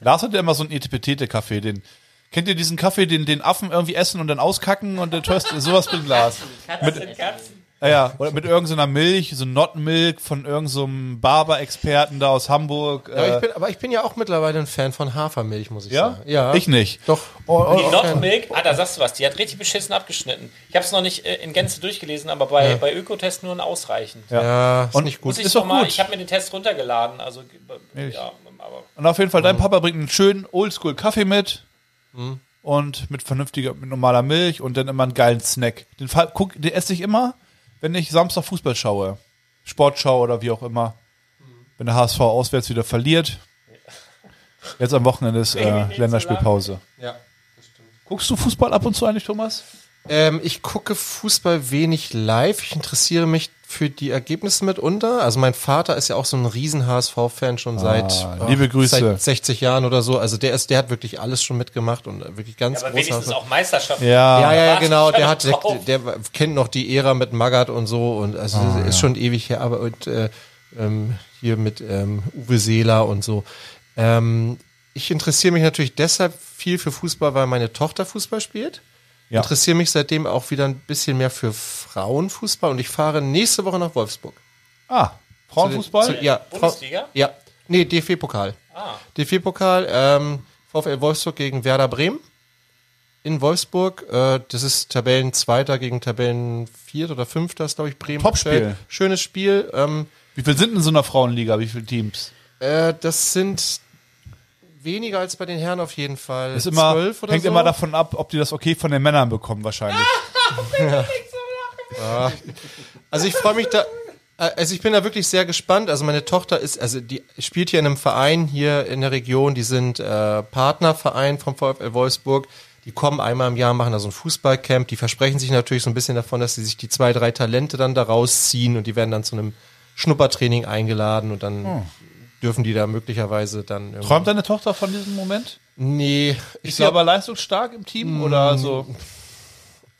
Lars hat ja immer so einen Etipetete-Kaffee, den. Kennt ihr diesen Kaffee, den den Affen irgendwie essen und dann auskacken und der Toast, sowas bringt Lars. Mit Katzen. Ja, ja, oder mit irgendeiner Milch, so Not Milk von irgendeinem Barber-Experten da aus Hamburg. ja äh, ich bin, aber ich bin ja auch mittlerweile ein Fan von Hafermilch, muss ich ja? sagen. Ja. Ich nicht. Doch. Die Not Milk, ah, da sagst du was, die hat richtig beschissen abgeschnitten. Ich habe es noch nicht äh, in Gänze durchgelesen, aber bei, bei Ökotest nur ein ausreichend. Ja, ist Und- nicht gut. Muss ich Ist doch mal, gut. ich habe mir den Test runtergeladen, also ja, aber Und auf jeden Fall, dein Papa bringt einen schönen Oldschool-Kaffee mit. Mhm. Und mit vernünftiger, mit normaler Milch und dann immer einen geilen Snack. Den, Fall- guck, den esse ich immer, wenn ich Samstag Fußball schaue. Sportschau oder wie auch immer. Wenn der HSV auswärts wieder verliert. Jetzt am Wochenende ist äh, Länderspielpause. Ja. Guckst du Fußball ab und zu eigentlich, Thomas? Ähm, ich gucke Fußball wenig live. Ich interessiere mich für die Ergebnisse mitunter. Also mein Vater ist ja auch so ein riesen HSV-Fan schon seit Ah, liebe Grüße. seit 60 Jahren oder so. Also der ist, der hat wirklich alles schon mitgemacht und wirklich ganz aber großer. wenigstens auch Meisterschaften. Ja. ja, ja, ja, genau. Der hat, der, der kennt noch die Ära mit Magath und so und also Ah, ist schon ewig her. Aber und, äh, ähm, hier mit ähm, Uwe Seeler und so. Ähm, ich interessiere mich natürlich deshalb viel für Fußball, weil meine Tochter Fußball spielt. Ja. Interessiere mich seitdem auch wieder ein bisschen mehr für Frauenfußball und ich fahre nächste Woche nach Wolfsburg. Ah, Frauenfußball? Zu, ja, Bundesliga? Frau- Ja. Nee, DFB-Pokal. Ah. DFB-Pokal, ähm, VfL Wolfsburg gegen Werder Bremen in Wolfsburg. Äh, das ist Tabellenzweiter gegen Tabellenvierter oder Fünfter, ist glaube ich Bremen. Topspiel. Schönes Spiel. Ähm, Wie viel sind in so einer Frauenliga? Wie viele Teams? äh, das sind weniger als bei den Herren auf jeden Fall. Ist immer, Zwölf oder hängt so. immer davon ab, ob die das okay von den Männern bekommen, wahrscheinlich. Also ich freue mich da. äh, Also ich bin da wirklich sehr gespannt. Also meine Tochter ist, also die spielt hier in einem Verein hier in der Region. Die sind äh, Partnerverein vom VfL Wolfsburg. Die kommen einmal im Jahr, machen da so ein Fußballcamp. Die versprechen sich natürlich so ein bisschen davon, dass sie sich die zwei, drei Talente dann da rausziehen und die werden dann zu einem Schnuppertraining eingeladen und dann dürfen die da möglicherweise dann irgendwie- Träumt deine Tochter von diesem Moment? Nee, ich Ist sie aber leistungsstark im Team oder so?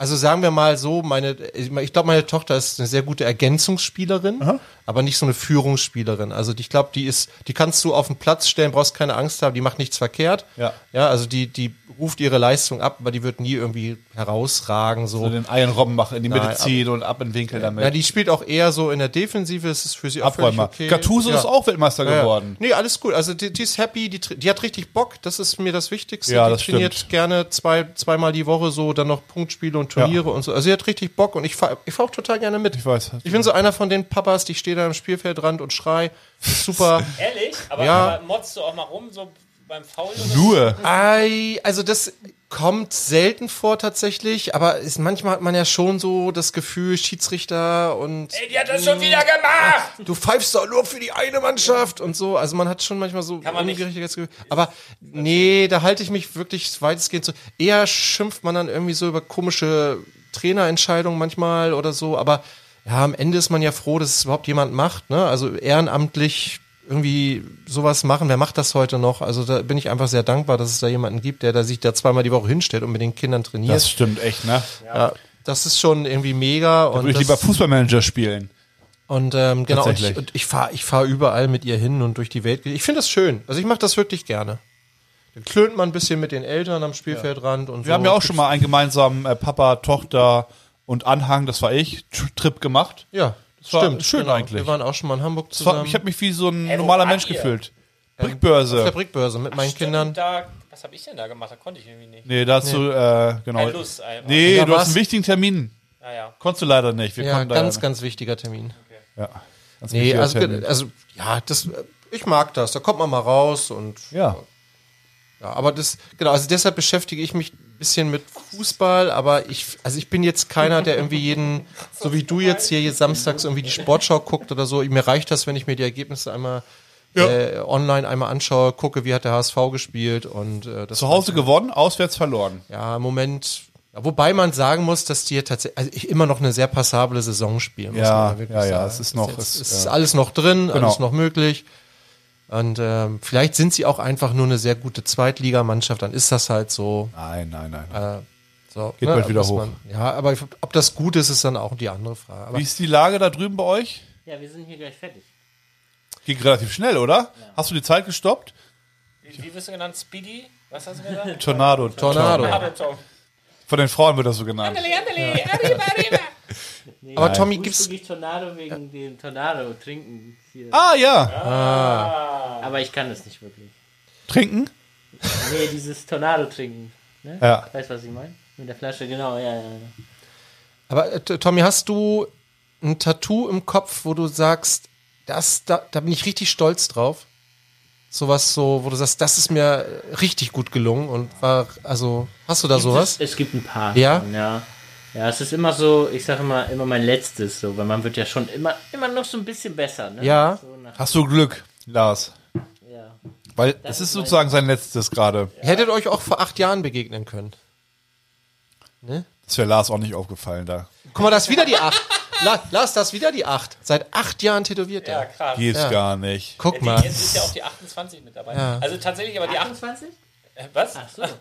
Also sagen wir mal so, meine, ich glaube, meine Tochter ist eine sehr gute Ergänzungsspielerin, aber nicht so eine Führungsspielerin. Also ich glaube, die ist, die kannst du auf den Platz stellen, brauchst keine Angst haben, die macht nichts verkehrt. Ja. Ja, also die, die ruft ihre Leistung ab, aber die wird nie irgendwie herausragen, so. So den Eierrobben machen, in die Mitte Nein, ziehen und ab in den Winkel damit. ja, die spielt auch eher so in der Defensive, das ist für sie auch Abräumer. okay. Gattuso ja. ist auch Weltmeister Ja, geworden. Nee, alles gut. Also die, die ist happy, die, die hat richtig Bock, das ist mir das Wichtigste. Ja, die das trainiert stimmt. gerne zwei, zweimal die Woche so, dann noch Punktspiele und Turniere und so. Also sie hat richtig Bock und ich fahr, ich fahr auch total gerne mit. Ich weiß. Ich bin so einer von den Papas, die stehe da am Spielfeldrand und schrei. Super. Ehrlich? Aber, Ja. aber motzt du auch mal rum, so beim Foul? Nur. Ei, also das kommt selten vor tatsächlich, aber ist, manchmal hat man ja schon so das Gefühl, Schiedsrichter und Ey, die hat das schon wieder gemacht! du pfeifst doch nur für die eine Mannschaft und so. Also man hat schon manchmal so man nicht. ungerechtes Gefühl. Aber nee, da halte ich mich wirklich weitestgehend so. Eher schimpft man dann irgendwie so über komische Trainerentscheidungen manchmal oder so. Aber ja, am Ende ist man ja froh, dass es überhaupt jemand macht. Ne? Also ehrenamtlich irgendwie sowas machen. Wer macht das heute noch? Also da bin ich einfach sehr dankbar, dass es da jemanden gibt, der da sich da zweimal die Woche hinstellt und mit den Kindern trainiert. Das stimmt echt, ne? ja, das ist schon irgendwie mega. Da und würde ich lieber Fußballmanager spielen. und ähm, genau, und ich, und ich fahre ich fahr überall mit ihr hin und durch die Welt. Ich finde das schön. Also ich mache das wirklich gerne. Dann klönt man ein bisschen mit den Eltern am Spielfeldrand und so. Wir haben ja auch schon mal einen gemeinsamen äh, Papa, Tochter und Anhang, das war ich, Tr- Trip gemacht. Ja, das war stimmt. schön genau. eigentlich. Wir waren auch schon mal in Hamburg Das war, zusammen. ich habe mich wie so ein Ey, wo normaler Mensch ihr? gefühlt. auf der Brickbörse. Brickbörse mit meinen Stimmt, Kindern. Da, was habe ich denn da gemacht? Da konnte ich irgendwie nicht. Nee, dazu, äh, genau. Keine Lust einfach. Nee, Ja, du hast einen wichtigen Termin. Naja. Konntest du leider nicht. Wir Ja, ganz, ganz wichtiger Termin. nicht. Ja, ganz Nee, wichtiger also, Termin. also ja, das, ich mag das. Da kommt man mal raus und ja. Ja, aber das, genau, also deshalb beschäftige ich mich bisschen mit Fußball, aber ich, also ich bin jetzt keiner, der irgendwie jeden, so wie du jetzt hier, samstags irgendwie die Sportschau guckt oder so. Mir reicht das, wenn ich mir die Ergebnisse einmal äh, online einmal anschaue, gucke, wie hat der HSV gespielt und äh, das Zu Hause gewonnen, auswärts verloren. ja, im Moment, ja, wobei man sagen muss, dass die tatsächlich also immer noch eine sehr passable Saison spielen. muss Ja, ja, ja, es ist noch- jetzt, es- es ist ja. alles noch drin, Genau. alles noch möglich. Und ähm, vielleicht sind sie auch einfach nur eine sehr gute Zweitligamannschaft, dann ist das halt so. Nein, nein, nein. Äh, so Geht bald wieder hoch. ja, aber ob das gut ist, ist dann auch die andere Frage. Aber Wie ist die Lage da drüben bei euch? Ja, wir sind hier gleich fertig. Ging relativ schnell, oder? Hast du die Zeit gestoppt? Wie, wie wirst du genannt? Speedy? Was hast du gesagt? Tornado. Tornado. Tom. Von den Frauen wird das so genannt. Andele, andele, arriba, arriba. Nee, Aber Nein. Tommy, gibt's- wirklich Tornado wegen dem Tornado trinken hier. Ah, ja. Aber ich kann das nicht wirklich. Trinken? Nee, dieses Tornado trinken. Ne? Ja. Weißt du, was ich meine? Mit der Flasche, genau, ja, ja. ja. aber äh, Tommy, hast du ein Tattoo im Kopf, wo du sagst, das, da, da bin ich richtig stolz drauf? Sowas so, wo du sagst, das ist mir äh, richtig gut gelungen und war, also, hast du da sowas? Es, es gibt ein paar. Ja? Schon, ja. Ja, es ist immer so, ich sage immer, immer mein letztes, so, weil man wird ja schon immer, immer noch so ein bisschen besser, ne? Ja. So Hast du Glück, Lars? ja. Weil es ist sozusagen sein letztes gerade. Hättet euch auch vor acht Jahren begegnen können. Ne? Das wäre Lars auch nicht aufgefallen da. Guck mal, das ist wieder die acht. La, Lars, das ist wieder die acht. Seit acht Jahren tätowiert Ja, er. krass. Geht's Ja. gar nicht. Guck mal. jetzt ist ja auch die 28 mit dabei. Also tatsächlich, aber die 8, 28? äh, was? Ach so.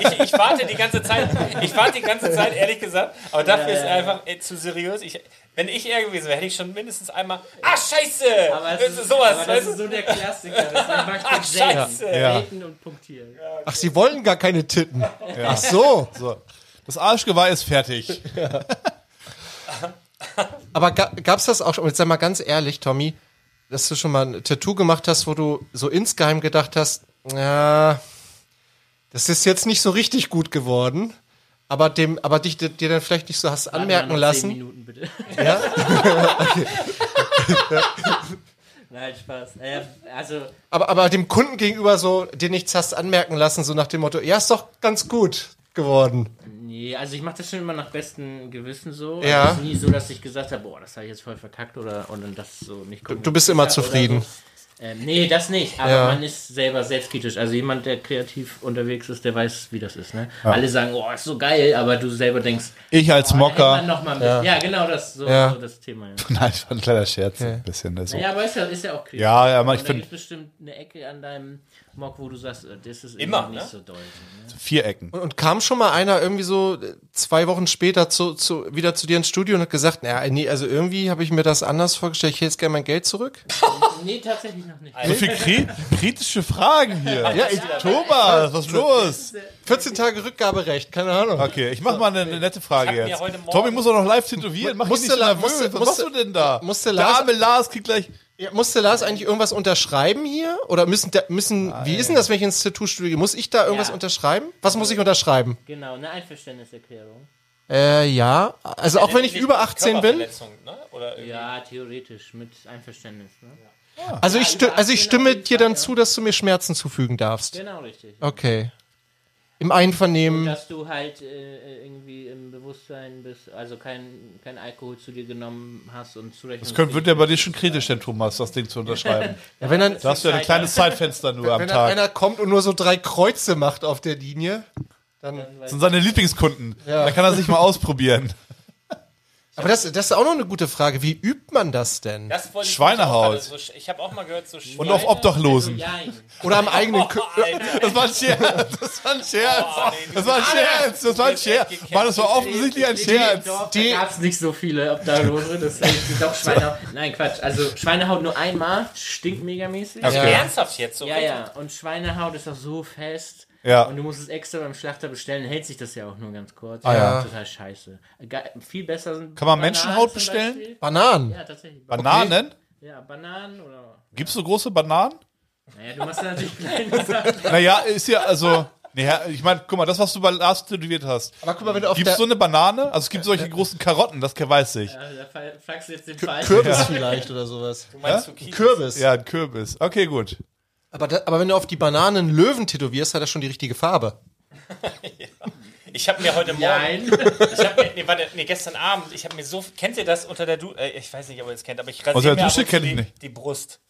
Ich, ich warte die ganze Zeit, ich warte die ganze Zeit, ehrlich gesagt, aber dafür ist einfach äh, zu seriös. Ich, wenn ich er gewesen wäre, hätte ich schon mindestens einmal, ah, scheiße! Aber das es ist sowas, aber das ist so der Klassiker. Das ich Ach, scheiße! Ja. Selten und punktieren. Ach, sie wollen gar keine Titten. Ach so. So. Das Arschgeweih ist fertig. Aber ga, gab's das auch schon? Jetzt sag mal ganz ehrlich, Tommy, dass du schon mal ein Tattoo gemacht hast, wo du so insgeheim gedacht hast, ja, das ist jetzt nicht so richtig gut geworden. Aber dem, aber dich dir dann vielleicht nicht so hast anmerken Warte noch lassen. Zehn Minuten bitte. Ja? Nein, Spaß. Äh, also, Aber, aber dem Kunden gegenüber so dir nichts hast anmerken lassen, so nach dem Motto, ja, ist doch ganz gut geworden. nee, also ich mache das schon immer nach bestem Gewissen so. Ja. Also es ist nie so, dass ich gesagt habe, boah, das habe ich jetzt voll verkackt oder und dann das so nicht Du, du bist immer zufrieden. So. Ähm, nee, das nicht. Aber Ja. man ist selber selbstkritisch. Also jemand, der kreativ unterwegs ist, der weiß, wie das ist. Ne? Alle sagen, oh, ist so geil, aber du selber denkst, Ich als oh, Mocker. noch mal ein bisschen. Ja. genau das, so, Ja. so das Thema. Ja. Nein, das war ein kleiner Scherz. Ein bisschen. Das so. Ja, aber ist ja, ist ja auch kreativ. Ja, ja, aber ich da finde bestimmt eine Ecke an deinem Mock, wo du sagst, äh, das ist Immer, nicht ne? so doll. Ne? vier Ecken. Und, und kam schon mal einer irgendwie so äh, zwei Wochen später zu, zu, wieder zu dir ins Studio und hat gesagt, naja, nee, also irgendwie habe ich mir das anders vorgestellt, ich hätte jetzt gerne mein Geld zurück. Nee, tatsächlich noch nicht. So viel kri kritische Fragen hier. Ja, ich, Thomas, was ist los? 14 Tage Rückgaberecht, keine Ahnung. Okay, ich mach mal eine, eine nette Frage Ich jetzt. Morgen- Tommy muss auch noch live tätowieren. Mach Musste nicht so nervös. musste- Was machst du denn da? musste Der Lars- arme Lars kriegt gleich... Ja, musste Lars eigentlich irgendwas unterschreiben hier? Oder müssen, da- müssen wie ist denn das, wenn ich ins Tattoo-Studio gehe? Muss ich da irgendwas Ja. unterschreiben? Was muss ich unterschreiben? Genau, eine Einverständniserklärung. Äh, ja. Also auch wenn ich über 18 bin? Ne? Ja, theoretisch, mit Einverständnis. Ne? Also ich, also ich stimme dir dann zu, dass du mir Schmerzen zufügen darfst. Genau, richtig. Okay. Im Einvernehmen. Dass du halt äh, irgendwie im Bewusstsein bist, also kein, kein Alkohol zu dir genommen hast und zurecht. Das könnte, wird ja bei dir schon kritisch, denn Thomas, das Ding zu unterschreiben. Ja, wenn dann, Da hast du ja ein kleines Zeitfenster nur am wenn dann Tag. einer kommt und nur so drei Kreuze macht auf der Linie, dann. Das sind seine Lieblingskunden. Da kann er sich mal ausprobieren. Aber das, das ist auch noch eine gute Frage. Wie übt man das denn? Das wollte ich Schweinehaut. auch gerade So, ich habe auch mal gehört, so Schweine, Und auf Obdachlosen. Oder am eigenen Kö Das war ein Scherz. Das war ein Scherz. Das war ein Scherz. Das war ein Scherz. Mann, das war offensichtlich ein Scherz. Die- da gab es nicht so viele Obdachlose, das ist doch Schweinehaut. Nein, Quatsch. Also Schweinehaut nur einmal, stinkt megamäßig. Also Ja. ernsthaft jetzt so. Ja, ja. Und Schweinehaut ist auch so fest. Ja. Und du musst es extra beim Schlachter bestellen, hält sich das ja auch nur ganz kurz. Ah, ja. Total scheiße. Ge viel besser sind. Kann man Bananen Menschenhaut bestellen? Beispiel. Bananen. Ja, tatsächlich. Bananen? Ja, Bananen oder. Gibt's so große Bananen? Naja, du machst ja natürlich kleine Sachen. Naja, ist ja, also. Naja, ich meine, guck mal, das, was du bei Lars tätowiert hast. Aber guck mal, wenn du auf Gibt's so eine Banane? Also es gibt solche großen Karotten, das weiß ich. Ja, da fragst du jetzt den Fall. Kürbis vielleicht oder sowas. Du meinst Zucchini? Kürbis. Ja, ein Kürbis. Okay, gut. Aber, da, aber wenn du auf die Bananen Löwen tätowierst, hat er schon die richtige Farbe. Ich habe mir heute Morgen, Nein. ich habe mir, nee, warte, nee, gestern Abend, ich habe mir so, kennt ihr das unter der Dusche? Äh, ich weiß nicht, ob ihr es kennt, aber ich rasiere Unter der mir Dusche kenn ich die, nicht. die Brust.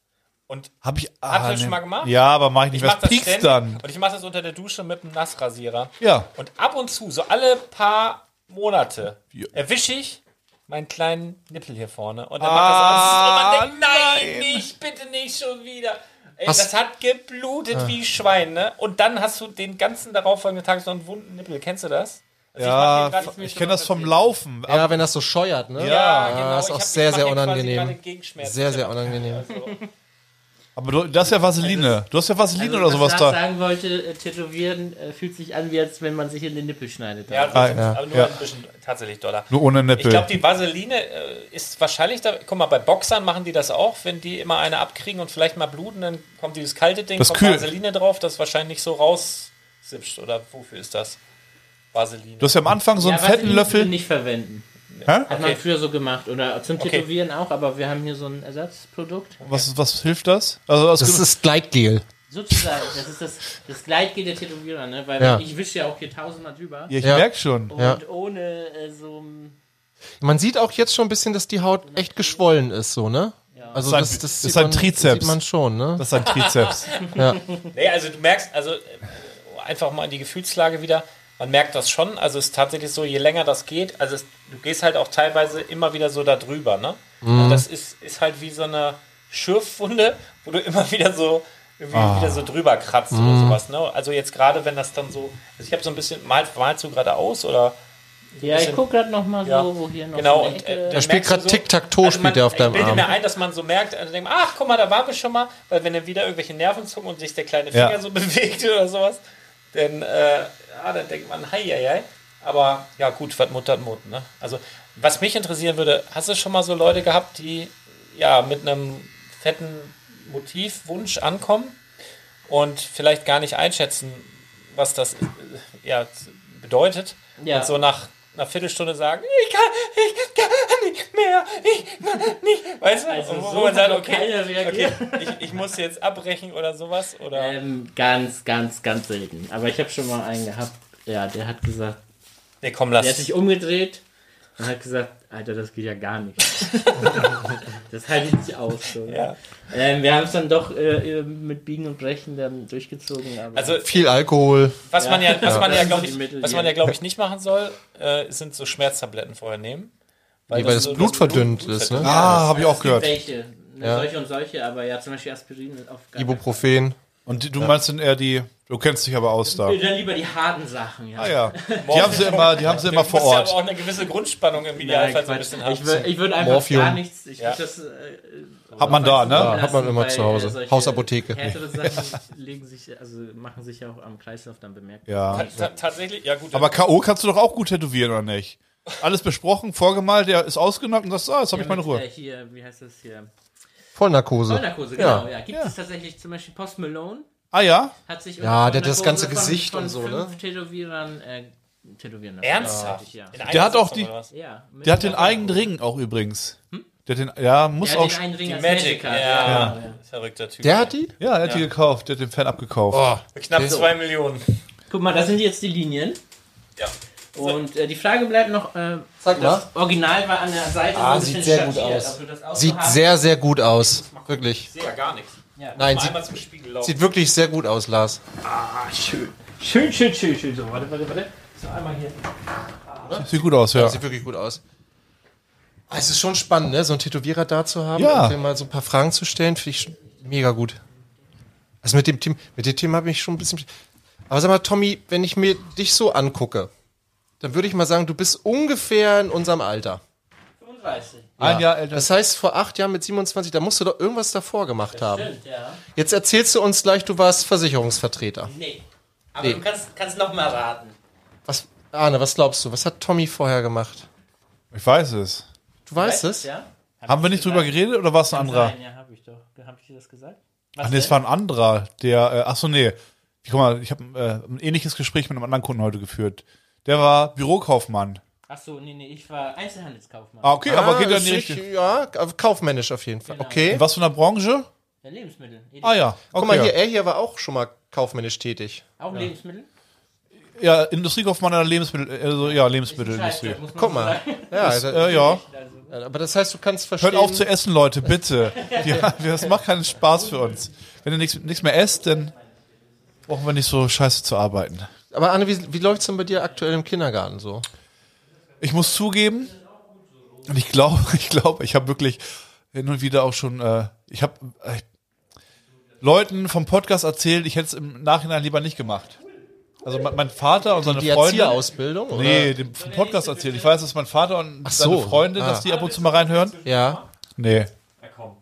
Und Hab ich. Ah, Habt ihr das schon mal gemacht? Ja, aber mach ich nicht. ich Was das piekst ständig. dann? Und ich mache das unter der Dusche mit einem Nassrasierer. Ja. Und ab und zu, so alle paar Monate, Ja. erwische ich meinen kleinen Nippel hier vorne. Und dann Ah, macht das alles. Und man denkt, nein, nein. nicht, bitte nicht schon wieder. Ey, Hast- das hat geblutet wie Schwein, ne? Und dann hast du den ganzen darauffolgenden Tag so einen wunden Nippel. Kennst du das? Also Ja, grad- ich kenne das vom Laufen. Ja, wenn das so scheuert, ne? Ja, Ja, genau. ist Ich auch hab- ich sehr, sehr unangenehm. Sehr, sehr unangenehm. Also, Aber du, das ist ja Vaseline. Du hast ja Vaseline oder sowas Also, was da. sagen wollte, äh, tätowieren äh, fühlt sich an, wie als wenn man sich in den Nippel schneidet. ja, Ah, ja. aber nur Ja. ein bisschen tatsächlich doller. Nur ohne Ich Nippel. glaube, die Vaseline äh, ist wahrscheinlich da. Guck mal, bei Boxern machen die das auch, wenn die immer eine abkriegen und vielleicht mal bluten, dann kommt dieses kalte Ding, Das kommt kühl- Vaseline drauf, das wahrscheinlich nicht so raussipscht. Oder wofür ist das? Vaseline. Du hast ja am Anfang so einen ja, fetten Vaseline Löffel. würde ich nicht verwenden. Hä? Hat Okay. man früher so gemacht. Oder zum Okay. Tätowieren auch, aber wir haben hier so ein Ersatzprodukt. Was, was hilft das? Also, das Das ist Gleitgel. Sozusagen, das ist das, das Gleitgel der Tätowierer, ne? Weil Ja. ich wische ja auch hier tausendmal drüber. ja, ich Ja. merk schon. Und Ja. ohne äh, so ein Man sieht auch jetzt schon ein bisschen, dass die Haut echt geschwollen ist, so, ne? Also Das das, ist ein- das, das sieht ist ein man, Trizeps. sieht man schon, ne? Das ist ein Trizeps. Nee, also du merkst, also äh, einfach mal in die Gefühlslage wieder, man merkt das schon, also es ist tatsächlich so, je länger das geht, also es, du gehst halt auch teilweise immer wieder so da drüber, ne? Mhm. Und das ist, ist halt wie so eine Schürfwunde, wo du immer wieder so irgendwie Ah. wieder so drüber kratzt Mhm. oder sowas, ne? Also jetzt gerade, wenn das dann so, also ich habe so ein bisschen, malst, malst du gerade aus oder? Ja, ich bisschen- gucke gerade noch mal so, Ja. wo hier noch Genau, so eine und äh, Er spielt gerade Tic-Tac-Toe, spielt man- er auf deinem Ich bilde Arm. mir ein, dass man so merkt, also denkt, ach, guck mal, da waren wir schon mal, weil wenn dann wieder irgendwelche Nerven zucken und sich der kleine Finger Ja. so bewegt oder sowas, dann, äh, ja, dann denkt man, hei, hei, hei. Aber ja, gut, was Mut hat Mut, ne? Also, was mich interessieren würde, hast du schon mal so Leute gehabt, die ja mit einem fetten Motivwunsch ankommen und vielleicht gar nicht einschätzen, was das äh, ja, bedeutet? Ja. Und so nach einer Viertelstunde sagen, ich kann, ich kann nicht mehr, ich kann nicht. Weißt du? Also Und wo so man sagt, okay, okay ich, ich muss jetzt abbrechen oder sowas. Oder Ähm, ganz, ganz, ganz selten. Aber ich habe schon mal einen gehabt, ja, der hat gesagt, nee, komm, der hat lass. sich umgedreht und hat gesagt, Alter, das geht ja gar nicht. das halte ich nicht aus. So. Ja. Ähm, wir haben es dann doch äh, mit Biegen und Brechen dann durchgezogen. Aber Also, Viel Alkohol. was man ja, was man ja, Das glaube ich, Mittel, was man ja, glaube ich, nicht machen soll, äh, sind so Schmerztabletten vorher nehmen. Nee, weil das Blut verdünnt ist, ne? Ah, habe ich auch gehört. welche. Ne, Ja. Solche und solche, aber ja, zum Beispiel Aspirin ist auf gar Ibuprofen. Und du meinst dann eher die, du kennst dich aber aus da. keinen Fall. Dann lieber die harten Sachen, ja. Ah ja. Die haben sie immer, die haben sie immer Du vor musst ja Ort. aber auch eine gewisse Grundspannung im Idealfall so ein bisschen haben. ich würde ich würd einfach Morphium. gar nichts. Ich Ja. das, äh, Hat man da, ne? Ja, hat man immer zu Hause. äh, Hausapotheke. Härtere Sachen legen sich, also machen sich ja auch am Kreislauf dann bemerkbar. Ja. Ta tatsächlich, ja gut. Aber K.O. kannst du doch auch gut tätowieren, oder nicht? Alles besprochen, vorgemalt, der ist ausgenockt und das, ah, jetzt habe ich meine Ruhe. hier, wie heißt das hier? Vollnarkose. Vollnarkose, genau. Ja. Gibt es tatsächlich zum Beispiel Post Malone? Ah ja? Hat sich Ja, der hat das ganze von- Gesicht von und so, ne? Tätowierern äh, tätowieren lassen. Ernsthaft? Ja. Der hat auch die- ja Der hat den eigenen Ring auch übrigens. Der hat den, ja, muss Der auch. hat den einen Ring Die als Magic, ja. Ja. ja. Verrückter Typ. Der hat die? Ja, er hat die gekauft. Der hat den Fan abgekauft. Oh, Knapp zwei Millionen. Guck mal, das sind jetzt die Linien. Ja. Und äh, die Frage bleibt noch, äh, Sag das Original war an der Seite Ah, so ein sieht bisschen sehr gut aus. Sieht sehr, sehr gut aus. Wirklich. Ich sehe ja gar nichts. Ja. Nein, sieht, einmal zum Spiegel laufen. sieht wirklich sehr gut aus, Lars. Ah, schön. Schön, schön, schön, schön. So, warte, warte, warte. So, einmal hier. Sieht gut aus, ja. Sieht wirklich gut aus. Ah, Es ist schon spannend, ne? so einen Tätowierer da zu haben Ja. und dem mal so ein paar Fragen zu stellen, finde ich schon mega gut. Also mit dem Team, mit dem Thema habe ich schon ein bisschen. Aber sag mal, Tommy, wenn ich mir dich so angucke, dann würde ich mal sagen, du bist ungefähr in unserem Alter. 35. Ein Jahr älter. Das heißt, vor acht Jahren mit 27, da musst du doch irgendwas davor gemacht haben. Stimmt, ja. Jetzt erzählst du uns gleich, du warst Versicherungsvertreter. Nee. Aber Nee. du kannst, kannst noch mal raten. Was, Arne, was glaubst du? Was hat Tommy vorher gemacht? Ich weiß es. Du weißt es? Ja? Haben wir nicht drüber geredet oder war es ein anderer? Nein, ja, hab ich doch. Hab ich dir das gesagt? Was Ach nee, es war ein anderer, der, äh, ach so, nee. Guck mal, ich habe äh, ein ähnliches Gespräch mit einem anderen Kunden heute geführt. Der war Bürokaufmann. Ach so, nee, nee, ich war Einzelhandelskaufmann. Ah, okay, aber Ah, geht ja ist nicht. richtig- Ja, aber kaufmännisch auf jeden Fall. Genau. Okay. In was für einer Branche? Ja, Lebensmittel. Ah ja, okay. Guck mal hier, er hier war auch schon mal kaufmännisch tätig. Auch Lebensmittel? Ja, Industriekaufmann einer Lebensmittel, also ja, Lebensmittelindustrie. Guck mal. Ja, also, Äh, ja. aber das heißt, du kannst verstehen. Hört auf zu essen, Leute, bitte. Ja, das macht keinen Spaß für uns. Wenn ihr nichts nichts mehr esst, dann brauchen wir nicht so scheiße zu arbeiten. aber Anne, wie, wie läuft's denn bei dir aktuell im Kindergarten so? Ich muss zugeben, und ich glaube, ich glaube, ich habe wirklich hin und wieder auch schon, äh, ich habe äh, Leuten vom Podcast erzählt, ich hätte es im Nachhinein lieber nicht gemacht. Also mein, mein Vater und seine Die Freunde. Erzieherausbildung? Oder? Nee, dem, vom Podcast erzählt. Ich weiß, dass mein Vater und so. seine Freunde, Ah. dass die ab und zu mal reinhören. Ja. Nee, Na komm.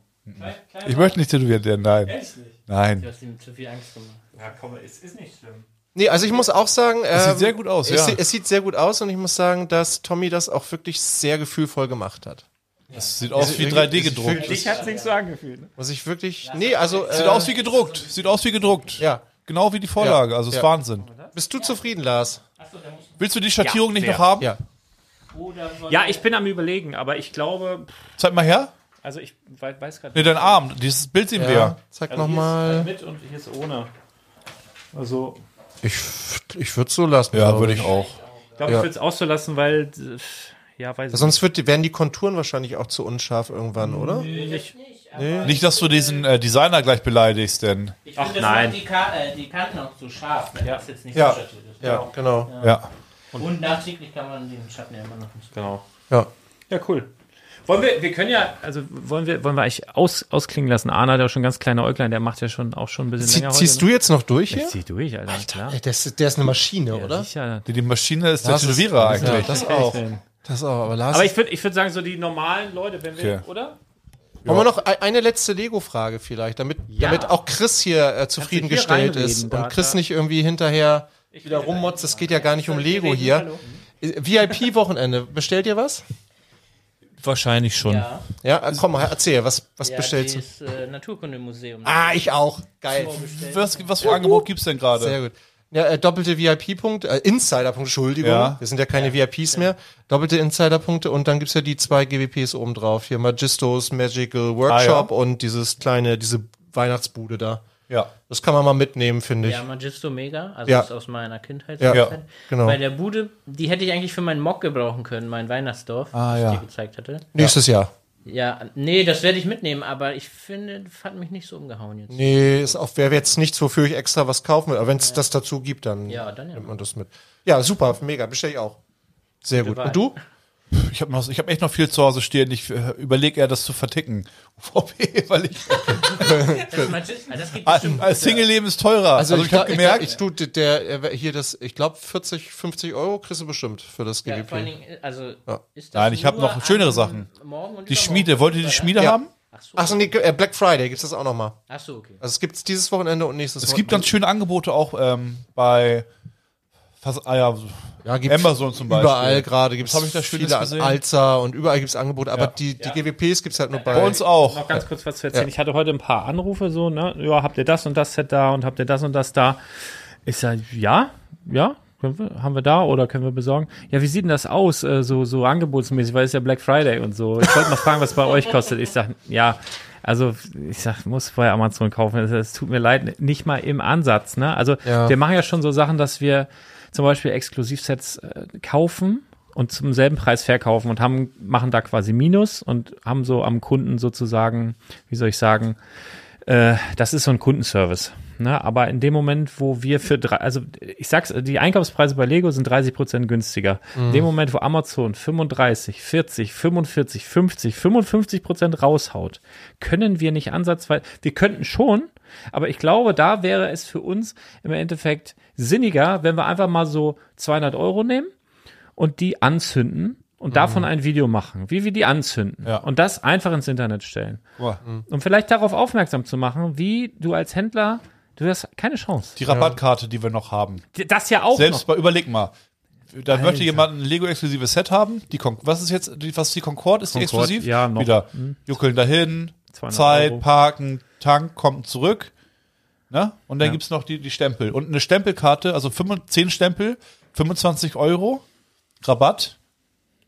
ich möchte nicht tätowiert werden, nein. Echt nicht? Nein. Du hast ihm zu viel Angst gemacht. Ja, komm, es ist nicht schlimm. Nee, also ich muss auch sagen, Es ähm, sieht sehr gut aus, es, ja. sieht- es sieht sehr gut aus und ich muss sagen, dass Tommy das auch wirklich sehr gefühlvoll gemacht hat. Das sieht aus wie Also, 3D es ist gedruckt. Ich hat's nicht so angefühlt. Ne? Was ich wirklich. Nee, also. Sieht äh, aus wie gedruckt. Sieht aus wie gedruckt. Ja. Genau wie die Vorlage. Ja. Also ist Ja. Wahnsinn. Bist du zufrieden, Lars? Willst du die Schattierung nicht sehr. noch haben? Ja. Ja, ich bin am überlegen, aber ich glaube, Zeig mal her. also ich wei- weiß gerade Nee, dein Arm. Dieses Bild sehen wir ja. Zeig Also hier ist nochmal. halt mit und hier ist ohne. Also, Ich, ich würde es so lassen. Ja, würde ich auch. ich glaube, Ja. ich würde es auszulassen, weil, äh, ja, weiß ich Sonst wird, die- werden die Konturen wahrscheinlich auch zu unscharf irgendwann, oder? nicht. Nicht, dass du diesen äh, Designer gleich beleidigst, denn. Ich Ach, nein. die, Ka äh, die Kanten auch so scharf, wenn das jetzt nicht Ja. so ist. Ja, genau. Ja. Und nachträglich kann man den Schatten ja immer noch nicht. Genau. Ja. Ja, cool. Wollen wir, wir können ja, also wollen wir, wollen wir eigentlich aus, ausklingen lassen. Arne hat ja schon ganz kleine Äuglein, der macht ja schon auch schon ein bisschen Zie länger ziehst du jetzt noch durch hier? Ich zieh durch, Alter, klar. Ey, der, ist, der ist eine Maschine, Ja, oder? sicher. Die, die Maschine ist der Das ist- Tätowierer Ja, eigentlich. das auch. Das auch, aber Lars. Aber ich würde ich würd sagen, so die normalen Leute, wenn wir, Okay. oder? Wollen wir noch e- eine letzte Lego-Frage vielleicht, damit, damit auch Chris hier äh, zufriedengestellt ist da- und Chris da- nicht irgendwie hinterher wieder rummotzt. Es geht ja gar nicht um Lego hier. VIP-Wochenende, bestellt ihr was? Wahrscheinlich schon. Ja, Ja, äh, komm mal, erzähl, was, was ja bestellst du? das äh, Naturkundemuseum. Ah, ich auch. Geil. Was, was für Angebot gibt's denn gerade? Sehr gut. Ja, äh, doppelte VIP-Punkte, äh, Insider-Punkte, Entschuldigung. Ja. Wir sind ja keine VIPs mehr. Doppelte Insider-Punkte und dann gibt's ja die zwei GWPs oben drauf. Hier Magistos Magical Workshop Ah, und dieses kleine, diese Weihnachtsbude da. Ja. Das kann man mal mitnehmen, finde ich. Ja, Magisto Mega, also Ja. das ist aus meiner Kindheit. Ja, Ja. genau. Bei der Bude, die hätte ich eigentlich für meinen Mock gebrauchen können, mein Weihnachtsdorf, Ah, das ja. ich dir gezeigt hatte. Nächstes Jahr. Ja, nee, das werde ich mitnehmen, aber ich finde, das hat mich nicht so umgehauen jetzt. Nee, ist auch, wäre jetzt nichts, wofür ich extra was kaufen will. Aber wenn es das dazu gibt, dann Ja, dann ja. nimmt man das mit. Ja, super, mega, bestell ich auch. Sehr gut. Und du? Ich habe hab echt noch viel zu Hause stehen. Ich äh, überlege eher, das zu verticken. UVP, weil ich. Das, Magis- ah, Als Single-Leben ist teurer. Also, ich, glaub- habe gemerkt. Ich, glaub, ich, du, der, hier das, ich glaube 40, 50 Euro kriegst du bestimmt für das ja, GWP. vor allen Dingen, also, Ja. ist das Nein, ich hab nur noch schönere Sachen. Morgen und die Schmiede. Wollt ihr die Schmiede Ja. haben? Ach so, Achso, nee, äh, Black Friday gibt's das auch nochmal. ach so, okay. Also es gibt's dieses Wochenende und nächstes Es gibt ganz schöne Angebote auch ähm, bei fast, ah ja, ja, gibt's Amazon zum Beispiel. Überall gerade gibt's Was hab ich da Schönes viele gesehen? Alza und überall gibt's Angebote, aber Ja. die, die GWPs gibt's halt nur bei, Bei uns auch. Noch ganz kurz was zu erzählen. Ja. Ich hatte heute ein paar Anrufe so, ne? Ja, habt ihr das und das Set da und habt ihr das und das da? Ich sag, ja, ja, wir, haben wir da oder können wir besorgen? Ja, wie sieht denn das aus, äh, so, so angebotsmäßig, weil es ja Black Friday und so. Ich wollte mal fragen, was bei euch kostet. Ich sag, ja, also ich sag, muss vorher Amazon kaufen. Es tut mir leid, nicht mal im Ansatz. Ne? Also ja. wir machen ja schon so Sachen, dass wir zum Beispiel Exklusivsets äh, kaufen und zum selben Preis verkaufen und haben, machen da quasi Minus und haben so am Kunden sozusagen, wie soll ich sagen, äh, das ist so ein Kundenservice. Ne? Aber in dem Moment, wo wir für drei, also ich sag's, die Einkaufspreise bei Lego sind 30 Prozent günstiger. Mhm. In dem Moment, wo Amazon 35, 40, 45, 50, 55 Prozent raushaut, können wir nicht ansatzweise, wir könnten schon, aber ich glaube, da wäre es für uns im Endeffekt sinniger, wenn wir einfach mal so 200 Euro nehmen und die anzünden und mhm. davon ein Video machen, wie wir die anzünden ja. und das einfach ins Internet stellen. Mhm. Und vielleicht darauf aufmerksam zu machen, wie du als Händler, du hast keine Chance. Die Rabattkarte, die wir noch haben. Das ja auch Selbst noch. Bei, überleg mal. Da Alter. möchte jemand ein Lego-exklusives Set haben. Die Con was ist jetzt, die, was ist die Concorde? Ist Concorde, die exklusiv? Ja, noch. Wieder mhm. juckeln dahin, Zeit, Euro. parken, Tank, kommt zurück. Ne? Und dann ja. gibt's noch die, die Stempel. Und eine Stempelkarte, also 10 Stempel, 25 Euro. Rabatt.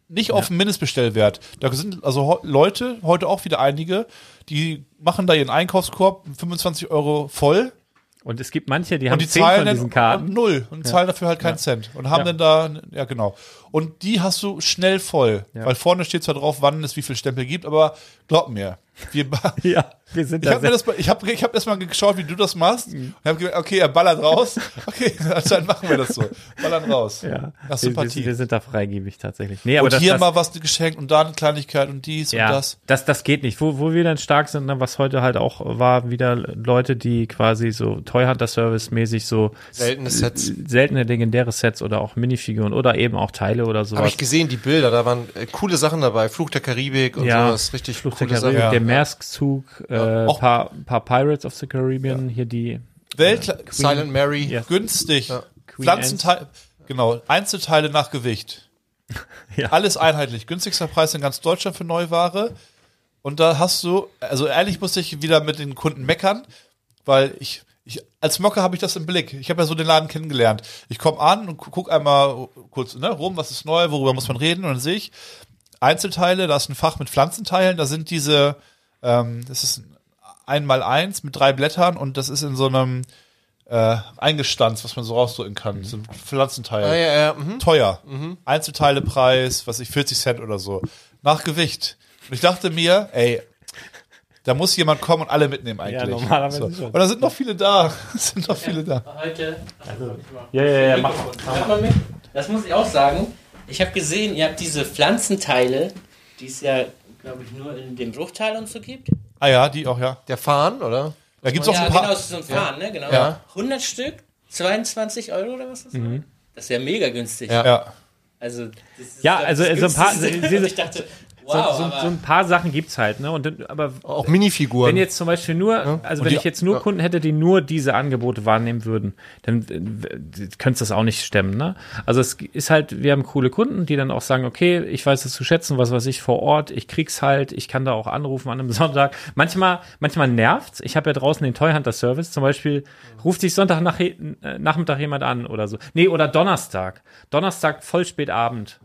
Nicht ja. auf den Mindestbestellwert. Da sind also Leute, heute auch wieder einige, die machen da ihren Einkaufskorb 25 Euro voll. Und es gibt manche, die haben und die 10 zahlen von diesen Karten. Null und ja. zahlen dafür halt keinen ja. Cent. Und haben dann da, ja genau. Und die hast du schnell voll. Weil vorne steht zwar drauf, wann es wie viel Stempel gibt, aber glaub mir, wir, ja, wir sind ich habe das, ich hab, ich hab erstmal geschaut, wie du das machst. Mhm. Und hab gedacht, okay, er ballert raus. Okay, dann machen wir das so. Ballern raus. Ja. Das Sympathie. Wir, wir, sind da freigebig tatsächlich. Nee, aber und das, hier das, mal was geschenkt und da eine Kleinigkeit und dies ja, und das. das. Das geht nicht. Wo, wo wir dann stark sind, ne, was heute halt auch war, wieder Leute, die quasi so Toy-Hunter-Service-mäßig so seltene Sets, seltene legendäre Sets oder auch Minifiguren oder eben auch Teile oder sowas. Habe ich gesehen, die Bilder, da waren äh, coole Sachen dabei. Fluch der Karibik und ja, sowas. Richtig Fluch der Karibik, Sachen. der Mask-Zug, äh, ja, paar, paar Pirates of the Caribbean, ja. hier die Welt äh, Silent Mary, yes. günstig. Ja. Pflanzenteile, genau, Einzelteile nach Gewicht. ja. Alles einheitlich. Günstigster Preis in ganz Deutschland für Neuware. Und da hast du, also ehrlich musste ich wieder mit den Kunden meckern, weil ich, ich als Mocker habe ich das im Blick. Ich habe ja so den Laden kennengelernt. Ich komme an und guck einmal kurz ne, rum, was ist neu, worüber muss man reden und dann sehe ich Einzelteile, da ist ein Fach mit Pflanzenteilen, da sind diese, ähm, das ist ein mal eins mit drei Blättern und das ist in so einem äh, eingestanzt, was man so rausdrücken kann. Mhm. So ein Pflanzenteil. Ah, ja, ja, mhm. Teuer. Mhm. Einzelteilepreis, was ich, 40 Cent oder so. Nach Gewicht. Und ich dachte mir, ey, da muss jemand kommen und alle mitnehmen eigentlich. Ja, normalerweise so. Und da sind noch viele da. Es sind noch viele da. Heute. Also, ja, ja, ja, mach mal. Das muss ich auch sagen. Ich habe gesehen, ihr habt diese Pflanzenteile, die es ja, glaube ich, nur in dem Bruchteil und so gibt. Ah ja, die auch, ja. Der Fahnen, oder? Da gibt es auch ja, ein paar. Genau, das so ein Fahnen, ja. ne? Genau. Ja. 100 Stück, 22 Euro oder was ist das? Mhm. Das ist ja mega günstig. Ja. ja. Also, ja, also so ein paar. ich dachte, Wow, so, so, so, ein paar Sachen gibt's halt, ne? Und dann, aber auch Minifiguren. Wenn jetzt zum Beispiel nur, also wenn die, ich jetzt nur ja. Kunden hätte, die nur diese Angebote wahrnehmen würden, dann äh, könntest du das auch nicht stemmen, ne? Also es ist halt, wir haben coole Kunden, die dann auch sagen, okay, ich weiß es zu schätzen, was weiß ich vor Ort, ich krieg's halt, ich kann da auch anrufen an einem Sonntag. Manchmal, manchmal nervt's. Ich habe ja draußen den Toy Hunter Service, zum Beispiel ruft sich Sonntag nach, äh, Nachmittag jemand an oder so. Nee, oder Donnerstag. Donnerstag voll spät Abend.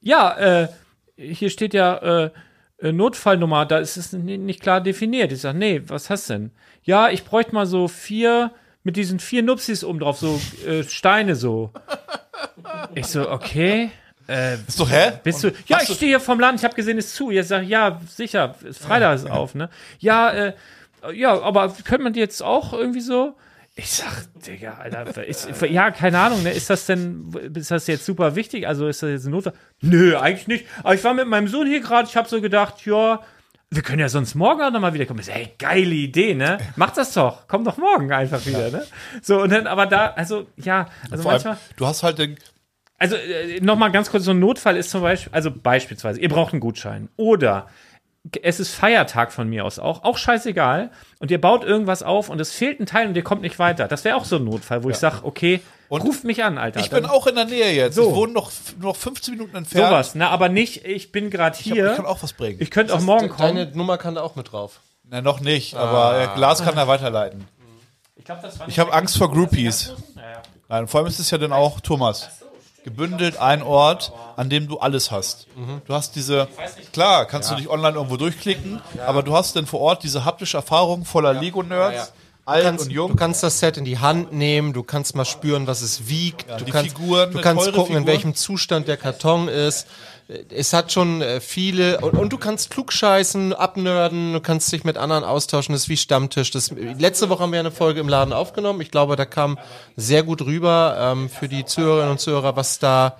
Ja, äh, hier steht ja äh, Notfallnummer, da ist es nicht klar definiert. Ich sage, nee, was hast du denn? Ja, ich bräuchte mal so vier, mit diesen vier Nupsis oben drauf, so äh, Steine so. Ich so, okay. Äh, ist doch, hä? Bist du? Ja, ich stehe hier vom Land, ich habe gesehen, es ist zu. Jetzt sag ich, ja, sicher, Freitag ist auf, ne? Ja, äh, ja, aber könnte man die jetzt auch irgendwie so? Ich sag, Digga, Alter, ist, ja, keine Ahnung, ne? ist das denn, ist das jetzt super wichtig? Also ist das jetzt ein Notfall? Nö, eigentlich nicht. Aber ich war mit meinem Sohn hier gerade, ich habe so gedacht, ja, wir können ja sonst morgen auch nochmal wiederkommen. Ich sag, hey, geile Idee, ne? Mach das doch. Komm doch morgen einfach wieder, ne? So, und dann, aber da, also, ja, also manchmal. Allem, du hast halt den, also äh, nochmal ganz kurz, so ein Notfall ist zum Beispiel, also beispielsweise, ihr braucht einen Gutschein. Oder es ist Feiertag von mir aus auch, auch scheißegal. Und ihr baut irgendwas auf und es fehlt ein Teil und ihr kommt nicht weiter. Das wäre auch so ein Notfall, wo ja. ich sage, okay, und ruft mich an, Alter. Ich bin auch in der Nähe jetzt. So. Ich wohne noch, noch 15 Minuten entfernt. Sowas, na, aber nicht, ich bin gerade hier. Ich, hab, ich, kann auch was bringen. Ich könnte auch morgen kommen. Deine Nummer kann da auch mit drauf. Na, noch nicht, ah. aber Glas kann er weiterleiten. Ich, glaub, ich habe Angst vor Groupies. Ja, ja. Nein, vor allem ist es ja dann auch, Thomas, gebündelt ein Ort, an dem du alles hast. Du hast diese, klar, kannst du dich online irgendwo durchklicken, aber du hast dann vor Ort diese haptische Erfahrung voller Lego-Nerds, alt kannst, und jung. Du kannst das Set in die Hand nehmen, du kannst mal spüren, was es wiegt. du kannst, Figuren, du kannst gucken, in Figur. welchem Zustand der Karton ist. Es hat schon äh, viele und, und du kannst klugscheißen, abnörden, du kannst dich mit anderen austauschen. Das ist wie Stammtisch. Das, letzte Woche haben wir eine Folge im Laden aufgenommen. Ich glaube, da kam sehr gut rüber ähm, für die Zuhörerinnen und Zuhörer, was da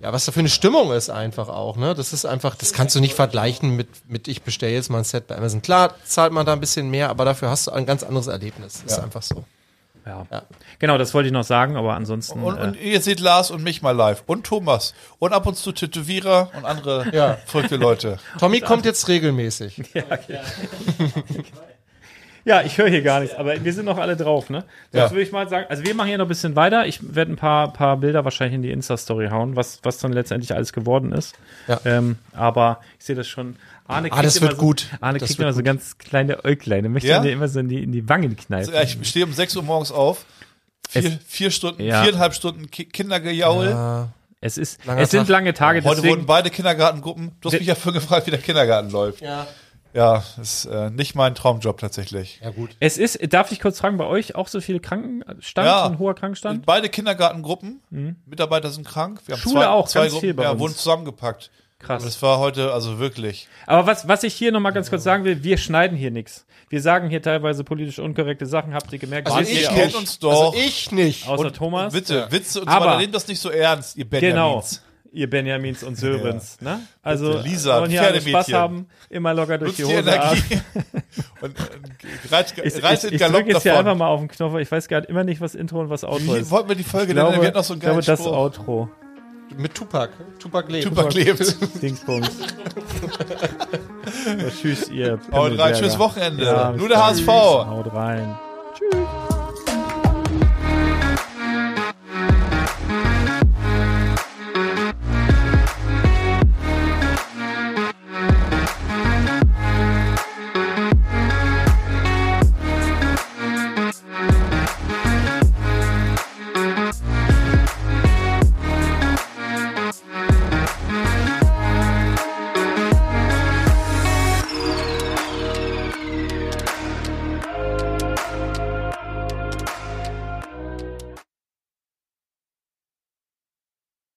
ja, was da für eine Stimmung ist einfach auch, ne? Das ist einfach, das kannst du nicht vergleichen mit, mit ich bestelle jetzt mal ein Set bei Amazon. Klar, zahlt man da ein bisschen mehr, aber dafür hast du ein ganz anderes Erlebnis. Ist einfach so. Ja. Ja. Genau, das wollte ich noch sagen, aber ansonsten. Und, äh, und ihr seht Lars und mich mal live. Und Thomas. Und ab und zu Tätowierer und andere Ja. verrückte Leute. Tommy kommt jetzt regelmäßig. Ja, ich höre hier gar nichts, aber wir sind noch alle drauf, ne? Sonst Ja. würde ich mal sagen, also wir machen hier noch ein bisschen weiter. Ich werde ein paar, paar Bilder wahrscheinlich in die Insta-Story hauen, was, was dann letztendlich alles geworden ist. Ja. Ähm, aber ich sehe das schon. Arne Ah, das wird so, gut. Arne Das kriegt immer so gut. ganz kleine Äuglein. Möchte Ja? dir immer so in die, in die Wangen kneifen. Ja, ich stehe um 6 Uhr morgens auf. Vier, Es- vier Stunden, Ja. viereinhalb Stunden Ki Kindergejaul. Ja. es ist, Langer es sind Tag. lange Tage, Heute deswegen. wurden beide Kindergartengruppen. Du hast mich ja vorhin gefragt, wie der Kindergarten läuft. Ja. Ja, ist äh, nicht mein Traumjob tatsächlich. Ja, gut. Es ist, darf ich kurz fragen, bei euch auch so viele Krankenstand, Ja. so ein hoher Krankenstand? Beide Kindergartengruppen, Mitarbeiter sind krank. Wir haben Schule zwei, auch, zwei ganz Gruppen, viel bei ja, uns. wurden zusammengepackt. Krass. Und es war heute also wirklich. Aber was, was ich hier nochmal ganz kurz sagen will, wir schneiden hier nichts. Wir sagen hier teilweise politisch unkorrekte Sachen, habt ihr gemerkt? Also ich ihr kennt uns doch. Also ich nicht. Außer Thomas. Witze, Witze und so Aber- weiter. Nehmt das nicht so ernst, ihr Genau. Benjamins. Ihr Benjamins und Sörens, ne? Also, Bitte, Lisa, wollen hier alle Spaß haben, immer locker durch Nutzt die Hose. Energie. und äh, reit, Ich, reit ich, ich Galopp drücke jetzt hier einfach mal auf den Knopf. Ich weiß gerade immer nicht, was Intro und was Outro Wie ist. wollten wir die Folge Ich nennen? glaube, Wir hatten noch so einen ich glaube geilen das Spruch. Outro. Mit Tupac. Tupac lebt. Tupac lebt. Dingsbums. so, tschüss, ihr Haut rein, tschüss Wochenende. Ja, Nur der. HSV. Haut rein.